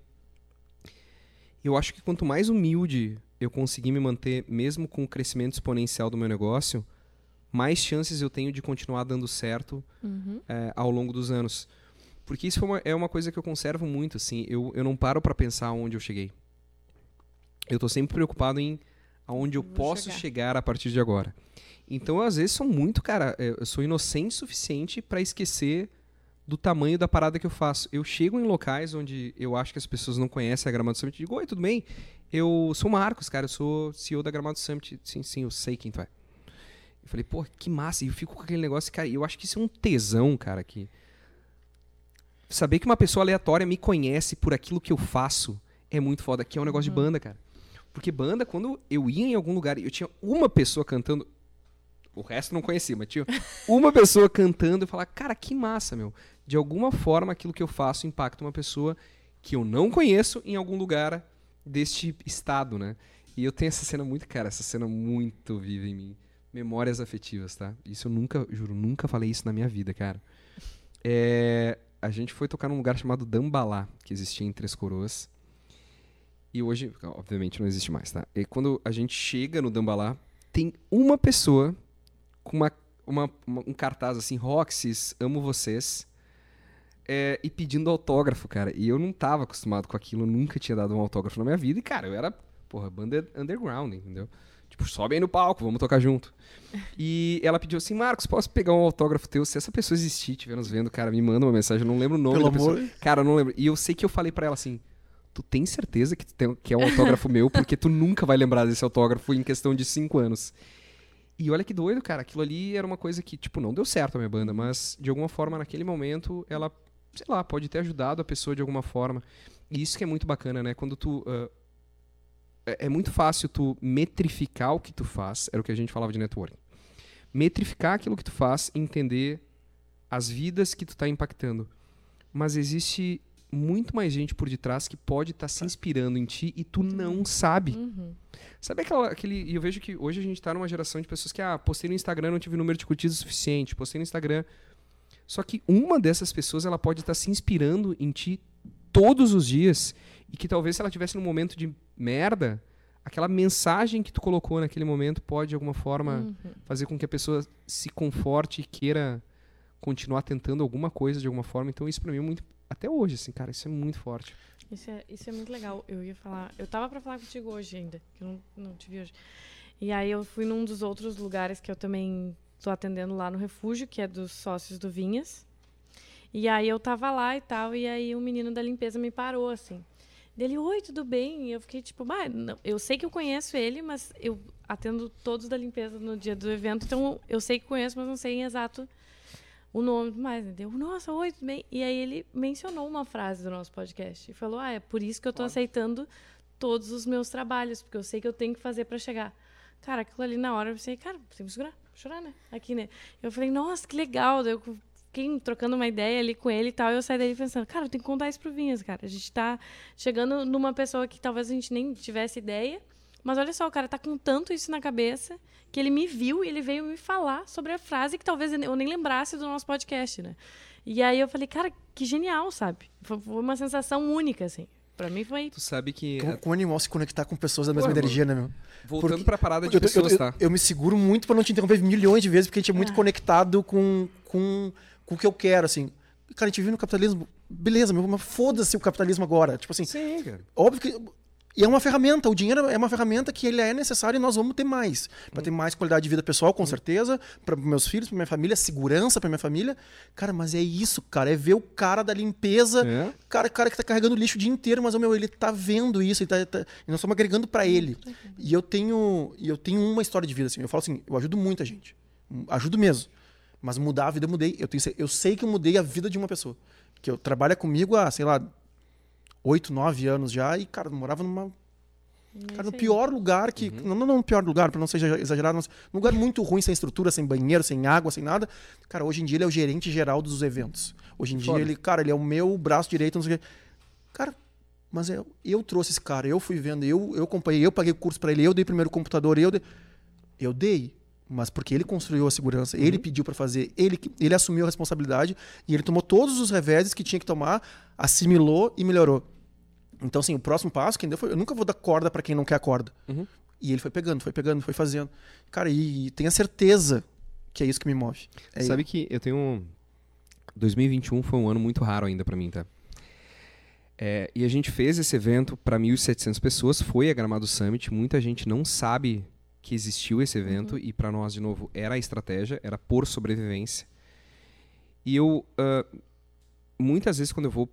Eu acho que quanto mais humilde eu conseguir me manter, mesmo com o crescimento exponencial do meu negócio, mais chances eu tenho de continuar dando certo Uhum. é, ao longo dos anos. Porque isso é uma, é uma coisa que eu conservo muito, assim. Eu, eu não paro para pensar onde eu cheguei. Eu tô sempre preocupado em aonde eu Vou posso chegar. chegar. a partir de agora. Então, às vezes, sou muito, cara, eu eu sou inocente o suficiente para esquecer do tamanho da parada que eu faço. Eu chego em locais onde eu acho que as pessoas não conhecem a Gramado Summit e digo, oi, tudo bem? Eu sou o Marcos, cara, eu sou CEO da Gramado Summit. Sim, sim, eu sei quem tu é. Eu falei, pô, que massa. E eu fico com aquele negócio, cara, eu acho que isso é um tesão, cara, que... Saber que uma pessoa aleatória me conhece por aquilo que eu faço é muito foda. Que é um negócio de banda, cara. Porque banda, quando eu ia em algum lugar e eu tinha uma pessoa cantando... O resto não conhecia, mas tinha uma pessoa cantando e falar, cara, que massa, meu. De alguma forma, aquilo que eu faço impacta uma pessoa que eu não conheço em algum lugar deste estado, né? E eu tenho essa cena muito, cara, essa cena muito viva em mim. Memórias afetivas, tá? Isso eu nunca, juro, nunca falei isso na minha vida, cara. É, a gente foi tocar num lugar chamado Dambalá, que existia em Três Coroas. E hoje, obviamente, não existe mais, tá? E quando a gente chega no Dambalá, tem uma pessoa com uma, uma- uma- um cartaz assim, Roxys, amo vocês. é, e pedindo autógrafo, cara. E eu não tava acostumado com aquilo, eu nunca tinha dado um autógrafo na minha vida. E, cara, eu era, porra, banda underground, entendeu? Tipo, sobe aí no palco, vamos tocar junto. E ela pediu assim, Marcos, posso pegar um autógrafo teu? Se essa pessoa existir, estiver nos vendo, cara, me manda uma mensagem, eu não lembro o nome Pelo da pessoa. amor. Cara, eu não lembro. E eu sei que eu falei pra ela assim, tu tem certeza que, tu tem, que é um autógrafo meu? Porque tu nunca vai lembrar desse autógrafo em questão de cinco anos. E olha que doido, cara. Aquilo ali era uma coisa que, tipo, não deu certo a minha banda, mas de alguma forma, naquele momento, ela, sei lá, pode ter ajudado a pessoa de alguma forma. E isso que é muito bacana, né? Quando tu. ah, é, é muito fácil tu metrificar o que tu faz, era o que a gente falava de networking. Metrificar aquilo que tu faz e entender as vidas que tu tá impactando. Mas existe muito mais gente por detrás que pode estar se inspirando em ti e tu não sabe. Uhum. Sabe aquela, aquele. E eu vejo que hoje a gente tá numa geração de pessoas que, ah, postei no Instagram, não tive número de curtidas suficiente, postei no Instagram. Só que uma dessas pessoas, ela pode estar se inspirando em ti todos os dias. E que talvez se ela tivesse num momento de merda, aquela mensagem que tu colocou naquele momento pode, de alguma forma, Uhum. fazer com que a pessoa se conforte e queira continuar tentando alguma coisa de alguma forma. Então, isso pra mim é muito. Até hoje, assim, cara, isso é muito forte. Isso é, isso é muito legal. Eu ia falar. Eu tava pra falar contigo hoje ainda, que eu não, não te vi hoje. E aí eu fui num dos outros lugares que eu também tô atendendo lá no refúgio, que é dos sócios do Vinhas. E aí eu tava lá e tal, e aí o menino da limpeza me parou, assim. Dele, oi, tudo bem? E eu fiquei tipo, bah, não, eu sei que eu conheço ele, mas eu atendo todos da limpeza no dia do evento, então eu sei que conheço, mas não sei em exato o nome mais. Né? Deu, nossa, oi, tudo bem? E aí ele mencionou uma frase do nosso podcast e falou: Ah, é por isso que eu tô aceitando todos os meus trabalhos, porque eu sei que eu tenho que fazer para chegar. Cara, aquilo ali na hora eu pensei, cara, tem que segurar, chorar, né? Aqui, né? Eu falei, nossa, que legal. Daí eu fiquei trocando uma ideia ali com ele e tal. E eu saí dali pensando, cara, eu tenho que contar isso pro Vinhas, cara. A gente tá chegando numa pessoa que talvez a gente nem tivesse ideia. Mas olha só, o cara tá com tanto isso na cabeça que ele me viu e ele veio me falar sobre a frase que talvez eu nem lembrasse do nosso podcast, né? E aí eu falei, cara, que genial, sabe? Foi, uma sensação única, assim. Pra mim foi. Tu sabe que. Como, como animal se conectar com pessoas da mesma Porra, energia, né, meu? Voltando Porque- pra parada de Eu, eu- pessoas, eu- tá? eu me seguro muito pra não te interromper milhões de vezes, porque a gente é muito Ah. conectado com, com, com o que eu quero, assim. Cara, a gente vive no capitalismo. Beleza, meu, mas foda-se o capitalismo agora. Tipo assim, Sim, cara. óbvio que. E é uma ferramenta, o dinheiro é uma ferramenta que ele é necessário e nós vamos ter mais. Pra ter mais qualidade de vida pessoal, com certeza, para meus filhos, pra minha família, segurança pra minha família. Cara, mas é isso, cara, é ver o cara da limpeza, É. cara, cara que tá carregando lixo o dia inteiro, mas o meu, ele tá vendo isso, ele tá, tá- e nós estamos agregando pra ele. E eu tenho, e eu tenho uma história de vida assim, eu falo assim, eu ajudo muita gente. Ajudo mesmo. Mas mudar a vida eu mudei. Eu, tenho, eu sei que eu mudei a vida de uma pessoa. Que eu trabalha comigo há, sei lá, oito, nove anos já e, cara, eu morava numa Cara, no pior lugar que. Não, não, não no pior lugar, pra não ser exagerado, mas num lugar muito ruim, sem estrutura, sem banheiro, sem água, sem nada. Cara, hoje em dia ele é o gerente geral dos eventos. Hoje em dia Foda. ele, cara, ele é o meu braço direito, não sei o quê. Cara, mas eu, eu trouxe esse cara, eu fui vendo, eu, eu acompanhei, eu paguei o curso pra ele, eu dei primeiro o computador, eu dei. Eu dei. Mas porque ele construiu a segurança, ele pediu pra fazer, ele, ele assumiu a responsabilidade e ele tomou todos os reveses que tinha que tomar, assimilou e melhorou. Então, assim, o próximo passo, quem deu foi. Eu nunca vou dar corda pra quem não quer a corda. Uhum. E ele foi pegando, foi pegando, foi fazendo. Cara, e, e tenha certeza que é isso que me move. É Sabe que eu tenho. um- 2021 foi um ano muito raro ainda pra mim, tá? É, e a gente fez esse evento para 1.700 pessoas, foi a Gramado Summit. Muita gente não sabe que existiu esse evento e para nós, de novo, era a estratégia, era por sobrevivência. E eu, ah, muitas vezes, quando eu vou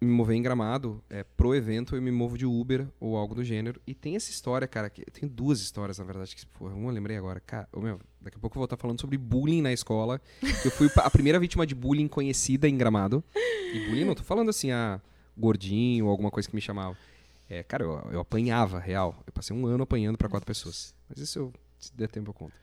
me mover em Gramado, é, pro evento, eu me movo de Uber ou algo do gênero. E tem essa história, cara, que tem duas histórias, na verdade, que, porra, uma eu lembrei agora. Cara, ô, meu, daqui a pouco eu vou estar falando sobre bullying na escola. que eu fui a primeira vítima de bullying conhecida em Gramado. E bullying, não tô falando assim, ah, gordinho ou alguma coisa que me chamava. É, cara, eu, eu apanhava, real. Eu passei um ano apanhando para quatro pessoas. Mas isso eu, se der tempo eu conto.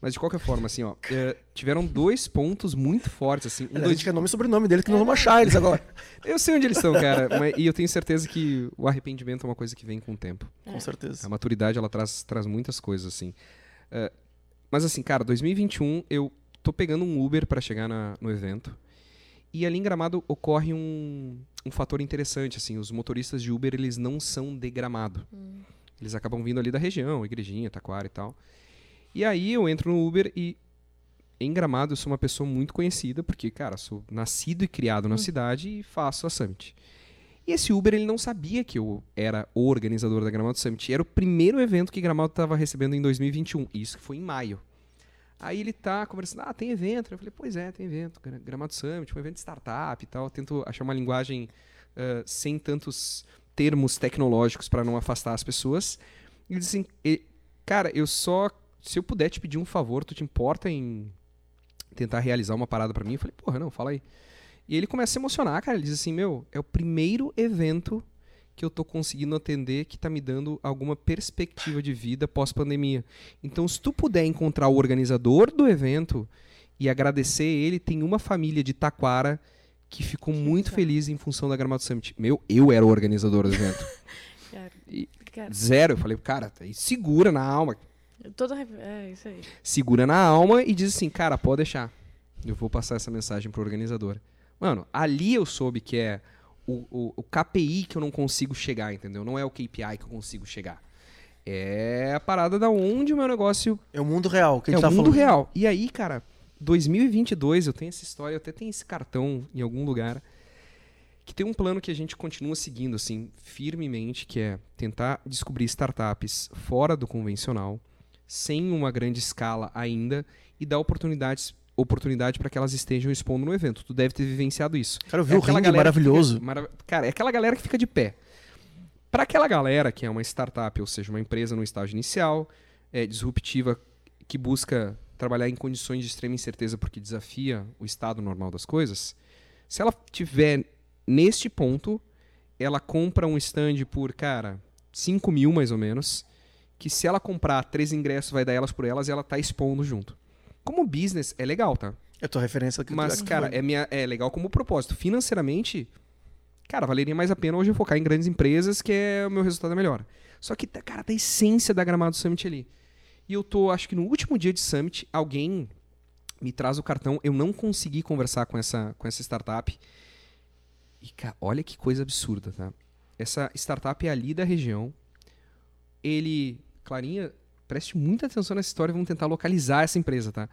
Mas de qualquer forma, assim, ó, é, tiveram dois pontos muito fortes, assim. Um, Aliás, a dois, gente quer nome e sobrenome deles que nós vamos achar eles agora. eu sei onde eles estão, cara. mas- e eu tenho certeza que o arrependimento é uma coisa que vem com o tempo. Com certeza. A maturidade, ela traz, traz muitas coisas, assim. É, mas assim, cara, 2021, eu tô pegando um Uber para chegar na- no evento. E ali em Gramado ocorre um, um fator interessante, assim. Os motoristas de Uber, eles não são de Gramado. Eles acabam vindo ali da região, Igrejinha, Taquara e tal. E aí eu entro no Uber e em Gramado eu sou uma pessoa muito conhecida, porque, cara, sou nascido e criado na cidade e faço a Summit. E esse Uber, ele não sabia que eu era o organizador da Gramado Summit. Era o primeiro evento que Gramado estava recebendo em 2021. Isso que foi em maio. Aí ele tá conversando, ah, tem evento. Eu falei, pois é, tem evento. Gra- Gramado Summit, um evento de startup e tal. Eu tento achar uma linguagem ah, sem tantos termos tecnológicos para não afastar as pessoas. E disse assim, "E- cara, eu só... Se eu puder te pedir um favor, tu te importa em tentar realizar uma parada para mim? Eu falei, porra, não, fala aí. E ele começa a se emocionar, cara. Ele diz assim: Meu, é o primeiro evento que eu tô conseguindo atender que tá me dando alguma perspectiva de vida pós-pandemia. Então, se tu puder encontrar o organizador do evento e agradecer ele, tem uma família de Taquara que ficou muito legal. feliz em função da Gramado Summit. Meu, eu era o organizador do evento. Cara, E- cara, Zero. Eu falei, cara, aí segura na alma. toda. É isso aí. segura na alma e diz assim, cara, pode deixar. Eu vou passar essa mensagem pro organizador. Mano, ali eu soube que é o, o, o KPI que eu não consigo chegar, entendeu? Não é o KPI que eu consigo chegar. É a parada da onde o meu negócio É o mundo real que a é gente o tá mundo falando. real. E aí, cara, 2022, eu tenho essa história, eu até tenho esse cartão em algum lugar, que tem um plano que a gente continua seguindo, assim, firmemente, que é tentar descobrir startups fora do convencional, sem uma grande escala ainda, e dar oportunidades oportunidade para que elas estejam expondo no evento. Tu deve ter vivenciado isso. Cara, eu vi o aquela ringue maravilhoso. fica- marav- Cara, é aquela galera que fica de pé. Para aquela galera que é uma startup, ou seja, uma empresa no estágio inicial, é, disruptiva, que busca trabalhar em condições de extrema incerteza porque desafia o estado normal das coisas, se ela tiver neste ponto, ela compra um stand por, cara, 5 mil mais ou menos, que se ela comprar três ingressos vai dar elas por elas e ela tá expondo junto. Como business, é legal, tá? É tua referência que Mas, que cara, foi. é, minha, é legal como propósito. Financeiramente, cara, valeria mais a pena hoje eu focar em grandes empresas, que é o meu resultado é melhor. Só que, cara, tá a essência da Gramado Summit ali. E eu tô, acho que no último dia de Summit, alguém me traz o cartão. Eu não consegui conversar com essa, com essa startup. E, cara, olha que coisa absurda, tá? Essa startup é ali da região. Ele, Clarinha, preste muita atenção nessa história, vamos tentar localizar essa empresa, tá?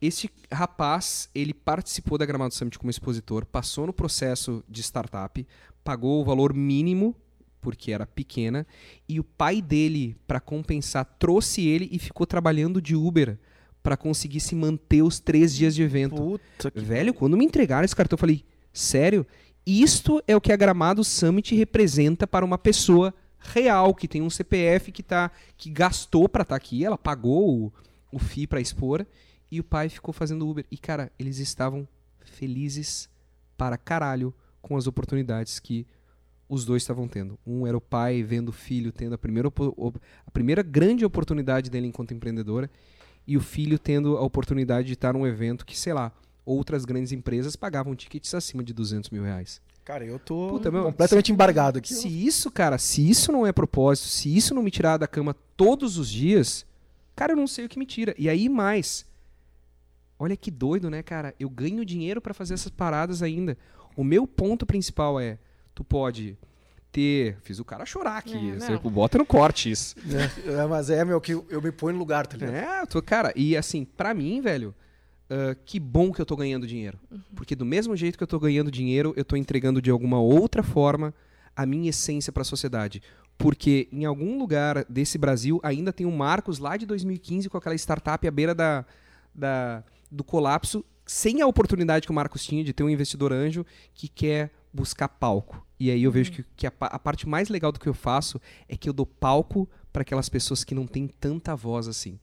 Este rapaz, ele participou da Gramado Summit como expositor, passou no processo de startup, pagou o valor mínimo, porque era pequena, e o pai dele, para compensar, trouxe ele e ficou trabalhando de Uber para conseguir se manter os três dias de evento. Puta que... Velho, quando me entregaram esse cartão, eu falei, sério? Isto é o que a Gramado Summit representa para uma pessoa real, que tem um CPF que, tá, que gastou para estar aqui, ela pagou o, o FII para expor, e o pai ficou fazendo Uber. E, cara, eles estavam felizes para caralho com as oportunidades que os dois estavam tendo. Um era o pai vendo o filho tendo a primeira, a primeira grande oportunidade dele enquanto empreendedora, e o filho tendo a oportunidade de estar num evento que, sei lá, outras grandes empresas pagavam tickets acima de 200 mil reais. Cara, eu tô Puta, meu, completamente embargado aqui. Se isso, cara, se isso não é propósito, se isso não me tirar da cama todos os dias, cara, eu não sei o que me tira. E aí mais, olha que doido, né, cara? Eu ganho dinheiro pra fazer essas paradas ainda. O meu ponto principal é, tu pode ter. Fiz o cara chorar aqui. É, Você, não. bota no corte isso. É, é, mas é, meu, que eu me ponho no lugar, tá ligado? É, tô, cara, e assim, pra mim, velho, ah, que bom que eu tô ganhando dinheiro. Porque do mesmo jeito que eu tô ganhando dinheiro, eu tô entregando de alguma outra forma a minha essência pra sociedade. Porque em algum lugar desse Brasil ainda tem um Marcos lá de 2015 com aquela startup à beira da, da, do colapso, sem a oportunidade que o Marcos tinha de ter um investidor anjo que quer buscar palco. E aí eu vejo que, que a, a parte mais legal do que eu faço é que eu dou palco para aquelas pessoas que não têm tanta voz assim.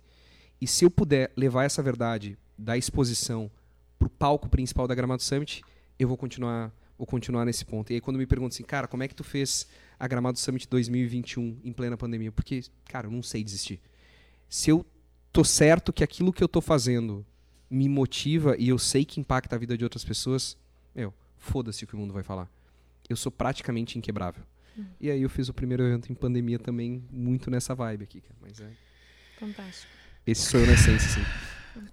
E se eu puder levar essa verdade da exposição pro palco principal da Gramado Summit, eu vou continuar, vou continuar nesse ponto. E aí quando me perguntam assim, cara, como é que tu fez a Gramado Summit 2021 em plena pandemia? Porque, cara, eu não sei desistir. Se eu tô certo que aquilo que eu tô fazendo me motiva e eu sei que impacta a vida de outras pessoas, meu, foda-se o que o mundo vai falar. Eu sou praticamente inquebrável. E aí eu fiz o primeiro evento em pandemia também, muito nessa vibe aqui, cara. Mas é. Fantástico. Esse sou eu na essência, assim.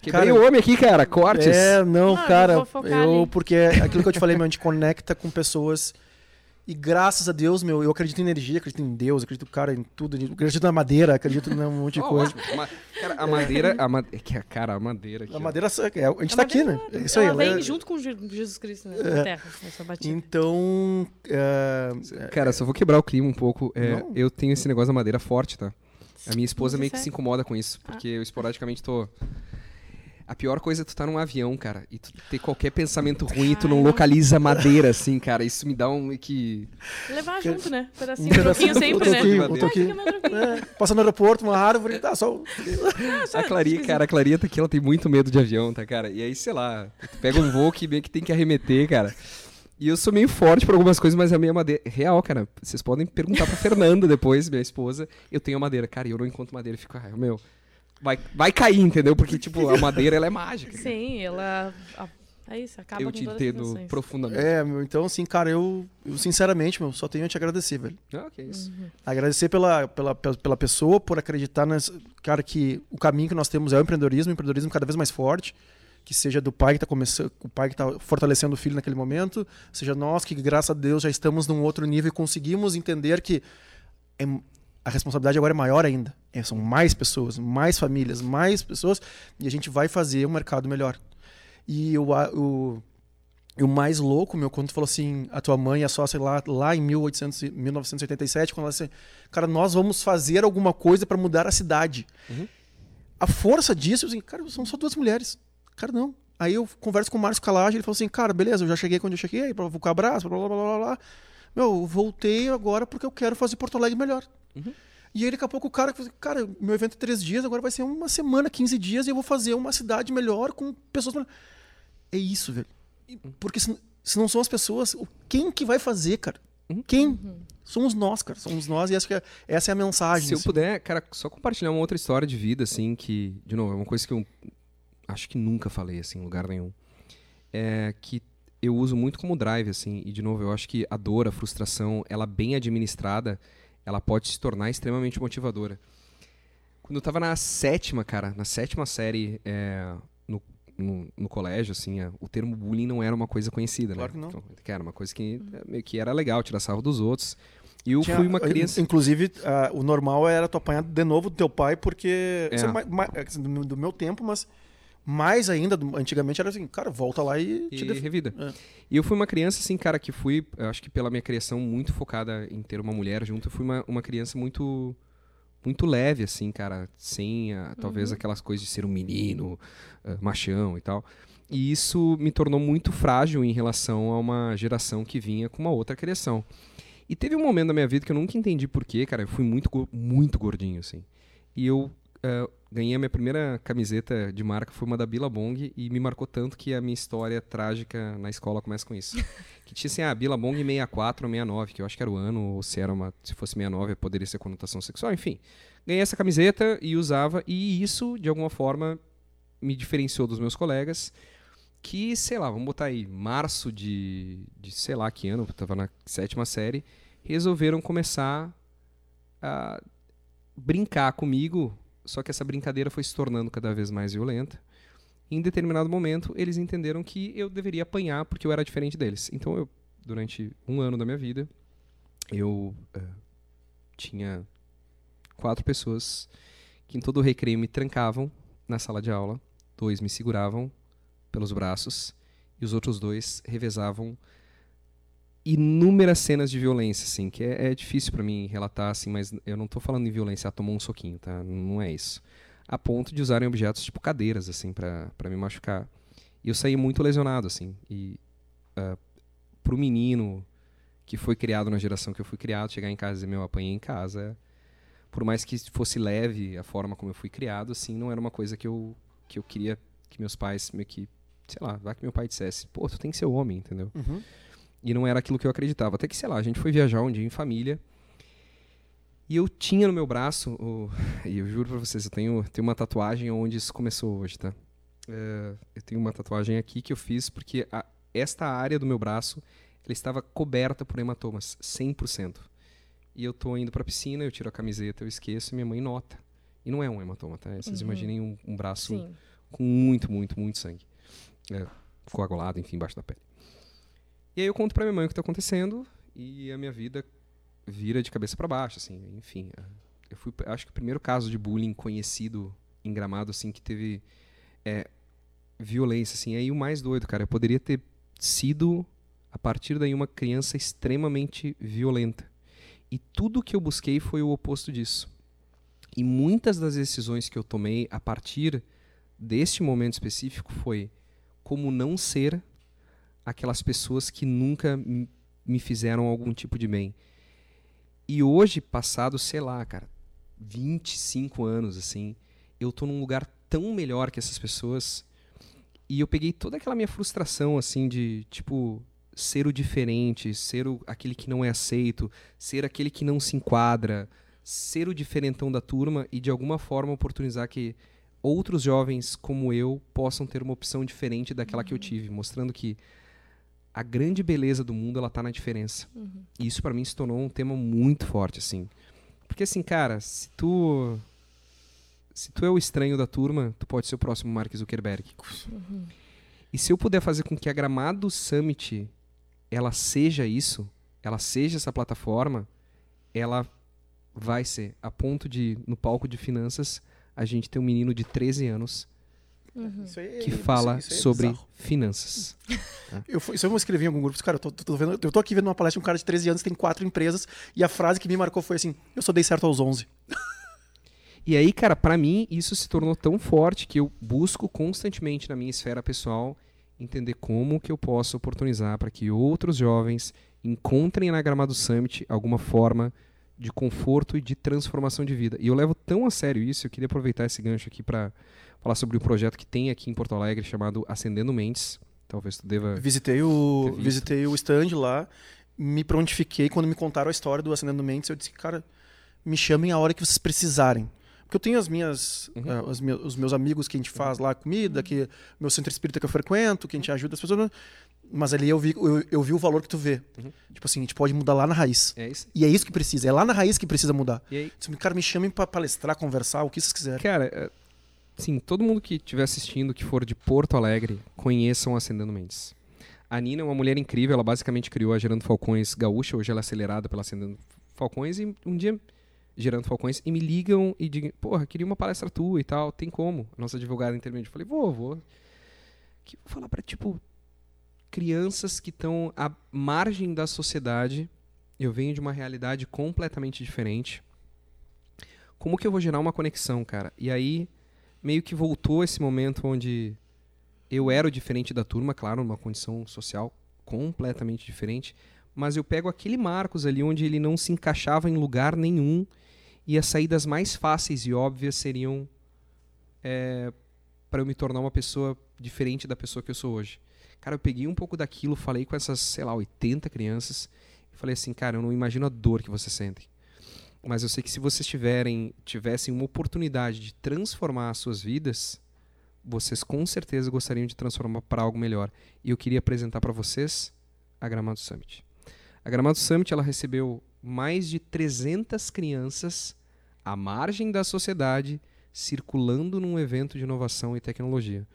Quebrei o homem aqui, cara. Cortes. É, não, Não, eu cara, vou focar eu, ali. porque é aquilo que eu te falei, meu, a gente conecta com pessoas e graças a Deus, meu, eu acredito em energia, acredito em Deus, acredito, cara, em tudo, acredito na madeira, acredito em um monte de Ó, coisa. ótimo. Ma- cara, a madeira. A ma... é que, Cara, a madeira aqui. A ó. madeira, é, a gente A tá aqui, né? madeira, É isso aí. Ela ela vem é- junto com Je- Jesus Cristo né, na Terra, essa batida. Então, é, Cara, só vou quebrar o clima um pouco. É, eu tenho esse negócio da madeira forte, tá? A minha esposa meio que se incomoda com isso, porque eu esporadicamente tô. A pior coisa é tu tá num avião, cara, e tu ter qualquer pensamento ruim e tu não localiza a madeira, assim, cara. Isso me dá um que. Levar junto, né? um Pedacinho, um pedacinho, troquinho sempre, um né? troquinho, um. Fica meu troquinho. É, passa no aeroporto, uma árvore, tá, só... A Clarinha, cara, a Clarinha tá aqui, ela tem muito medo de avião, tá, cara? E aí, sei lá, tu pega um voo que meio que tem que arremeter, cara. E eu sou meio forte pra algumas coisas, mas a minha madeira. Real, cara. Vocês podem perguntar pra Fernanda depois, minha esposa. Eu tenho a madeira. Cara, e eu não encontro madeira e fico, ah, meu. Vai, vai cair, entendeu? Porque, tipo, a madeira ela é mágica. Sim, ela. É isso, acaba eu com te entendo profundamente. É, meu, então, assim, cara, eu, eu sinceramente, meu, só tenho a te agradecer, velho. Ah, que isso. Agradecer pela, pela, pela pessoa, por acreditar nessa. Cara, que o caminho que nós temos é o empreendedorismo, o empreendedorismo cada vez mais forte. Que seja do pai que tá começando, o pai que tá fortalecendo o filho naquele momento, seja nós que, graças a Deus, já estamos num outro nível e conseguimos entender que é- a responsabilidade agora é maior ainda. É, são mais pessoas, mais famílias, mais pessoas, e a gente vai fazer um mercado melhor. E o, o, o mais louco, meu, quando tu falou assim, a tua mãe a sócia lá, lá em 1800, e- 1987, quando ela disse, cara, nós vamos fazer alguma coisa para mudar a cidade. Uhum. A força disso, eu assim, cara, são só duas mulheres. Cara, não. Aí eu converso com o Márcio Calage, ele falou assim, cara, beleza, eu já cheguei quando eu cheguei, o abraço, blá, blá, blá, blá, blá. Meu, eu voltei agora porque eu quero fazer Porto Alegre melhor. Uhum. E aí daqui a pouco o cara, falou cara, meu evento é três dias, agora vai ser uma semana, 15 dias, e eu vou fazer uma cidade melhor com pessoas melhores. É isso, velho. E- Porque se, se não são as pessoas, quem que vai fazer, cara? Uhum. Quem? Somos nós, cara. Somos nós e essa, é, essa é a mensagem. Se eu assim. puder, cara, só compartilhar uma outra história de vida, assim, que, de novo, é uma coisa que eu acho que nunca falei, assim, em lugar nenhum. É que eu uso muito como drive, assim, e, de novo, eu acho que a dor, a frustração, ela bem administrada, ela pode se tornar extremamente motivadora. Quando eu tava na sétima, cara, na sétima série é, no, no, no colégio, assim, é, o termo bullying não era uma coisa conhecida, Claro né? que não. Então, era uma coisa que é, meio que era legal, tirar sarro dos outros. E eu Tinha- fui uma criança... Inclusive, ah, o normal era tu apanhar de novo do teu pai, porque. É. do meu tempo, mas mais ainda, antigamente era assim, cara, volta lá e te e def- revida. É. E eu fui uma criança, assim, cara, que fui, eu acho que pela minha criação muito focada em ter uma mulher junto, eu fui uma, uma criança muito muito leve, assim, cara, sem ah, talvez aquelas coisas de ser um menino, ah, machão e tal. E isso me tornou muito frágil em relação a uma geração que vinha com uma outra criação. E teve um momento da minha vida que eu nunca entendi porquê, cara, eu fui muito, muito gordinho, assim. E eu ah, ganhei a minha primeira camiseta de marca, foi uma da Billabong, e me marcou tanto que a minha história trágica na escola começa com isso. que tinha assim, ah, Billabong 64 ou 69, que eu acho que era o ano, ou se era uma, se fosse 69, poderia ser conotação sexual, enfim. Ganhei essa camiseta e usava, e isso, de alguma forma, me diferenciou dos meus colegas, que, sei lá, vamos botar aí, março de, de sei lá que ano, eu tava na sétima série, resolveram começar a brincar comigo, só que essa brincadeira foi se tornando cada vez mais violenta. Em determinado momento, eles entenderam que eu deveria apanhar porque eu era diferente deles. Então, eu, durante um ano da minha vida, eu uh, tinha quatro pessoas que em todo o recreio me trancavam na sala de aula, dois me seguravam pelos braços e os outros dois revezavam inúmeras cenas de violência, assim, que é, é difícil para mim relatar, assim, mas eu não estou falando em violência, ah, tomou um soquinho, tá? Não é isso. A ponto de usarem objetos tipo cadeiras, assim, para me machucar. E eu saí muito lesionado, assim. E uh, pro menino que foi criado na geração que eu fui criado, chegar em casa e dizer, meu, apanhei em casa, por mais que fosse leve a forma como eu fui criado, assim, não era uma coisa que eu, que eu queria que meus pais meio que, sei lá, vai que meu pai dissesse, pô, tu tem que ser homem, entendeu? Uhum. E não era aquilo que eu acreditava. Até que, sei lá, a gente foi viajar um dia em família. E eu tinha no meu braço, o... e eu juro pra vocês, eu tenho, tenho uma tatuagem onde isso começou hoje, tá? É, eu tenho uma tatuagem aqui que eu fiz porque a, esta área do meu braço ela estava coberta por hematomas, 100%. E eu tô indo pra piscina, eu tiro a camiseta, eu esqueço e minha mãe nota. E não é um hematoma, tá? Vocês uhum. imaginem um, um braço Sim. com muito, muito, muito sangue. É, coagulado, enfim, embaixo da pele. E aí eu conto pra minha mãe o que tá acontecendo e a minha vida vira de cabeça para baixo, assim, enfim. É, eu fui, acho que o primeiro caso de bullying conhecido em Gramado, assim, que teve é, violência, assim. Aí o mais doido, cara, eu poderia ter sido, a partir daí, uma criança extremamente violenta. E tudo que eu busquei foi o oposto disso. E muitas das decisões que eu tomei a partir deste momento específico foi como não ser aquelas pessoas que nunca me fizeram algum tipo de bem. E hoje, passado, sei lá, cara, 25 anos, assim, eu tô num lugar tão melhor que essas pessoas. E eu peguei toda aquela minha frustração, assim, de, tipo, ser o diferente, ser o, aquele que não é aceito, ser aquele que não se enquadra, ser o diferentão da turma e, de alguma forma, oportunizar que outros jovens como eu possam ter uma opção diferente daquela que eu uhum. tive, mostrando que a grande beleza do mundo ela tá na diferença. Uhum. E isso para mim se tornou um tema muito forte assim. Porque assim, cara, se tu se tu é o estranho da turma, tu pode ser o próximo Mark Zuckerberg. Uhum. E se eu puder fazer com que a Gramado Summit ela seja isso, ela seja essa plataforma, ela vai ser a ponto de no palco de finanças a gente ter um menino de 13 anos Uhum. É, que fala isso, isso é sobre bizarro. finanças. eu, isso eu escrevi em algum grupo, cara, eu tô, tô, vendo, eu tô aqui vendo uma palestra de um cara de 13 anos, tem quatro empresas, e a frase que me marcou foi assim: eu só dei certo aos 11. E aí, cara, para mim isso se tornou tão forte que eu busco constantemente na minha esfera pessoal entender como que eu posso oportunizar para que outros jovens encontrem na Gramado Summit alguma forma de conforto e de transformação de vida. E eu levo tão a sério isso, eu queria aproveitar esse gancho aqui para falar sobre um projeto que tem aqui em Porto Alegre chamado Acendendo Mentes. Talvez tu deva. Visitei o, visitei o stand lá, me prontifiquei. Quando me contaram a história do Acendendo Mentes, eu disse, cara, me chamem a hora que vocês precisarem. Porque eu tenho as minhas, uhum. uh, os, meus, os, meus, amigos que a gente faz lá comida, que meu centro espírita que eu frequento, que a gente ajuda as pessoas. Mas ali eu vi, eu, eu vi o valor que tu vê. Uhum. Tipo assim, a gente pode mudar lá na raiz. É isso. E é isso que precisa. É lá na raiz que precisa mudar. E aí? Cara, me chamem para palestrar, conversar, o que vocês quiserem. Cara, é, Sim, todo mundo que estiver assistindo, que for de Porto Alegre, conheçam Acendendo Mendes. A Nina é uma mulher incrível, ela basicamente criou a Gerando Falcões Gaúcha, hoje ela é acelerada pela Acendendo Falcões, e um dia, Gerando Falcões, e me ligam e digam, porra, queria uma palestra tua e tal, tem como? Nossa advogada intermédia. Eu falei, vou, vou. Que vou falar para tipo, crianças que estão à margem da sociedade, eu venho de uma realidade completamente diferente. Como que eu vou gerar uma conexão, cara? E aí meio que voltou esse momento onde eu era o diferente da turma, claro, numa condição social completamente diferente, mas eu pego aquele Marcos ali onde ele não se encaixava em lugar nenhum e as saídas mais fáceis e óbvias seriam é, para eu me tornar uma pessoa diferente da pessoa que eu sou hoje. Cara, eu peguei um pouco daquilo, falei com essas, sei lá, 80 crianças e falei assim, cara, eu não imagino a dor que vocês sentem. Mas eu sei que se vocês tiverem, tivessem uma oportunidade de transformar as suas vidas, vocês com certeza gostariam de transformar para algo melhor. E eu queria apresentar para vocês a Gramado Summit. A Gramado Summit ela recebeu mais de 300 crianças à margem da sociedade circulando num evento de inovação e tecnologia.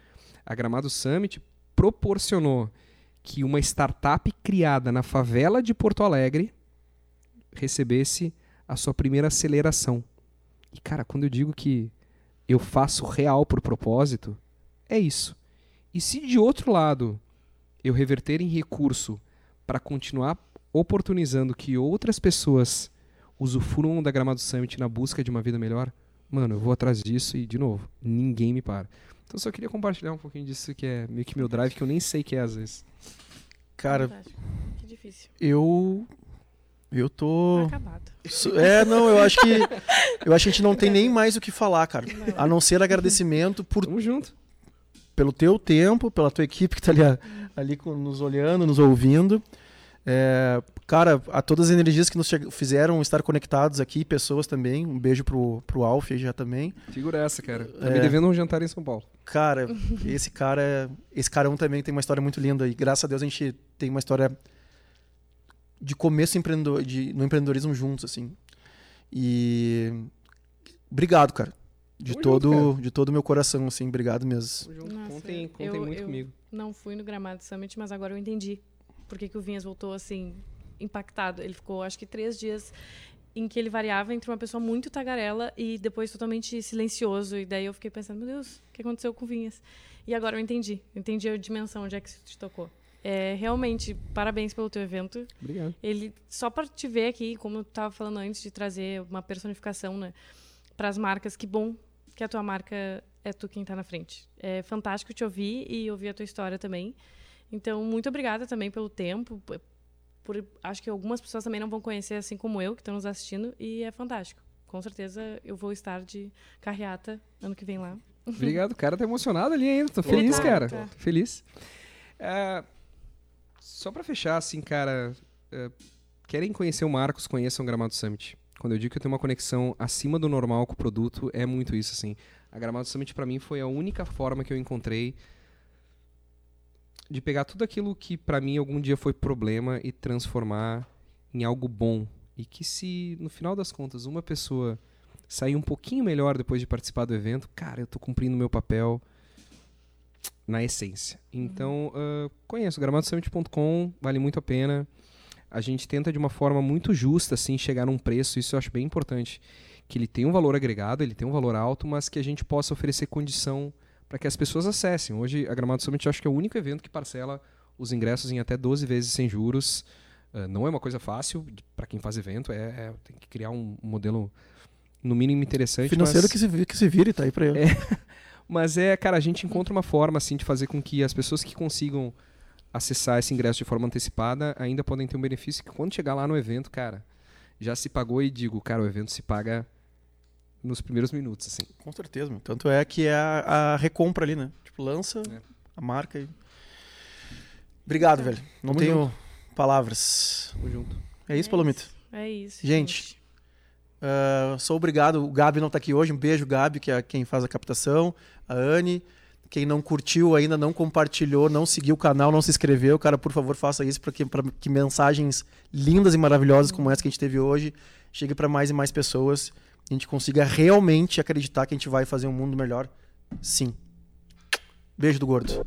A Gramado Summit proporcionou que uma startup criada na favela de Porto Alegre recebesse a sua primeira aceleração. E, cara, quando eu digo que eu faço real por propósito, é isso. E se de outro lado eu reverter em recurso para continuar oportunizando que outras pessoas usufruam da Gramado Summit na busca de uma vida melhor, mano, eu vou atrás disso e, de novo, ninguém me para. Então só queria compartilhar um pouquinho disso que é meio que meu drive, que eu nem sei que é às vezes. Cara, Fantástico. Que difícil. eu. Eu tô. Acabado. Isso- É, não, eu acho que. Eu acho que a gente não tem nem mais o que falar, cara. Não. A não ser agradecimento por, Tamo junto. pelo teu tempo, pela tua equipe que tá ali, ali nos olhando, nos ouvindo. É, cara, a todas as energias que nos fizeram estar conectados aqui, pessoas também. Um beijo pro, pro Alf aí já também. Figura essa, cara. Tá É. me devendo um jantar em São Paulo. Cara, esse cara, esse carão também tem uma história muito linda e graças a Deus a gente tem uma história de começo empreendedor, de, no empreendedorismo juntos assim. E obrigado, cara. De Tamo todo, junto, de todo o meu coração assim, obrigado mesmo. Nossa, contem contem eu- muito eu- comigo. Não fui no Gramado Summit, mas agora eu entendi por que, que o Vinhas voltou assim, impactado. Ele ficou, acho que, três dias em que ele variava entre uma pessoa muito tagarela e depois totalmente silencioso. E daí eu fiquei pensando, meu Deus, o que aconteceu com o Vinhas? E agora eu entendi. Entendi a dimensão onde é que isso te tocou. É, realmente, parabéns pelo teu evento. Obrigado. Ele só para te ver aqui, como eu estava falando antes de trazer uma personificação, né, para as marcas, que bom que a tua marca é tu quem está na frente. É fantástico te ouvir e ouvir a tua história também. Então, muito obrigada também pelo tempo. Por, acho que algumas pessoas também não vão conhecer assim como eu, que estão nos assistindo, e é fantástico. Com certeza eu vou estar de carreata ano que vem lá. Obrigado, cara tá emocionado ali ainda. Tô feliz, tô, cara. Tô feliz. É, só pra fechar, assim, cara. é, querem conhecer o Marcos, conheçam o Gramado Summit. Quando eu digo que eu tenho uma conexão acima do normal com o produto, é muito isso, assim. A Gramado Summit pra mim foi a única forma que eu encontrei de pegar tudo aquilo que pra mim algum dia foi problema e transformar em algo bom. E que se, no final das contas, uma pessoa sair um pouquinho melhor depois de participar do evento, cara, eu tô cumprindo meu papel na essência. Então, ah, conheço, gramadosummit.com, vale muito a pena. A gente tenta de uma forma muito justa, assim, chegar num preço, isso eu acho bem importante, que ele tem um valor agregado, ele tem um valor alto, mas que a gente possa oferecer condição para que as pessoas acessem. Hoje, a Gramado Summit eu acho que é o único evento que parcela os ingressos em até 12 vezes sem juros. Ah, não é uma coisa fácil para quem faz evento, é, é- tem que criar um, um modelo no mínimo interessante. Financeiro mas... que, se, que se vire, tá aí pra eu. Mas é, cara, a gente encontra uma forma assim de fazer com que as pessoas que consigam acessar esse ingresso de forma antecipada ainda podem ter um benefício que quando chegar lá no evento, cara, já se pagou e digo, cara, o evento se paga nos primeiros minutos, assim. Com certeza, meu. Tanto é que é a, a recompra ali, né? Tipo, lança É. a marca e. Obrigado, velho. Não Tamo tenho palavras. Tamo junto. É isso, Palomito? É isso. Gente, Ah, sou obrigado. O Gabi não tá aqui hoje. Um beijo, Gabi, que é quem faz a captação. A Anne. Quem não curtiu ainda, não compartilhou, não seguiu o canal, não se insceveu, cara, por favor, faça isso para que, que mensagens lindas e maravilhosas como essa que a gente teve hoje chegue para mais e mais pessoas. A gente consiga realmente acreditar que a gente vai fazer um mundo melhor. Sim. Beijo do gordo.